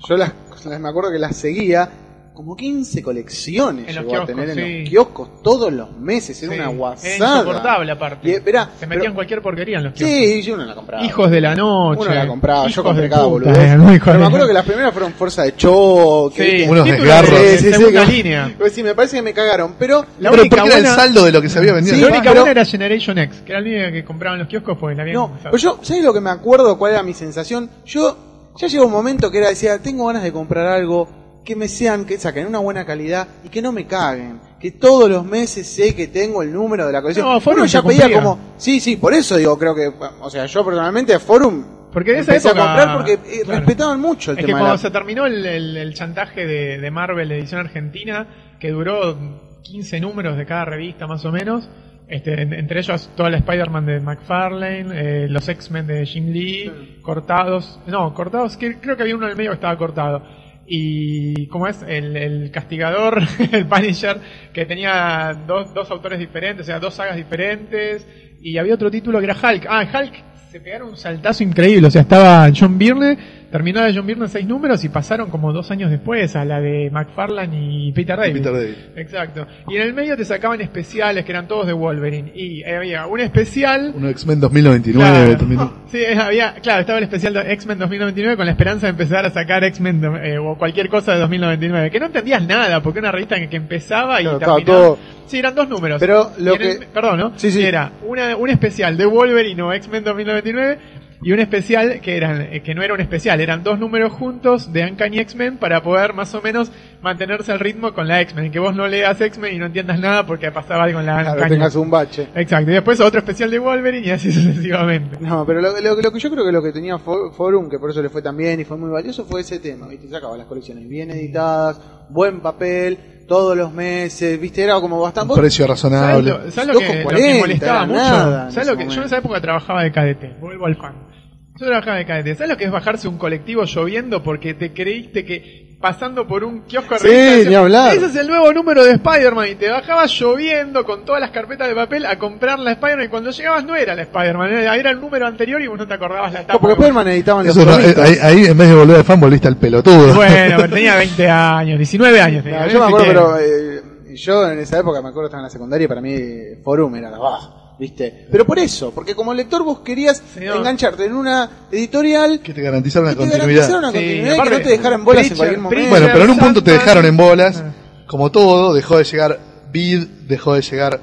yo las- me acuerdo que las seguía, como 15 colecciones En llegó a kioscos, tener en los kioscos todos los meses, era Sí, una Era guasada. insoportable aparte. Y, se metían pero- cualquier porquería en los kioscos. Sí, yo no la compraba. Hijos de la noche. Uno la compraba, yo compré cada boludo. eh, Pero me acuerdo que las primeras fueron Fuerza de Choque. Sí, unos desgarros. de Sí, sí, segunda sí, línea. Pues sí, me parece que me cagaron, pero La pero única porque era el saldo de lo que se había vendido. la única pero- buena era Generation X, que era la única que compraban los kioscos porque la habían No, pero yo, ¿sabes lo que me acuerdo? ¿Cuál era mi sensación? Yo, ya llegó un momento que era, decía, tengo ganas de comprar algo que me sean, que saquen una buena calidad y que no me caguen. Que todos los meses sé que tengo el número de la colección. No, Forum Uno ya pedía cumplía. como, sí, sí, por eso digo, creo que, o sea, yo personalmente Forum Porque de esa empecé época- a comprar porque eh, claro. respetaban mucho el Es que tema cuando la- se terminó el, el- el chantaje de, de Marvel de edición argentina, que duró 15 números de cada revista más o menos, este, en- entre ellos toda la Spider-Man de McFarlane, eh, los X-Men de Jim Lee, cortados, no, cortados, que creo que había uno en el medio que estaba cortado. Y como es el, el castigador, el Punisher, que tenía dos, dos autores diferentes, o sea, dos sagas diferentes, y había otro título que era Hulk. Ah, Hulk se pegaron un saltazo increíble. O sea, estaba John Byrne, terminó la John Byrne en seis números y pasaron como dos años después a la de McFarlane y Peter David. Peter David. Exacto. Y en el medio te sacaban especiales que eran todos de Wolverine. Y había un especial. Uno X-Men 2099 Claro. terminó. Sí, había, claro, estaba el especial de X-Men 2099 con la esperanza de empezar a sacar X-Men eh, o cualquier cosa de 2099. Que no entendías nada, porque una revista que, empezaba y Claro, terminaba. todo- Sí, eran dos números. Pero lo el- que- perdón, ¿no? Sí, sí. Era una, un especial de Wolverine o X-Men 2099 y un especial que eran eh, que no era un especial, eran dos números juntos de Uncanny X-Men para poder más o menos mantenerse al ritmo con la X-Men. Que vos no leas X-Men y no entiendas nada porque pasaba algo en la Claro, Uncanny. tengas un bache. Exacto. Y después otro especial de Wolverine y así sucesivamente. No, pero lo, lo- lo que yo creo que lo que tenía Fo- Forum, que por eso le fue tan bien y fue muy valioso, fue ese tema, ¿viste? Sacaba las colecciones bien editadas, buen papel, todos los meses, ¿viste? Era como bastante... Un precio ¿Sabes razonable. lo, sabes lo que, con lo que 40, molestaba mucho? nada en ¿Sabes ese lo que, yo en esa época trabajaba de cadete, vuelvo al fan. Yo trabajaba de cadete. ¿Sabes lo que es bajarse un colectivo lloviendo porque te creíste que pasando por un kiosco de Sí, ni hablar. Ese es el nuevo número de Spider-Man y te bajabas lloviendo con todas las carpetas de papel a comprar la Spider-Man y cuando llegabas no era la Spider-Man, era, el número anterior y vos no te acordabas la No, tapa. porque Spider-Man editaban los Eso, no, eh, ahí, ahí en vez de volver de fan volviste al pelotudo. Bueno, pero tenía 20 años, 19 años. tenía, No, yo me acuerdo, pero eh, yo en esa época me acuerdo estaba en la secundaria y para mí Forum era la baja, ¿viste? Pero por eso, porque como lector vos querías Señor. engancharte en una editorial Que te garantizaron la que te continuidad. garantizara una Sí, continuidad y que aparte, no te dejaran bolas en Preacher- cualquier momento. Preacher- Bueno, pero en un punto te dejaron en bolas. Ah. Como todo, dejó de llegar Bid, dejó de llegar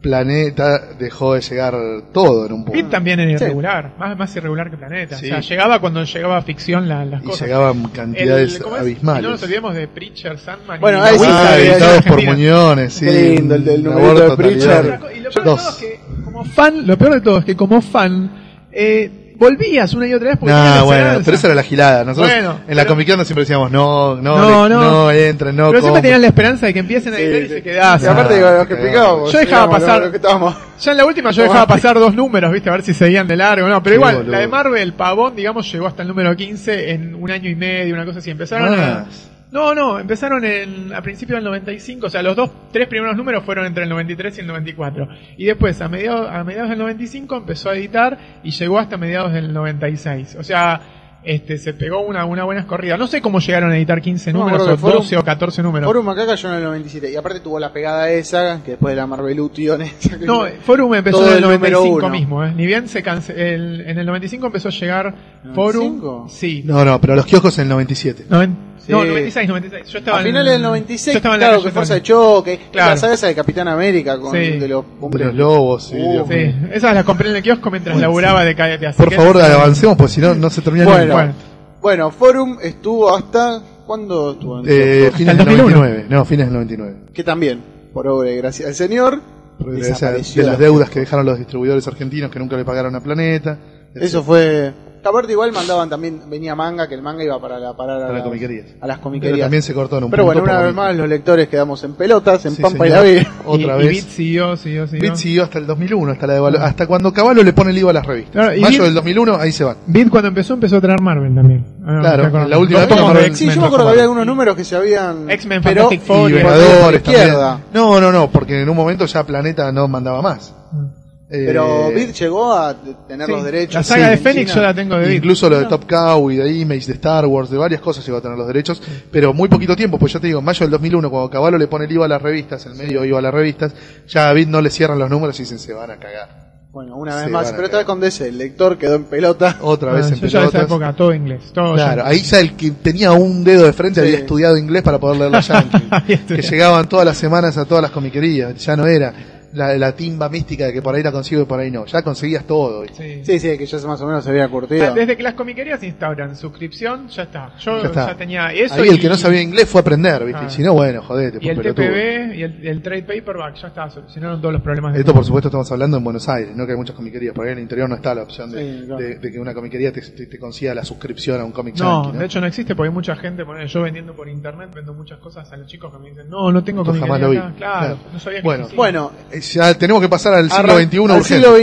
Planeta, dejó de llegar todo en un punto. Pit también era irregular, más, más irregular que Planeta. Sí. O sea, llegaba cuando llegaba ficción la- las Y cosas. llegaban cantidades El- abismales. Y no nos olvidemos de Preacher, Sandman Bueno, y sí, Ah, sí, editados por. Muñones, sí. Qué lindo, el del una numerito de. Preacher. Y lo Dos. que, como fan, lo peor de todo es que como fan, eh, volvías una y otra vez porque tenías No, bueno, esperanza. pero esa era la gilada. Nosotros Bueno, en la pero- Comic siempre decíamos, no, no, No, le- no. no entren, no Pero siempre compren. tenías la esperanza de que empiecen a Sí, editar y se quedasen. Y aparte, Ah, digo, lo que explicábamos. Yo dejaba pasar- lo que estábamos. Ya en la última yo dejaba pasar dos números, viste, a ver si seguían de largo, no, pero Qué igual, boludo. la de Marvel, Pavón, digamos, llegó hasta el número 15 en un año y medio, una cosa así. Empezaron a... Más. No, no, empezaron en, a principios del 95, o sea, los dos, tres primeros números fueron entre el 93 y el 94. Y después, a mediados, a mediados del 95, empezó a editar y llegó hasta mediados del 96. O sea, este, se pegó una, una buena escorrida. No sé cómo llegaron a editar 15 No, me números, o acuerdo que 12 o 14 números. Forum acá cayó en el 97. Y aparte tuvo la pegada esa, que después de la Marvelution esa. que- No, Forum empezó en el el número 95 uno. mismo, ¿eh? Ni bien se cance el- en el 95 empezó a llegar Forum. 95? Sí. No, no, pero los kioscos en el 97. Noven- Sí. No, 96, 96. Yo estaba a en- finales del 96, yo estaba en la claro, que Fuerza de. Choque, Claro. la saga esa de Capitán América con Sí. de los De hombres los lobos, sí, Uh. Sí, esas las compré en el kiosco mientras laburaba de cállate así Por que- favor, avancemos, pues si no, no se termina Bueno, nunca. Bueno. bueno, Forum estuvo hasta ¿cuándo estuvo? en Eh, fines del el 2001. 99. No, fines del 99. que también, por obra y gracia del Señor, Porque de, esa- desapareció de las la- deudas que dejaron los distribuidores argentinos que nunca le pagaron a Planeta. Eso fue. Aparte igual mandaban también, venía manga, que el manga iba para la, parar a, Para las las- comiquerías. a las Pero comiquerías. también se cortó en un Pero bueno, punto una por vez más los lectores quedamos en pelotas, en Sí, Pampa y señor. la Vida. Otra y, vez. Y Beat siguió, siguió, siguió. Bit siguió hasta el 2001, hasta, la devalu- hasta cuando Caballo le pone el IVA a las revistas. Claro, y Mayo Bit- del 2001, ahí se van. Beat cuando empezó, empezó a traer Marvel también. Ah, Claro, acuerdo. la última de Sí, yo me acuerdo que había algunos números que se habían. X-Men, pero- Fantastic Four y y Vengadores también. No, no, no, porque en un momento ya Planeta no mandaba más. Eh, Pero Bid llegó a tener Sí, los derechos. La saga Sí, de Fénix yo la tengo de Beat. Incluso lo de Top Cow y de Image, de Star Wars, de varias cosas iba a tener los derechos, pero muy poquito tiempo, pues ya te digo, en mayo del 2001, cuando Caballo le pone el IVA a las revistas, el medio IVA a las revistas, ya a Bit no le cierran los números y dicen se van a cagar. Bueno, una vez Se más, pero esta vez cagar. con DC. El lector quedó en pelota. Otra Ah, vez en yo ya esa época, todo inglés. Todo Claro, ya. ahí ya el que tenía un dedo de frente Sí. había estudiado inglés para poder leer la Yankee. Había que llegaban todas las semanas a todas las comiquerías. Ya no era la, la timba mística de que por ahí la consigo y por ahí no. Ya conseguías todo. Sí. Sí, sí, que ya más o menos se había curtido. desde que las comiquerías instauran suscripción, ya está. Yo Ya tenía eso. ahí el y- que no sabía inglés fue a aprender, ¿viste? Ah. Y si no, bueno, jodete. Y el. TPB y el, el trade paperback ya está, solucionaron todos los problemas. de Esto, por supuesto, estamos hablando en Buenos Aires, no que hay muchas comiquerías. Por ahí en el interior no está la opción de, Sí, claro. de- de que una comiquería te, te, te consiga la suscripción a un cómic No, yankee, de hecho no existe porque hay mucha gente, ponele, yo vendiendo por internet, vendo muchas cosas a los chicos que me dicen, no, no tengo comiquería jamás lo vi. acá". Claro, Claro. no sabía que Bueno, existía. Bueno, Eh, Ya tenemos que pasar al siglo arran- XXI al urgente. siglo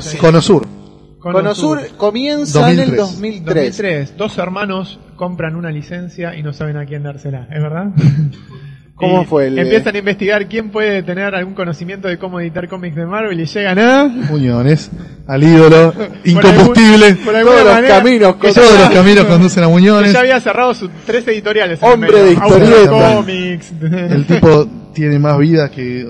XXI, sí. Conosur. Conosur comienza en el 2003. 2003. 2003, dos hermanos compran una licencia y no saben a quién dársela, ¿es verdad? ¿Cómo Y fue el- Empiezan a investigar quién puede tener algún conocimiento de cómo editar cómics de Marvel y llegan a... Muñones, al ídolo, incombustible. Por alguna Todos los manera, caminos ya- Todos los caminos conducen a que Muñones. ya había cerrado sus tres editoriales. en el Hombre medio. de historieta. Comics. El tipo tiene más vida que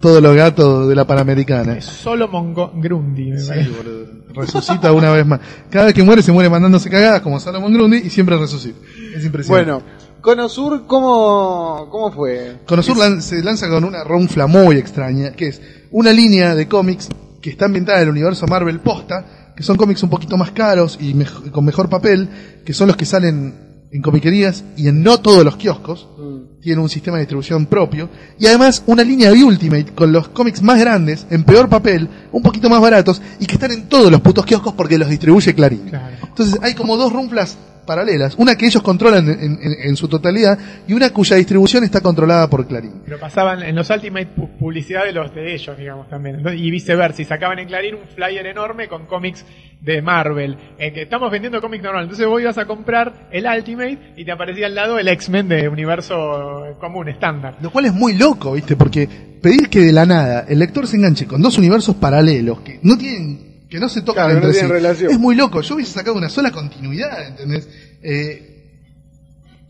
todos los gatos de la Panamericana. Solomon Go- Grundy, me Sí, parece. boludo. Resucita una vez más. Cada vez que muere, se muere mandándose cagadas como Salomon Grundy y siempre resucita. Es impresionante. Bueno, Conosur, ¿cómo, cómo fue? Conosur lan- se lanza con una ronfla muy extraña, que es una línea de cómics que está ambientada en el universo Marvel posta, que son cómics un poquito más caros y mej- con mejor papel, que son los que salen en comiquerías y en no todos los kioscos. Mm. Tiene un sistema de distribución propio. Y además una línea de Ultimate con los cómics más grandes, en peor papel, un poquito más baratos, y que están en todos los putos kioscos porque los distribuye Clarín. Claro. Entonces hay como dos runflas paralelas, una que ellos controlan en, en- en su totalidad y una cuya distribución está controlada por Clarín. Pero pasaban en los Ultimate pu- publicidad de los de ellos, digamos, también. Y viceversa. Y sacaban en Clarín un flyer enorme con cómics de Marvel. eh, que estamos vendiendo cómics normal. Entonces vos ibas a comprar el Ultimate y te aparecía al lado el X-Men de universo común, estándar. Lo cual es muy loco, ¿viste? Porque pedir que de la nada el lector se enganche con dos universos paralelos que no tienen que no se tocan Claro, entre sí. relación. Es muy loco. Yo hubiese sacado una sola continuidad, ¿entendés? Eh,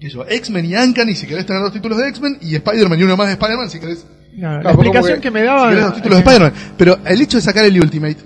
sé yo, X-Men y Uncanny si querés tener dos títulos de X-Men y Spider-Man y uno más de Spider-Man si querés, La, Claro, explicación que- que me si daban. querés dos títulos de Spider-Man. Pero el hecho de sacar el Ultimate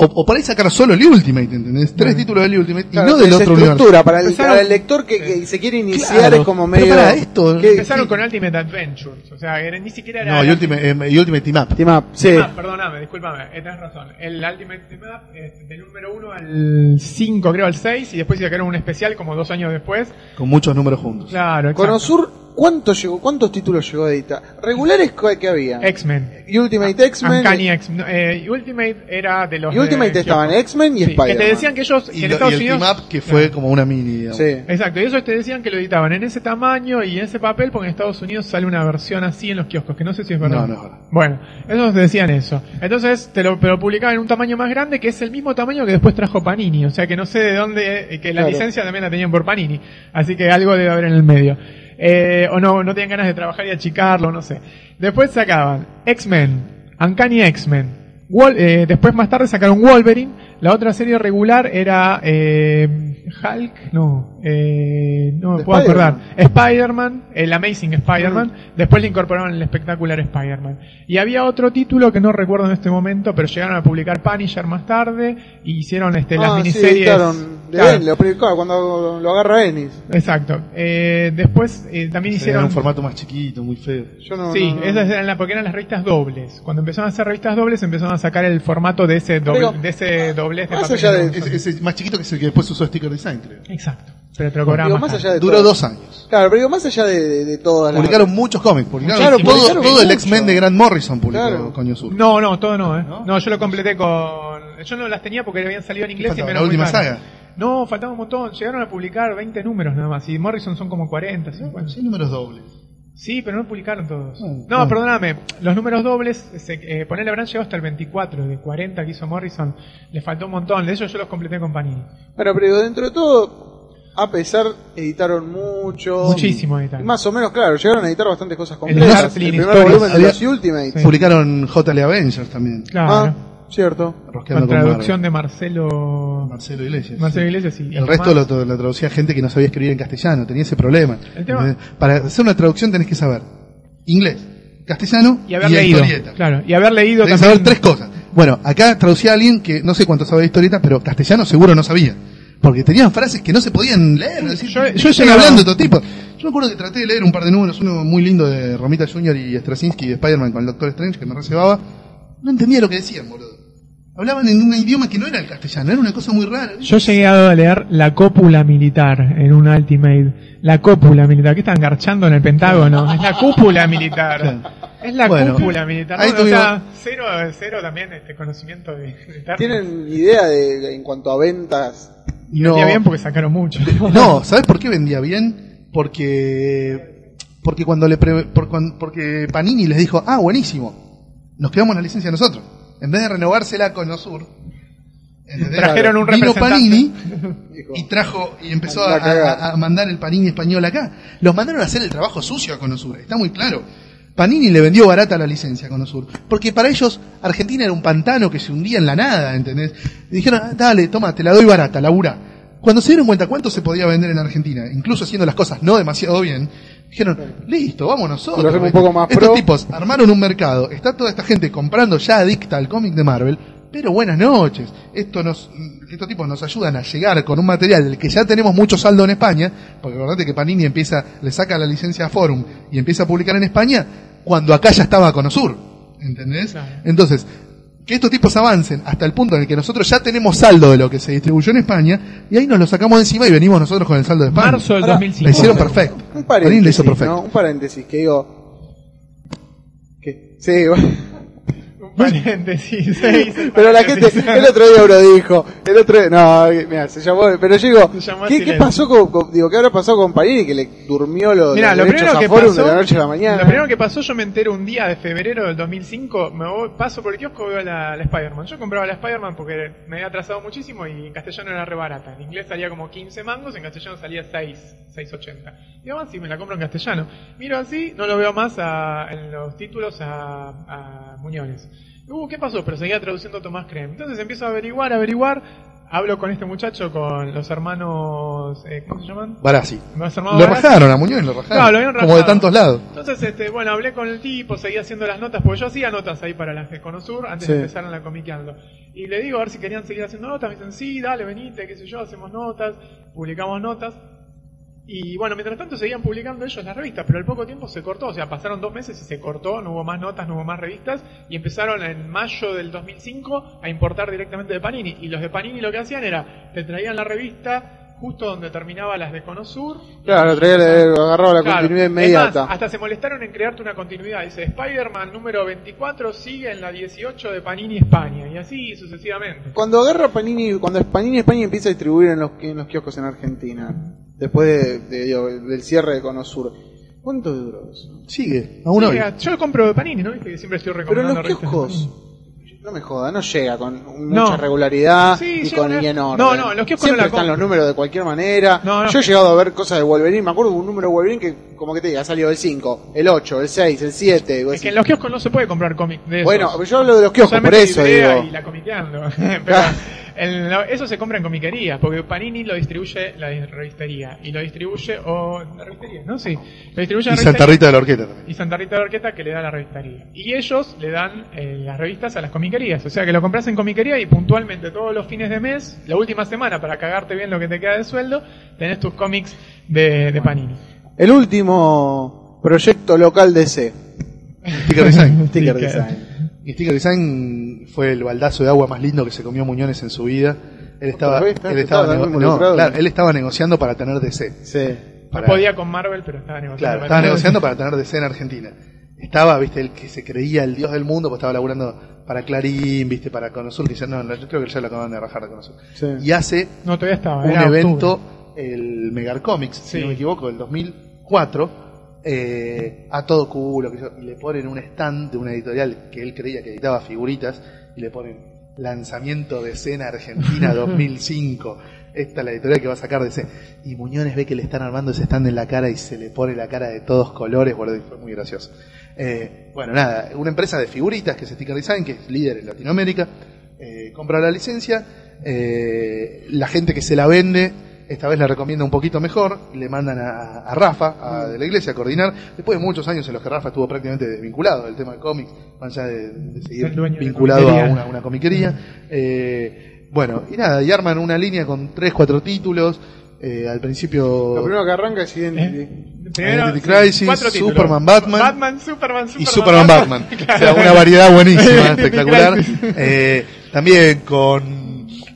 o, o por ahí sacar solo el Ultimate, ¿entendés? Tres títulos del Ultimate y Claro, no del otro universo. estructura para el, Empezaron- para el lector que, que se quiere iniciar Claro, es como pero medio para esto- ¿Qué- Empezaron qué- con Ultimate Adventures. O sea, era- ni siquiera era. No, y Ultimate, eh, y Ultimate Team Up. Team Up, sí. Ah, perdóname, discúlpame, eh, tenés razón. El Ultimate Team Up, eh, del número 1 al 5, creo, al 6, y después sacaron un especial como dos años después. Con muchos números juntos. Claro, exacto. Conosur, ¿cuánto llegó, ¿cuántos títulos llegó a editar? ¿Regulares que había? X-Men. Ultimate X-Men. Uncanny X-Men. No, eh, Ultimate era de los. Y Ultimate estaban X-Men y Sí, Spider-Man. Que te decían que ellos Y, en lo- Estados y el Unidos. team up que fue como una mini, digamos. Sí. Exacto, y ellos te decían que lo editaban en ese tamaño y en ese papel, porque en Estados Unidos sale una versión así en los kioscos, que no sé si es verdad. No, no. Bueno, ellos te decían eso. Entonces te lo, te lo publicaban en un tamaño más grande, que es el mismo tamaño que después trajo Panini. O sea que no sé de dónde, eh, que la Claro. licencia también la tenían por Panini. Así que algo debe haber en el medio. Eh, o no, no tenían ganas de trabajar y achicarlo, no sé. Después sacaban X-Men, Uncanny X-Men. Wol- eh, después más tarde sacaron Wolverine. La otra serie regular era eh, Hulk, no, eh, no me puedo acordar. Spider-Man. El Amazing Spider-Man. Después le incorporaron el espectacular Spider-Man. Y había otro título que no recuerdo en este momento, pero llegaron a publicar Punisher más tarde y hicieron este, las Ah, miniseries. De Claro, Ben, lo cuando lo agarra Ennis. Exacto. Eh, después eh, también Era hicieron un formato más chiquito, muy feo. Yo no, Sí, no, no. esas eran la, porque eran las revistas dobles. Cuando empezaron a hacer revistas dobles, empezaron a sacar el formato de ese doble, Pero, de ese doblez de más papel. allá de- usan. ese más chiquito que es el que después usó Sticker Design, creo. Exacto. Pero te lo cobraban Digo, más más caro. allá de Duró todo. dos años. Claro, pero digo, más allá de, de, de todas las... Publicaron muchos cómics. Publicaron Claro, todo, publicaron todo el. X-Men de Grant Morrison publicó Claro. Coño Sur. No, no, todo no, ¿eh? ¿No? ¿No? yo lo completé con... Yo no las tenía porque habían salido en inglés y me la última saga. No, faltaba un montón. Llegaron a publicar 20 números nada más. Y Morrison son como 40, 50. Sí, números dobles. Sí, pero no publicaron todos. Bueno, no, bueno. perdóname. Los números dobles, se, eh, ponele habrán llegado hasta el 24. De 40 que hizo Morrison, le faltó un montón. De ellos yo los completé con Panini. Bueno, pero dentro de todo, a pesar, editaron mucho. Muchísimo editaron. Más o menos, claro, llegaron a editar bastantes cosas El completas. El, Marcelino primer volumen de los Ultimates. Sí. Publicaron JL Avengers también. Claro. Ah, cierto. Con traducción de Marcelo... Marcelo Iglesias. Marcelo sí. Iglesias y- y El resto lo, lo traducía gente que no sabía escribir en castellano, tenía ese problema. El tema- ¿Entendés? Para hacer una traducción tenés que saber inglés, castellano Y haber y leído. historieta. Claro, y haber leído Tenés que también... saber tres cosas. Bueno, acá traducía a alguien que no sé cuánto sabe de historieta, pero castellano seguro no sabía. Porque tenían frases que no se podían leer. es decir, Yo- ¿de yo llegaba- hablando de todo tipo. Yo me acuerdo que traté de leer un par de números, uno muy lindo de Romita Jr. y Straczynski de Spider-Man con el Doctor Strange, que me reservaba. No entendía lo que decían, boludo. Hablaban en un idioma que no era el castellano, era una cosa muy rara. Yo llegué a leer La Cópula Militar en un Ultimate. La Cópula Militar. ¿Qué están garchando en el Pentágono? Es la cúpula militar. Es la Bueno, cúpula militar. ahí cero, cero también este conocimiento de militar. ¿Tienen idea de, de- en cuanto a ventas? No, Vendía bien porque sacaron mucho. no, ¿sabes por qué vendía bien? Porque porque cuando le pre- porque Panini les dijo, "Ah, buenísimo. Nos quedamos la licencia nosotros." En vez de renovársela con Osur. Trajeron un Vino. Panini y trajo y empezó a, mandar el Panini español acá. Los mandaron a hacer el trabajo sucio a Conosur, está muy claro. Panini le vendió barata la licencia a Conosur, porque para ellos Argentina era un pantano que se hundía en la nada, ¿entendés? Y dijeron, "Ah, dale, toma, te la doy barata, labura. Cuando se dieron cuenta cuánto se podía vender en Argentina, incluso haciendo las cosas no demasiado bien, dijeron, listo, vamos nosotros. Lo hacemos un poco más Estos pro. tipos armaron un mercado, está toda esta gente comprando ya adicta al cómic de Marvel, pero buenas noches. Esto nos, estos tipos nos ayudan a llegar con un material del que ya tenemos mucho saldo en España, porque acordate que Panini empieza, le saca la licencia a Forum y empieza a publicar en España cuando acá ya estaba con Osur. ¿Entendés? Claro. Entonces, que estos tipos avancen hasta el punto en el que nosotros ya tenemos saldo de lo que se distribuyó en España, y ahí nos lo sacamos de encima y venimos nosotros con el saldo de España. Marzo del Ahora, 2005. La hicieron perfecto. Un paréntesis, le hizo perfecto. ¿no? Un paréntesis, que digo... Que, sí, bueno. Un paréntesis, Pero la gente, el otro día uno dijo, el otro día, no, mira, se llamó, pero yo digo, ¿qué. ¿qué pasó con, con- digo, qué habrá pasado con Panini que le durmió los, Mira, los lo primero que pasó, de la noche a la mañana? lo primero que pasó, yo me entero un día de febrero del 2005, me voy, paso por el kiosco y veo la, la Spider-Man. Yo compraba la Spider-Man porque me había atrasado muchísimo y en castellano era re barata. En inglés salía como 15 mangos, en castellano salía 6, 6.80. Digo, ah, sí, me la compro en castellano. Miro así, no lo veo más a- en los títulos a, a Muñones. Uh, ¿qué pasó? Pero seguía traduciendo Tomás Creme. Entonces empiezo a averiguar, averiguar. Hablo con este muchacho, con los hermanos, eh, ¿cómo se llaman? Barassi. Los hermanos Lo Barassi. rajaron a Muñoz, lo rajaron. Claro, lo habían como de rajado. tantos lados. Entonces, este, bueno, hablé con el tipo, seguía haciendo las notas, porque yo hacía notas ahí para las de Conosur antes Sí. de empezar en la comiqueando. Y le digo a ver si querían seguir haciendo notas, me dicen, sí, dale, venite, qué sé yo, hacemos notas, publicamos notas. Y bueno, mientras tanto seguían publicando ellos las revistas, pero al poco tiempo se cortó, o sea, pasaron dos meses y se cortó, no hubo más notas, no hubo más revistas, y empezaron en mayo del 2005 a importar directamente de Panini. Y los de Panini lo que hacían era, te traían la revista justo donde terminaba las de Cono Sur. Claro, traía, agarraba la Claro. continuidad inmediata. más, hasta se molestaron en crearte una continuidad. Dice, Spider-Man número 24 sigue en la 18 de Panini España. Y así sucesivamente. Cuando agarra Panini, cuando Panini España empieza a distribuir en los, en los kioscos en Argentina, después de, de- digo, del cierre de Conosur, ¿cuánto duró eso? Sigue, aún hoy. Sí, yo compro de Panini, ¿no? Viste que siempre estoy Pero en recomendando los revistas de kioscos, Panini. no me joda, no llega con mucha No. regularidad Sí, y llega con una- y en orden. No, no, en los kioscos Siempre no la están compro. los números de cualquier manera. No, no. Yo he llegado a ver cosas de Wolverine, me acuerdo de un número de Wolverine que como que te diga, ha salido el 5, el 8, el 6, el 7. Es que en los kioscos no se puede comprar cómic de esos. Bueno, pero yo hablo de los kioscos, por Solamente eso Idea digo. y la comiqueando. Pero el- eso se compra en comiquerías, porque Panini lo distribuye la revistería. Y lo distribuye, o la revistería, ¿no? Sí. Lo distribuye Y la Santa. Rita de la Orqueta también. Y Santa Rita de Orqueta que le da la revistería. Y ellos le dan eh, las revistas a las comiquerías. O sea que lo compras en comiquería y puntualmente todos los fines de mes, la última semana, para cagarte bien lo que te queda de sueldo, tenés tus cómics de, de Panini. El último proyecto local DC. Sticker Design. Sticker. Design. Y Sticker Design fue el baldazo de agua más lindo que se comió Muñones en su vida. Él estaba. ¿Estás- él estaba, no, claro, él estaba negociando para tener DC. Sí. Para- No podía con Marvel, pero estaba negociando. Claro, para- estaba negociando para tener DC en Argentina. Estaba, viste, el que se creía el dios del mundo, pues estaba laburando para Clarín, viste, para Conosur, que ya, no, yo creo que ya lo acaban de rajar de Conosur. Sí. Y hace No, todavía estaba. un evento, octubre. el Megar Comics, si no me equivoco, del 2004, eh, a todo culo, que yo- y le ponen un stand de una editorial que él creía que editaba figuritas, y le ponen lanzamiento de escena Argentina 2005. Esta es la editorial que va a sacar de ese. Y Muñones ve que le están armando ese stand en la cara y se le pone la cara de todos colores, boludo, y fue muy gracioso. Eh, bueno, nada, una empresa de figuritas que es Sticker Design, que es líder en Latinoamérica, eh, compra la licencia, eh, la gente que se la vende, esta vez la recomienda un poquito mejor, le mandan a, a Rafa, a- de la iglesia, a coordinar, después de muchos años en los que Rafa estuvo prácticamente desvinculado del tema del cómic, más allá de, de seguir de vinculado a una, una comiquería. Eh, bueno, y nada, y arman una línea con tres, cuatro títulos, eh, al principio... Lo primero que arranca es Identity. ¿Eh? Primero, Identity Crisis, cuatro. Superman, Batman. Batman, Superman, Superman, y Superman Batman. O sea, una variedad buenísima, espectacular. Eh, también con,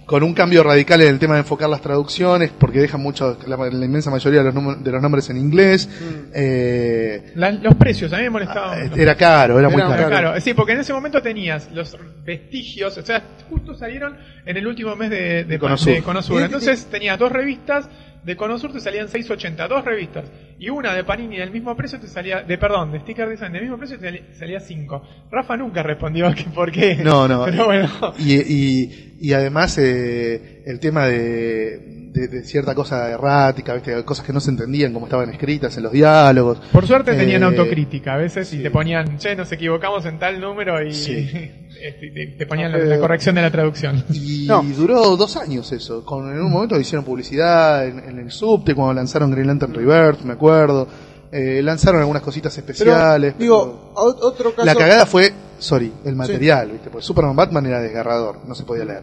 con un cambio radical en el tema de enfocar las traducciones, porque dejan mucho, la, la inmensa mayoría de los, de los nombres en inglés. Eh, La- los precios, a mí me molestaban. Ah, era caro, era muy Era caro. Sí, porque en ese momento tenías los vestigios, o sea, justo salieron en el último mes de, de, Conosur. de Conosur. Entonces tenías dos revistas, de Conosur te salían 6.80, dos revistas, y una de Panini del mismo precio te salía, de perdón, de Sticker Design del mismo precio te salía- salía 5. Rafa nunca respondió que por qué. No, no. Pero bueno. Y, y, y además eh, el tema de, de, de cierta cosa errática, ¿viste? cosas que no se entendían como estaban escritas en los diálogos. Por suerte tenían Eh, autocrítica a veces y te ponían, che, nos equivocamos en tal número y Sí. este, te, ponían No, la, corrección de la traducción. Y No. duró dos años eso. Con, en un momento hicieron publicidad en, en el subte cuando lanzaron Green Lantern Rebirth, me acuerdo. Eh, lanzaron algunas cositas Pero, especiales. digo, ot- otro caso. la cagada fue, sorry, el material, ¿viste? Porque Superman Batman era desgarrador, no se podía leer.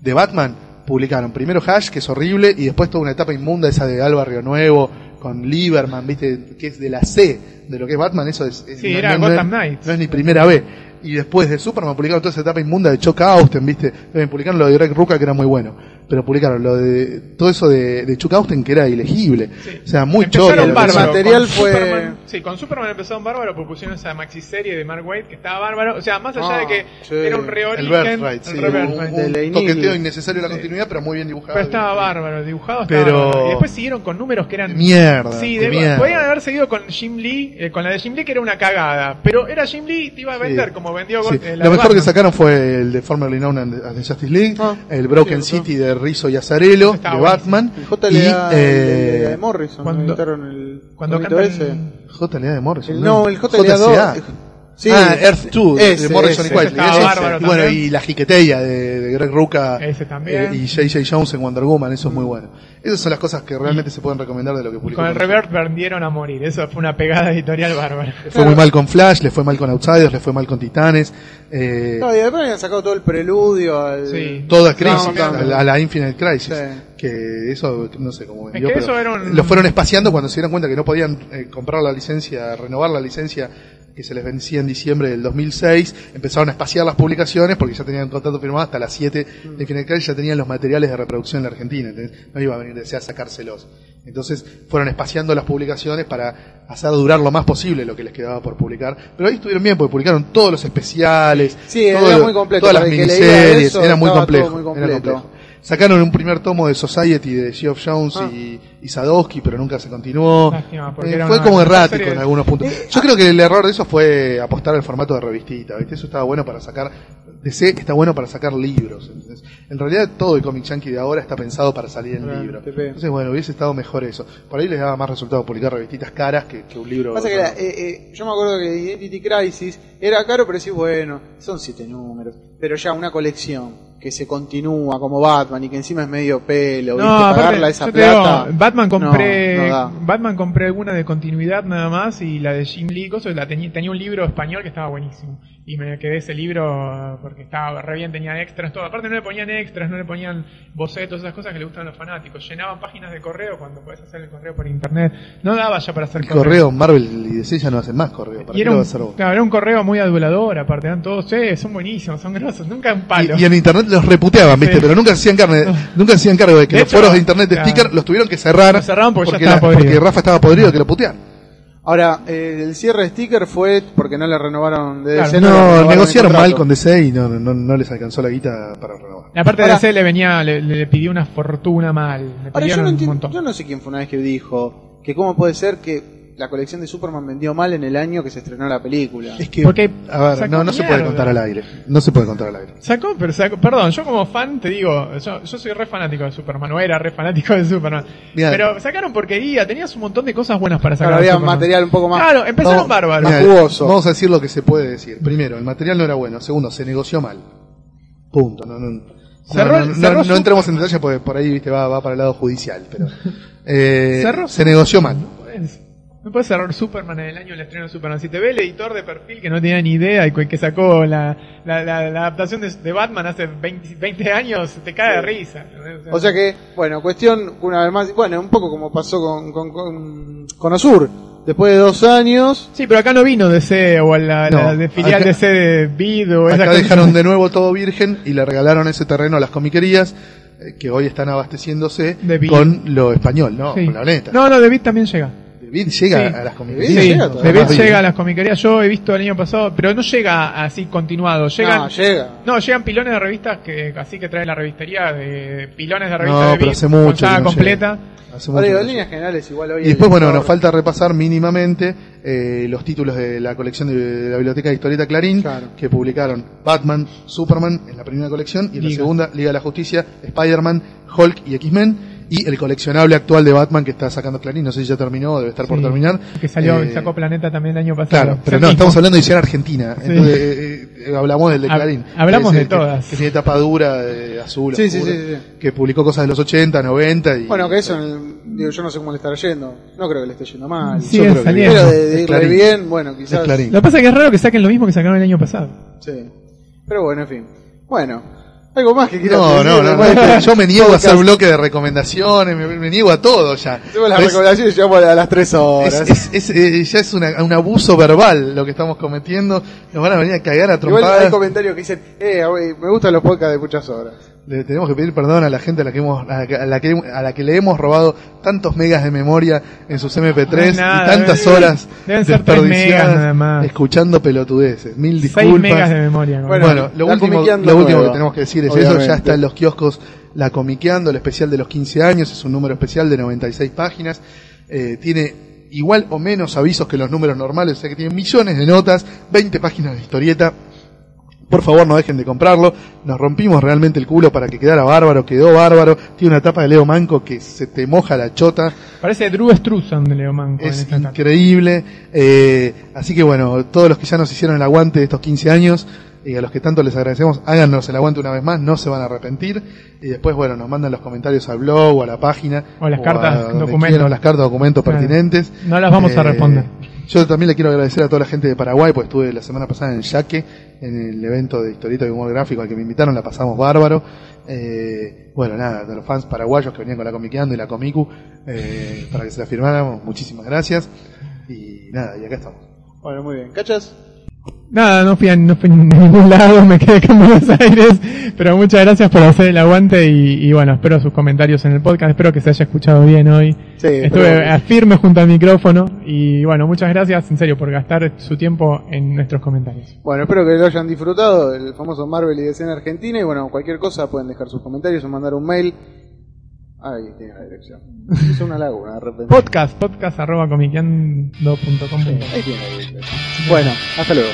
De Batman publicaron primero Hash, que es horrible, y después toda una etapa inmunda esa de Alba Río Nuevo, con Lieberman, ¿viste? Que es de la C, de lo que es Batman, eso es. Sí, era Gotham Knights. No es ni primera B. Y después de Superman publicaron toda esa etapa inmunda de Chuck Austen, ¿viste? También publicaron lo de Greg Rucka, que era muy bueno. Pero publicaron lo de todo eso de, de Chuck Austen, que era ilegible. O sea, muy bárbaro. sea. material fue- Superman- sí, con Superman empezaron bárbaro, porque pusieron esa maxi serie de Mark Waid que estaba bárbaro. O sea, más allá Ah, de que sí. era un El reorigen. Birthright, sí, el Birthright. un, de un toqueteo Neely. innecesario de la continuidad, pero muy bien dibujado. Pero estaba bárbaro, dibujado estaba Pero- bárbaro. Y después siguieron con números que eran... Mierda, Sí, qué de- mierda. podían haber seguido con Jim Lee, eh, con la de Jim Lee que era una cagada. Pero era Jim Lee y te iba a vender, Sí. Como vendió Sí. eh, la Lo mejor que sacaron fue el de Formerly Known as the Justice League, Ah, el Broken cierto. City de Rizzo y Azarello, de. Batman, El JLA y el de, eh, de Morrison. cuando- el Cuando cantan... ese. JLA de Morrison. El- no, el JLA 2. Sí, ah, Earth 2 de ese, Morrison ese. y Whiteley. Ese. bárbaro y bueno, y la jiqueteya de, de Greg Rucka Ese también. eh, y J.J. Jones en Wonder Woman, eso es muy bueno. Esas son las cosas que realmente se pueden recomendar de lo que publicó. Con el. Revert vendieron a morir. Eso fue una pegada editorial bárbara. Le fue muy mal con Flash, le fue mal con Outsiders, le fue mal con Titanes. Eh, No, y después habían sacado todo el preludio al. Sí. toda crisis, No, a, la, a la Infinite Crisis. Sí. Que eso, no sé cómo vendió, que pero eso era un- lo fueron espaciando cuando se dieron cuenta que no podían eh, comprar la licencia, renovar la licencia que se les vencía en diciembre del 2006, empezaron a espaciar las publicaciones porque ya tenían contrato firmado hasta las 7 de Infinite Crisis, ya tenían los materiales de reproducción en la Argentina, ¿entendés? no iba a venir de a sacárselos. Entonces fueron espaciando las publicaciones para hacer durar lo más posible lo que les quedaba por publicar. Pero ahí estuvieron bien porque publicaron todos los especiales, Sí, era todo lo- muy completo, todas las miniseries, eso, era muy complejo, muy era completo. complejo. Sacaron un primer tomo de Society de Geoff Jones Ah. y, y Sadowski, pero nunca se continuó. Lástima, porque Eh, fue una- como errático en algunos puntos. Yo creo que el error de eso fue apostar al formato de revistita, ¿viste? Eso estaba bueno para sacar, DC está bueno para sacar libros. ¿entendés? En realidad todo el Comic Yankee de ahora está pensado para salir en Claro, libro. Entonces, bueno, hubiese estado mejor eso. Por ahí les daba más resultado publicar revistitas caras que, que un libro. Pasa que era, eh, eh, yo me acuerdo que Identity Crisis era caro, pero sí, bueno, son siete números. Pero ya una colección que se continúa como Batman y que encima es medio pelo, No, ¿viste? aparte, pagarla esa digo, plata. Batman compré, No. Batman compré alguna de continuidad nada más y la de Jim Lee, cosa, la tenía, tenía un libro español que estaba buenísimo y me quedé ese libro porque estaba re bien, tenía extras, todo. Aparte no le ponían extras, no le ponían bocetos, esas cosas que le gustan a los fanáticos. Llenaban páginas de correo cuando podés hacer el correo por internet. No daba ya para hacer El correo, Marvel y DC ya no hacen más correo. ¿Para Y qué era un, a hacer vos? claro, era un correo muy adulador, aparte eran todos, eh, son buenísimos, son grosos, nunca un palo. Y, y en internet los reputeaban, ¿viste? Sí. Pero nunca hacían carne, nunca hacían cargo de que De los hecho, foros de internet de claro. sticker los tuvieron que cerrar. Los cerraron porque ya porque, podrido. porque Rafa estaba podrido que lo putean. Ahora, eh, el cierre de sticker fue porque no le renovaron de Claro, DC, No, renovaron el negociaron mal con DC y no, no, no les alcanzó la guita para renovar. Ahora- de ese le venía, le, le pidió una fortuna mal. Le Ahora, yo no, un entiendo- montón. yo no sé quién fue una vez que dijo que cómo puede ser que la colección de Superman vendió mal en el año que se estrenó la película. Es que, Porque a ver, no, no se puede contar al aire. No se puede contar al aire. Sacó, pero sacó, perdón, yo como fan te digo, yo, yo soy re fanático de Superman, o era re fanático de Superman. Mirá. pero sacaron porquería, tenías un montón de cosas buenas para sacar. Claro, había Superman. material un poco más. Claro, empezaron bárbaros. Más jugoso. Vamos a decir lo que se puede decir. Primero, el material no era bueno. Segundo, se negoció mal. Punto. No, no, no, Cerró- no, no- cerró no su- entremos en detalle porque por ahí viste va, va para el lado judicial. Pero eh, Cerró se negoció mal. No puedes cerrar Superman en el año del estreno de Superman. Si te ve el editor de perfil que no tenía ni idea y que que sacó la, la, la- la adaptación de, de Batman hace 20, 20 años, te cae de risa. O sea que, bueno, cuestión, una vez más, bueno, un poco como pasó con, con, con, con Osur. Después de dos años, Sí, pero acá no vino DC o la, la No, de filial acá- DC de Vid o Acá dejaron de nuevo todo virgen y le regalaron ese terreno a las comiquerías eh, que hoy están abasteciéndose con lo español, ¿no? Sí. Con la neta. No, no, de Vid también llega. Vid llega Sí. a las comiquerías. llega Sí, llega a las comiquerías. Yo he visto el año pasado, pero no llega así continuado. Llegan, no, llega. No, llegan pilones de revistas que así que trae la revistería de pilones de revistas No, de pero hace mucho. no completa. Hace mucho digo, en líneas generales, igual hoy. Y después, bueno, nos falta repasar mínimamente eh, los títulos de la colección de, de la Biblioteca de Historieta Clarín, Claro. que publicaron Batman, Superman en la primera colección, y en la segunda, Liga de la Justicia, Spider-Man, Hulk y X-Men, y el coleccionable actual de Batman que está sacando Clarín, no sé si ya terminó, debe estar por terminar. Que salió, Eh, sacó Planeta también el año pasado. Claro, pero no, estamos hablando de edición argentina. Sí. Entonces, eh, eh, hablamos del de Clarín. hablamos de el que- todas. Que, tiene tapa dura, de azul, Sí, sí, oscuro, sí, sí. que publicó cosas de los 80, 90 y... Bueno, que eso, en el- digo, yo no sé cómo le estará yendo. No creo que le esté yendo mal. Sí, yo es creo que- saliendo. Pero de, de irle bien, bueno, quizás. Lo que pasa es que es raro que saquen lo mismo que sacaron el año pasado. Sí. Pero bueno, en fin. Bueno, algo más que quieras No, decir no, no, yo me niego a hacer bloque de recomendaciones, me, me niego a todo ya. Las Es- recomendaciones y llegamos a las tres horas. es, es- es, eh, ya es una- un abuso verbal lo que estamos cometiendo. Nos van a venir a cagar a Igual hay trompadas. comentarios que dicen, eh, me gustan los podcasts de muchas horas. Le tenemos que pedir perdón a la gente a la que hemos, a la que, a la que, a la que le hemos robado tantos megas de memoria en sus MP3 No, nada, y tantas deben- horas deben desperdiciadas megas nada más. escuchando pelotudeces. Mil 6 disculpas. megas de memoria. Bueno, Bueno, lo último, lo último que tenemos que decir es eso, ya está en los kioscos la comiqueando, el especial de los 15 años, es un número especial de 96 páginas, eh, tiene igual o menos avisos que los números normales, o sea que tiene millones de notas, 20 páginas de historieta. Por favor, no dejen de comprarlo. Nos rompimos realmente el culo para que quedara bárbaro, quedó bárbaro. Tiene una tapa de Leo Manco que se te moja la chota. Parece Drew Struzan de Leo Manco. en Es esta increíble. Eh, así que bueno, todos los que ya nos hicieron el aguante de estos 15 años y a los que tanto les agradecemos, háganos el aguante una vez más, no se van a arrepentir. Y después, bueno, nos mandan los comentarios al blog o a la página. O las cartas, documentos. las cartas, documentos Claro. pertinentes. No las vamos a Eh, responder. Yo también le quiero agradecer a toda la gente de Paraguay, pues estuve la semana pasada en Yaque, en el evento de historieta y humor gráfico al que me invitaron, la pasamos bárbaro. Eh, bueno, nada, de los fans paraguayos que venían con la Comiqueando y la Comicu, eh, para que se la firmáramos, muchísimas gracias. Y nada, y acá estamos. Bueno, muy bien. ¿Cachas? Nada, no fui, a, no fui a ningún lado, me quedé en Buenos Aires, pero muchas gracias por hacer el aguante y, y bueno, espero sus comentarios en el podcast, espero que se haya escuchado bien hoy. Sí, Estuve eh, firme junto al micrófono y bueno, muchas gracias en serio por gastar su tiempo en nuestros comentarios. Bueno, espero que lo hayan disfrutado, el famoso Marvel y DC en Argentina. Y bueno, cualquier cosa pueden dejar sus comentarios o mandar un mail. Ahí tiene la dirección. Es una laguna, de repente. Podcast, podcast arroba comiqueando.com. Ahí tiene la. Bueno, hasta luego.